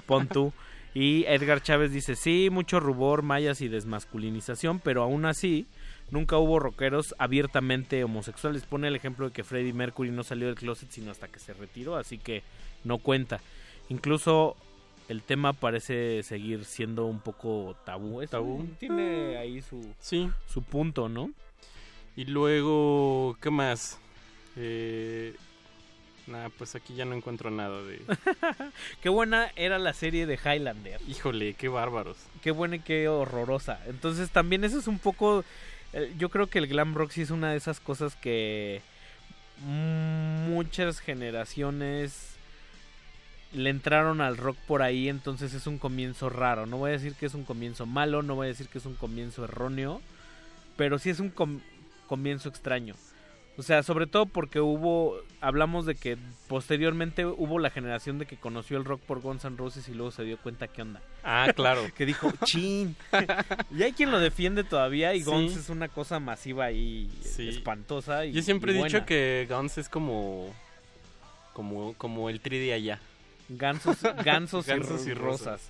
Pon tú. Y Edgar Chávez dice, sí, mucho rubor, mallas y desmasculinización, pero aún así nunca hubo rockeros abiertamente homosexuales. Pone el ejemplo de que Freddie Mercury no salió del closet sino hasta que se retiró, así que no cuenta. Incluso el tema parece seguir siendo un poco tabú. Tabú. Tiene ahí su, Sí. su punto, ¿no? Y luego, ¿qué más? Eh, nada, pues aquí ya no encuentro nada de... Qué buena era la serie de Highlander. Híjole, qué bárbaros. Qué buena y qué horrorosa. Entonces también eso es un poco... eh, Yo creo que el glam rock sí es una de esas cosas que muchas generaciones le entraron al rock por ahí, entonces es un comienzo raro. No voy a decir que es un comienzo malo, no voy a decir que es un comienzo erróneo, pero sí es un com- comienzo extraño. O sea, sobre todo porque hubo, hablamos de que posteriormente hubo la generación de que conoció el rock por Guns N' Roses y luego se dio cuenta qué onda. Ah, claro. que dijo, chin. y hay quien lo defiende todavía y Sí. Guns es una cosa masiva y Sí. espantosa. Y, Yo siempre y he dicho que Guns es como... Como, como el 3 de allá. Gansos, gansos, y, Gansos y ro- rosas. rosas.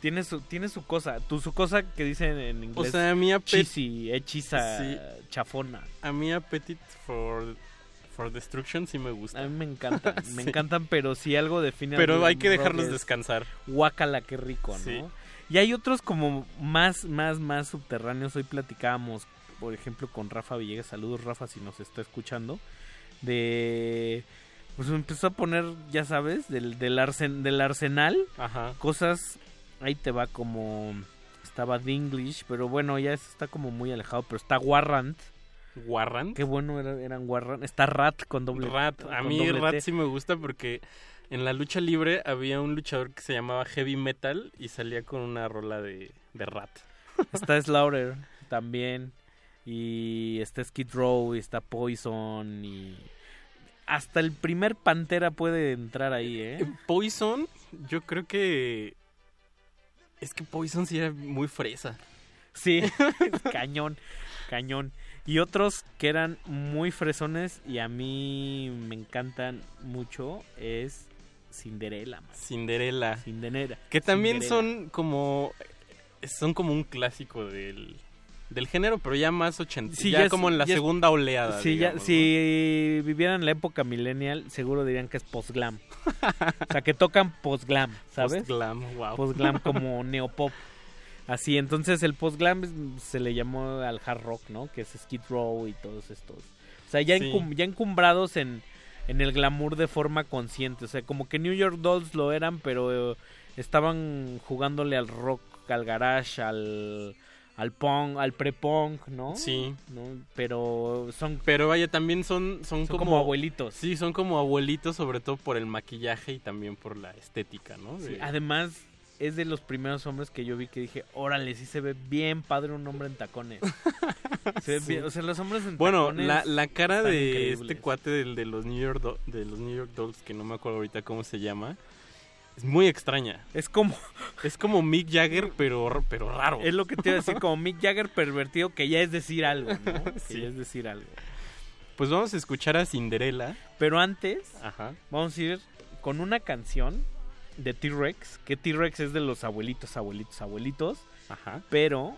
Tiene su, tiene su cosa, tu, su cosa que dicen en inglés. sea, a mí apet- hechiza, Sí. chafona. A mí Appetite for, for Destruction sí me gusta. A mí me encantan, me Sí. encantan, pero si algo define. Pero hay que dejarlos es descansar. Guácala, qué rico, ¿no? Sí. Y hay otros como más, más, más subterráneos. Hoy platicábamos, por ejemplo, con Rafa Villegas. Saludos, Rafa, si nos está escuchando. De. Pues me empezó a poner, ya sabes, del, del, arsen- del arsenal. Ajá. Cosas. Ahí te va como. Estaba Dinglish, pero bueno, ya está como muy alejado. Pero está Warrant. ¿Warrant? Qué bueno era- eran Warrant. Está Rat con doble Rat. A mí Rat T. sí me gusta porque en la lucha libre había un luchador que se llamaba Heavy Metal y salía con una rola de, de Rat. Está Slaughter también. Y está Skid Row, y está Poison. Y hasta el primer Pantera puede entrar ahí, ¿eh? Poison, yo creo que... Es que Poison sí era muy fresa. Sí, cañón, cañón. Y otros que eran muy fresones y a mí me encantan mucho es Cinderella. man. Cinderella. Cinderella. Que también Cinderella. son como... Son como un clásico del, del género, pero ya más ochenta. Sí, ya, ya es- como en la es- segunda oleada. Sí, ya- si vivieran en la época millennial, seguro dirían que es post-glam. o sea, que tocan post-glam, ¿sabes? Post-glam, wow. Post-glam como neopop. Así, entonces el post-glam se le llamó al hard rock, ¿no? Que es Skid Row y todos estos. O sea, ya, Sí. encum- ya encumbrados en, en el glamour de forma consciente. O sea, como que New York Dolls lo eran, pero eh, estaban jugándole al rock, al garage, al, al punk, al pre-punk, ¿no? Sí. ¿No? Pero son Pero vaya, también son, son, Son como abuelitos. Sí, son como abuelitos, sobre todo por el maquillaje y también por la estética, ¿no? Sí, De- además, es de los primeros hombres que yo vi que dije, órale, sí se ve bien padre un hombre en tacones. Se ve Sí. bien- o sea, los hombres en Bueno, tacones la, la cara de increíbles. este cuate del, de los New York Do- de los New York Dolls, que no me acuerdo ahorita cómo se llama, es muy extraña. Es como es como Mick Jagger, pero pero raro. Es lo que te iba a decir, como Mick Jagger pervertido, que ya es decir algo, ¿no? Que Sí. ya es decir algo. Pues vamos a escuchar a Cinderella. Pero antes, Ajá. vamos a ir con una canción de T-Rex, que T-Rex es de los abuelitos, abuelitos, abuelitos, Ajá. pero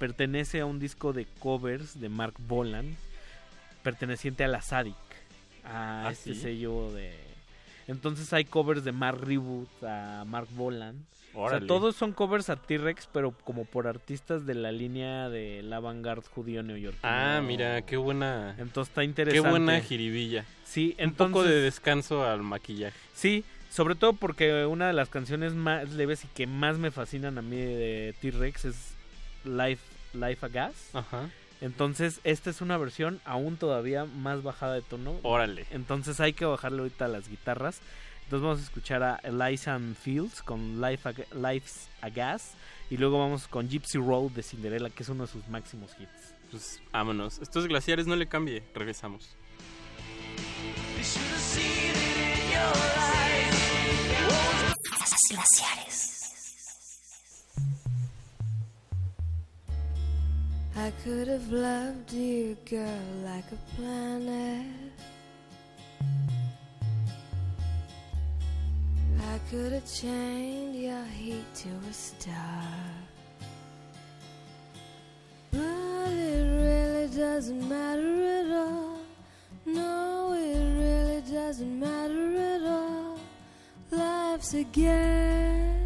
pertenece a un disco de covers de Mark Bolan, perteneciente a la Sadik, a ¿Ah, este sí? sello de... Entonces hay covers de Mark Reboot a Mark Bolan. O Órale. sea, todos son covers a T-Rex, pero como por artistas de la línea de la vanguard judío neoyorquino. Ah, mira, qué buena. Entonces está Qué interesante. buena jiribilla. Sí, Un poco entonces- de descanso al maquillaje. Sí, sobre todo porque una de las canciones más leves y que más me fascinan a mí de T-Rex es Life, Life a Gas. Ajá. Entonces, esta es una versión aún todavía más bajada de tono. Órale. Entonces hay que bajarle ahorita a las guitarras. Entonces vamos a escuchar a Eliza and Fields con Life a, Life's a Gas. Y luego vamos con Gypsy Road de Cinderella, que es uno de sus máximos hits. Pues vámonos. Estos glaciares no le cambie. Regresamos. I could have loved you, girl, like a planet. I could have chained your heat to a star. But it really doesn't matter at all. No, it really doesn't matter at all. Life's a guess.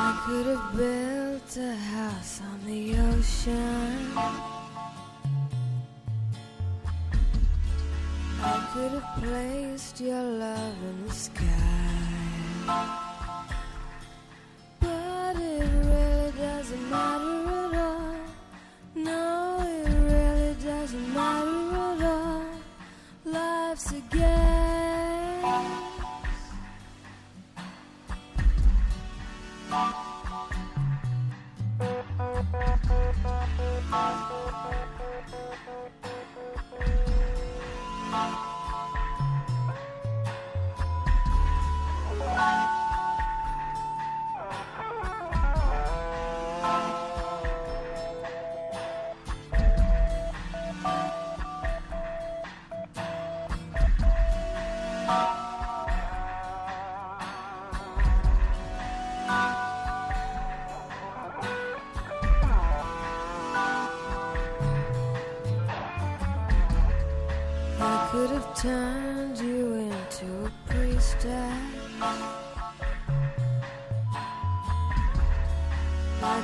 I could have built a house on the ocean. I could have placed your love in the sky. But it really doesn't matter at all. No, I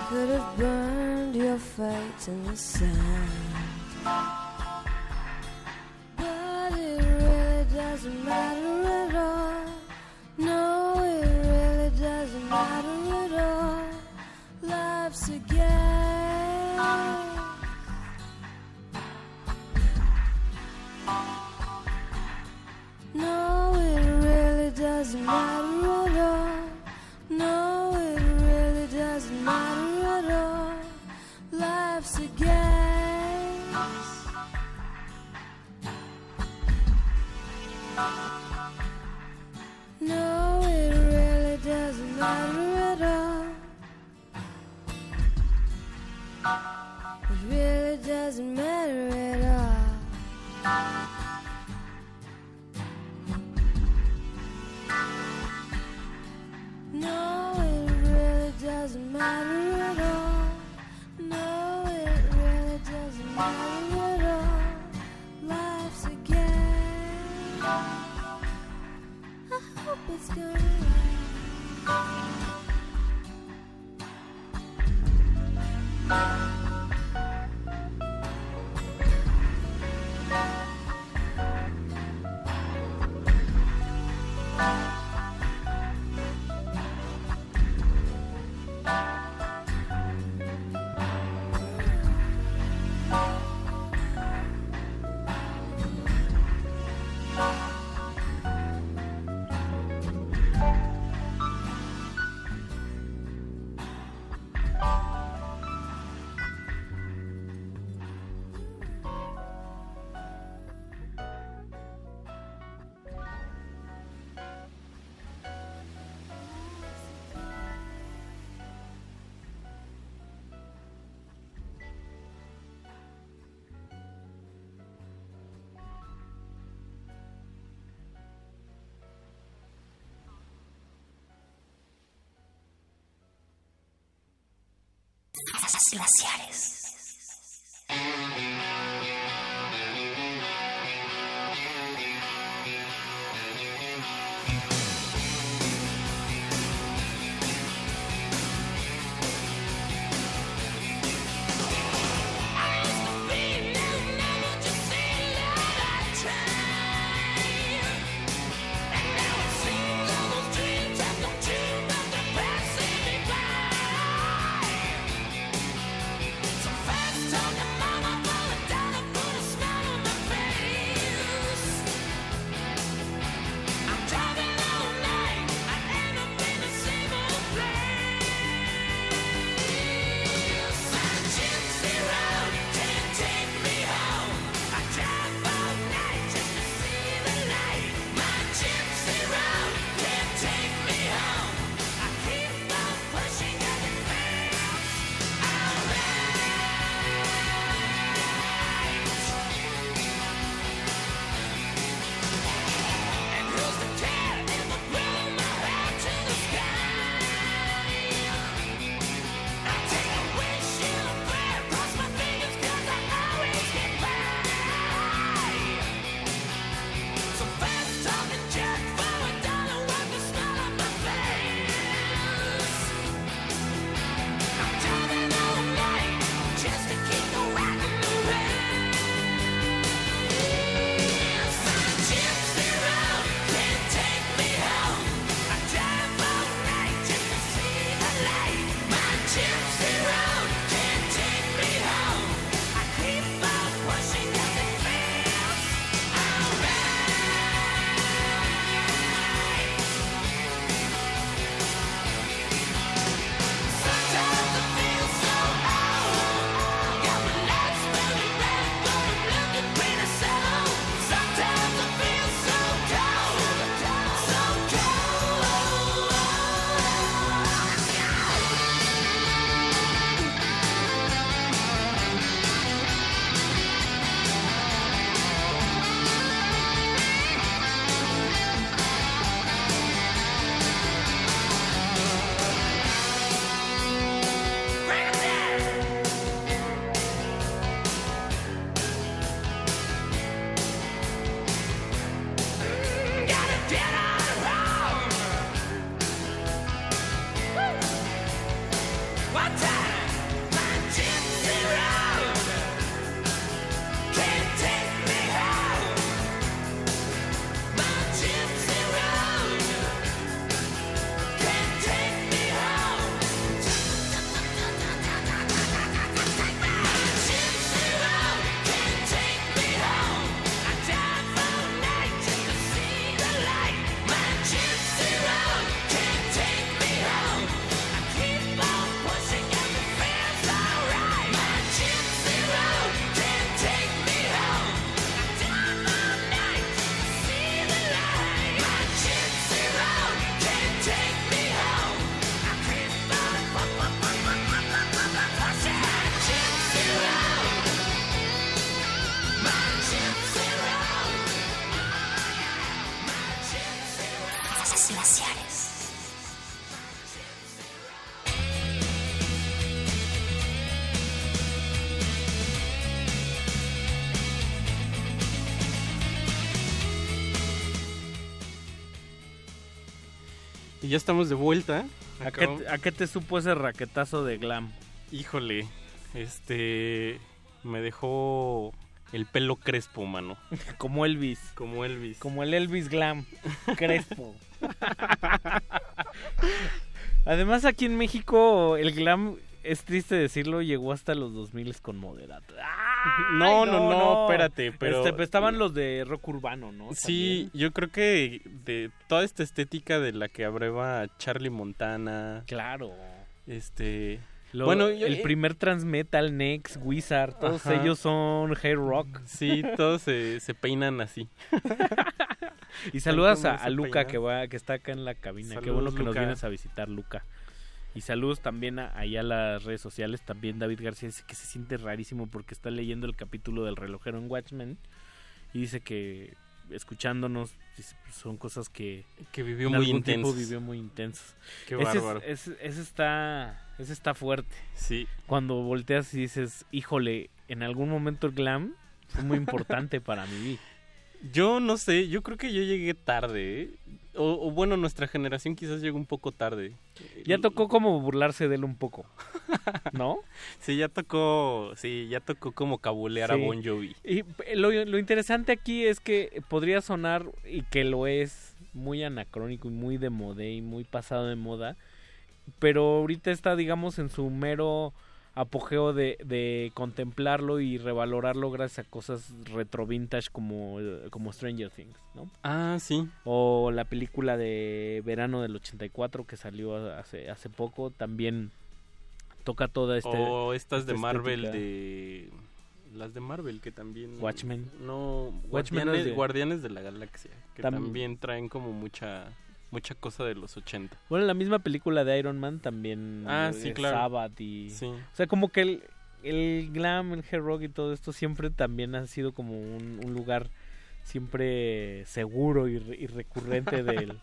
could have burned your fate in the sand. But it really doesn't matter at all. No, it really doesn't matter at all. Life's a game. It really doesn't matter Glaciares. Glaciares. Ya estamos de vuelta. ¿A qué, Acabo- ¿A qué te supo ese raquetazo de glam? Híjole, este me dejó el pelo crespo, mano. Como Elvis. Como Elvis. Como el Elvis Glam. Crespo. Además, aquí en México, el glam, es triste decirlo, llegó hasta los 2000 con moderato. No, no, no, espérate, pero- Este, estaban los de rock urbano, ¿no? Sí, yo creo que de toda esta estética de la que abreva Charlie Montana. Claro. Este. Lo- bueno, yo- el eh, primer Transmetal, Nex, Wizard, todos Ajá. ellos son hair rock. Sí, todos se, se peinan así. Y saludas a, Luca que va que está acá en la cabina. Qué bueno que nos vienes a visitar, Luca. Y saludos también a, allá a las redes sociales. También David García dice que se siente rarísimo porque está leyendo el capítulo del relojero en Watchmen. Y dice que escuchándonos, pues, son cosas que... Que vivió en muy algún tiempo vivió muy intensos. Qué Ese es- bárbaro. Ese, ese está, ese está fuerte. Sí. Cuando volteas y dices, híjole, en algún momento el glam fue muy importante para mi vida. Yo no sé, yo creo que yo llegué tarde. ¿eh? O, o bueno, nuestra generación quizás llegó un poco tarde. Ya tocó como burlarse de él un poco, ¿no? Sí, ya tocó, sí, ya tocó como cabulear a. Bon Jovi. Y eh, lo, lo interesante aquí es que podría sonar, y que lo es, muy anacrónico y muy de moda y muy pasado de moda, pero ahorita está, digamos, en su mero apogeo de, de contemplarlo y revalorarlo gracias a cosas retro vintage como, eh, como Stranger Things, ¿no? Ah, sí. O la película de verano del 84 que salió hace, hace poco, también toca toda este... o estas de esta Marvel estética. de las de Marvel que también Watchmen. no Watchmen Guardianes, es de- Guardianes de la Galaxia que Tam- también traen como mucha mucha cosa de los 80 Bueno, la misma película de Iron Man también. Ah, eh, sí, claro. Sabbath y. Sí. O sea, como que el, el glam, el hair rock y todo esto siempre también ha sido como un, un lugar siempre seguro y, y recurrente del, del,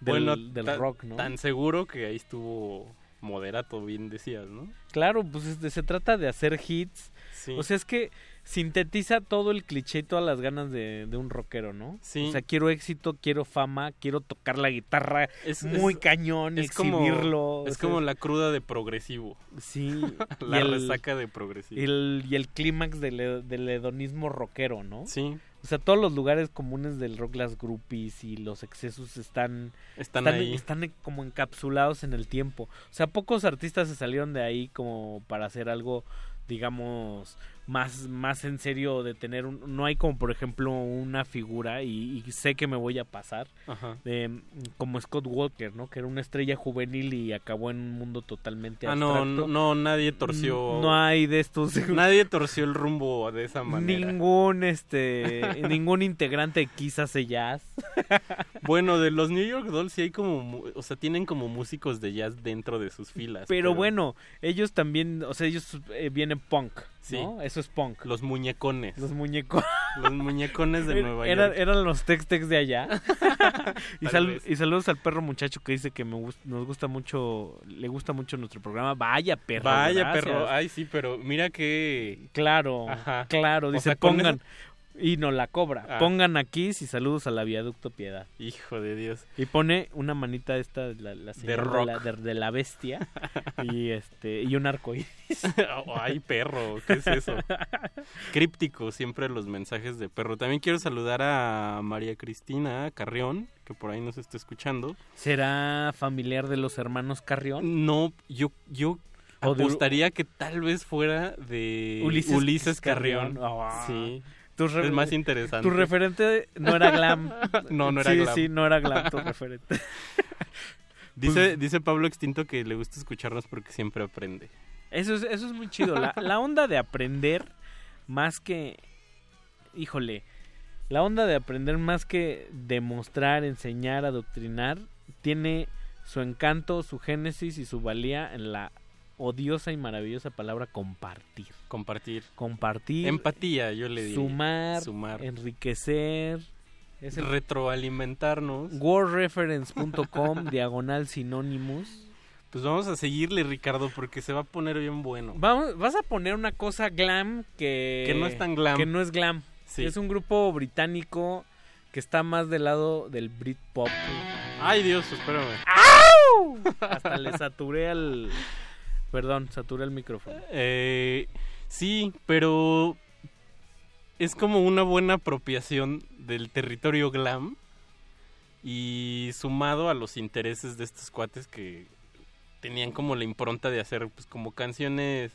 bueno del ta- rock, ¿no? tan seguro que ahí estuvo moderato bien decías no Claro, pues este, se trata de hacer hits. Sí. O sea, es que sintetiza todo el cliché y todas las ganas de, de un rockero, ¿no? Sí. O sea, quiero éxito, quiero fama, quiero tocar la guitarra Es- muy es- cañón, es como exhibirlo. o es sea, como la cruda de progresivo Sí. la el- resaca de progresivo Y el, y el clímax del, he- del hedonismo rockero, ¿no? Sí. O sea, todos los lugares comunes del rock, las groupies y los excesos están... Están ahí. están como encapsulados en el tiempo. O sea, pocos artistas se salieron de ahí como para hacer algo, digamos, más, más en serio de tener un... No hay como, por ejemplo, una figura, y, y sé que me voy a pasar, Ajá. de, como Scott Walker, ¿no? Que era una estrella juvenil y acabó en un mundo totalmente ah no, abstracto. no no nadie torció No hay de estos... nadie torció el rumbo de esa manera Ningún este ningún integrante de Kiss hace jazz. Bueno, de los New York Dolls sí hay como, o sea, tienen como músicos de jazz dentro de sus filas. Pero, bueno, ellos también, o sea, ellos eh, vienen punk, Sí. ¿no? Eso es punk. Los muñecones. Los muñecos. Los muñecones de Nueva Era- York. eran los tex-tex de allá. y, sal- y saludos al perro muchacho que dice que me nos gusta mucho, le gusta mucho nuestro programa. Vaya perro. Vaya gracias. perro, ay sí, pero mira que... Claro, Ajá. claro, O dice sea, con pongan. eso- Y no la cobra. Ah. Pongan aquí y saludos a la viaducto Piedad. Hijo de Dios. Y pone una manita esta, la, de, rock. la, de, de la bestia. y este y un arco Oh, ay, perro, ¿qué es eso? Críptico, siempre los mensajes de perro. También quiero saludar a María Cristina Carrión, que por ahí nos está escuchando. ¿Será familiar de los hermanos Carrión? No, yo, yo apostaría que tal vez fuera de Ulises Ulises, Carrión. Carrión. Ah. Sí. Tu es más interesante. Tu referente no era glam. no, no era sí, glam. Sí, no era glam tu referente. Dice, Pues- dice Pablo Extinto que le gusta escucharnos porque siempre aprende. Eso es, eso es muy chido. La, la onda de aprender más que... Híjole. La onda de aprender más que demostrar, enseñar, adoctrinar, tiene su encanto, su génesis y su valía en la odiosa y maravillosa palabra compartir. Compartir. Compartir. Empatía, yo le diría. Sumar, Sumar. enriquecer. Es el Retroalimentarnos. wordreference.com diagonal sinónimos. Pues vamos a seguirle, Ricardo, porque se va a poner bien bueno. Vamos, vas a poner una cosa glam que... Que no es tan glam. Que no es glam. Sí. Es un grupo británico que está más del lado del Britpop. Ay, Dios, espérame. ¡Au! Hasta le saturé al... Perdón, saturé el micrófono. Eh, sí, pero es como una buena apropiación del territorio glam y sumado a los intereses de estos cuates que tenían como la impronta de hacer pues como canciones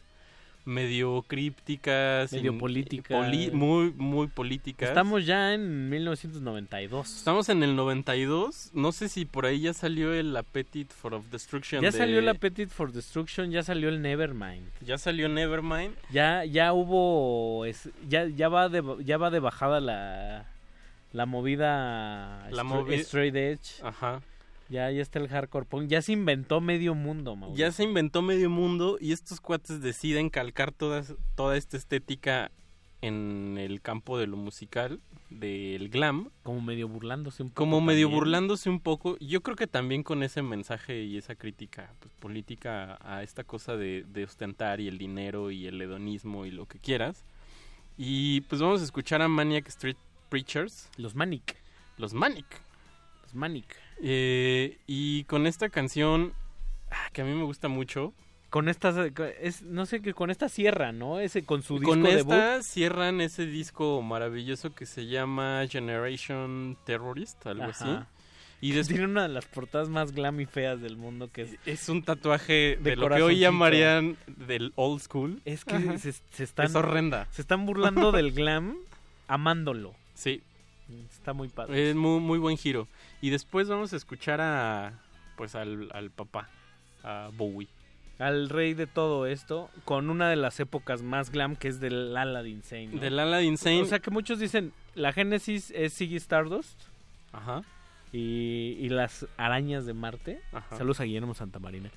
medio crípticas, Medio políticas. poli- muy muy políticas. Estamos ya en 1992. Estamos en el 92. No sé si por ahí ya salió el Appetite for Destruction. Ya de- salió el Appetite for Destruction, ya salió el Nevermind. Ya salió Nevermind. Ya, ya hubo, es- ya, ya va de, ya va de bajada la, la movida, La movi- straight edge. Ajá. Ya, ya está el hardcore punk. Ya se inventó medio mundo, Mauricio. Ya se inventó medio mundo y estos cuates deciden calcar toda, toda esta estética en el campo de lo musical, del glam. Como medio burlándose un poco. Como medio también. burlándose un poco. Yo creo que también con ese mensaje y esa crítica pues, política a esta cosa de, de ostentar y el dinero y el hedonismo y lo que quieras. Y pues vamos a escuchar a Maniac Street Preachers. Los Manic. Los Manic. Los Manic. Eh, y con esta canción ah, que a mí me gusta mucho. Con estas, es, no sé, que con esta cierra, ¿no? Ese, con su disco Con debut. esta cierran ese disco maravilloso que se llama Generation Terrorist, algo Ajá. así. Y después Tiene una de las portadas más glam y feas del mundo que es... es un tatuaje de, De lo que hoy llamarían del old school. Es que Ajá. se, se están... Es horrenda. Se están burlando del glam amándolo. Sí. Está muy padre. Es muy, muy buen giro. Y después vamos a escuchar a pues al, al papá, a Bowie. Al rey de todo esto, con una de las épocas más glam que es del Aladdin Insane. ¿no? Del Aladdin Insane. O sea que muchos dicen, la génesis es Ziggy Stardust. Ajá. Y, y las arañas de Marte. Ajá. Saludos a Guillermo Santamarina.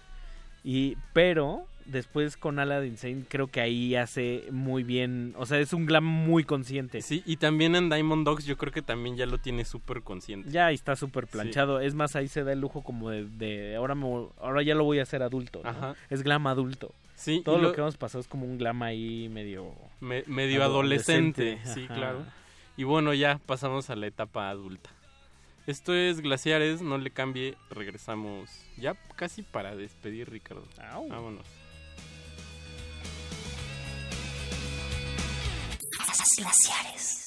Y, pero después con Aladdin Insane creo que ahí hace muy bien, o sea, es un glam muy consciente. Sí, y también en Diamond Dogs yo creo que también ya lo tiene súper consciente. Ya está súper planchado. Es más, ahí se da el lujo como de, de ahora, me- ahora ya lo voy a hacer adulto. ¿no? Ajá. Es glam adulto. Sí, Todo lo, lo- que hemos pasado es como un glam ahí medio... Me- medio adolescente, adolescente, sí, claro. Y bueno, ya pasamos a la etapa adulta. Esto es Glaciares, no le cambie, regresamos ya casi para despedir, Ricardo. Vámonos. Glaciares. Glaciares.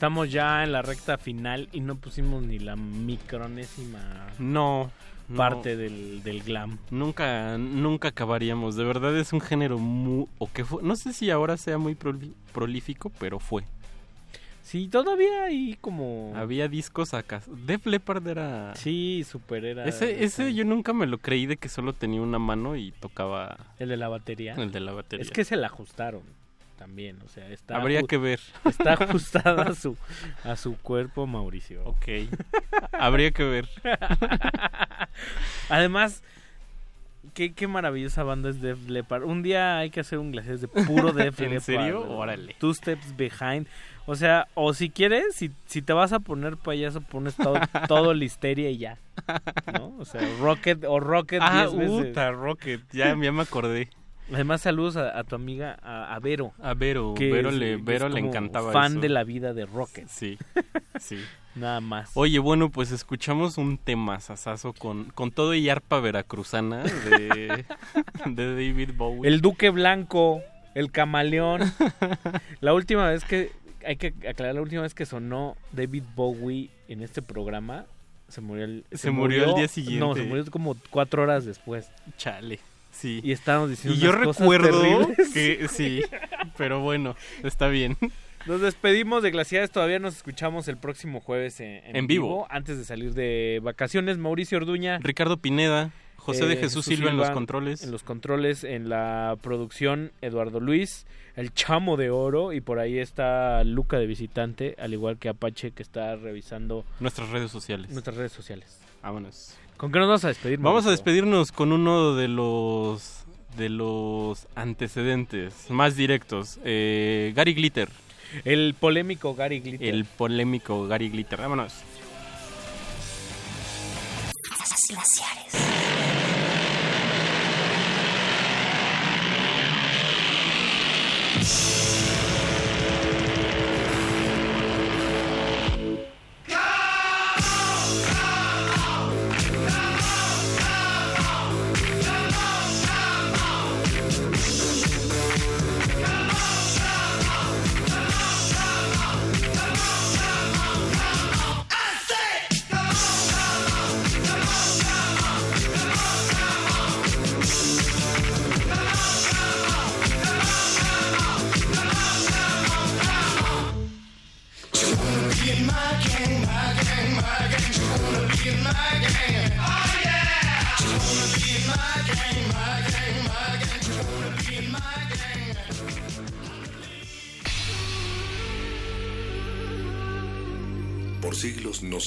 Estamos ya en la recta final y no pusimos ni la micronésima No. no. parte del, del glam. Nunca, nunca acabaríamos. De verdad es un género muy... O que fue, no sé si ahora sea muy prolífico, pero fue. Sí, todavía hay como... Había discos acá. Def Leppard era... Sí, super era... Ese, ese yo nunca me lo creí de que solo tenía una mano y tocaba... El de la batería. El de la batería. Es que se la ajustaron también, o sea, está... Habría que ver. Está ajustada a su, a su cuerpo, Mauricio. Ok. Habría que ver. Además, qué, qué maravillosa banda es Def Leppard. Un día hay que hacer un glaciar de puro Def ¿En Leppard. serio? ¿verdad? Órale. Two Steps Behind. O sea, o si quieres, si, si te vas a poner payaso, pones todo, todo listeria y ya. ¿No? O sea, Rocket o Rocket Ah, 10 veces. puta, Rocket. Ya, ya me acordé. Además, saludos a, a tu amiga, a, a Vero. A Vero. que Vero es- le, Vero es le como encantaba fan eso. de la vida de Rocket. Sí, sí. Nada más. Oye, bueno, pues escuchamos un tema sasazo con, con todo y arpa veracruzana de, de David Bowie. El Duque Blanco, el Camaleón. la última vez que, hay que aclarar, la última vez que sonó David Bowie en este programa, Se murió el, Se murió el día siguiente. No, se murió como cuatro horas después. Chale. Sí. Y estábamos diciendo Y yo unas cosas recuerdo terribles. que sí, pero bueno, está bien. Nos despedimos de Glaciares, todavía nos escuchamos el próximo jueves en, en En vivo. Antes de salir de vacaciones, Mauricio Orduña. Ricardo Pineda, José de eh, Jesús Silva en los controles. En los controles, en la producción, Eduardo Luis, el chamo de oro, y por ahí está Luca de visitante, al igual que Apache, que está revisando Nuestras redes sociales. nuestras redes sociales. Vámonos. ¿Con qué nos vamos a despedir? Vamos a despedirnos con uno de los de los antecedentes más directos. Eh, Gary Glitter. El polémico Gary Glitter. El polémico Gary Glitter. Vámonos. Glaciares.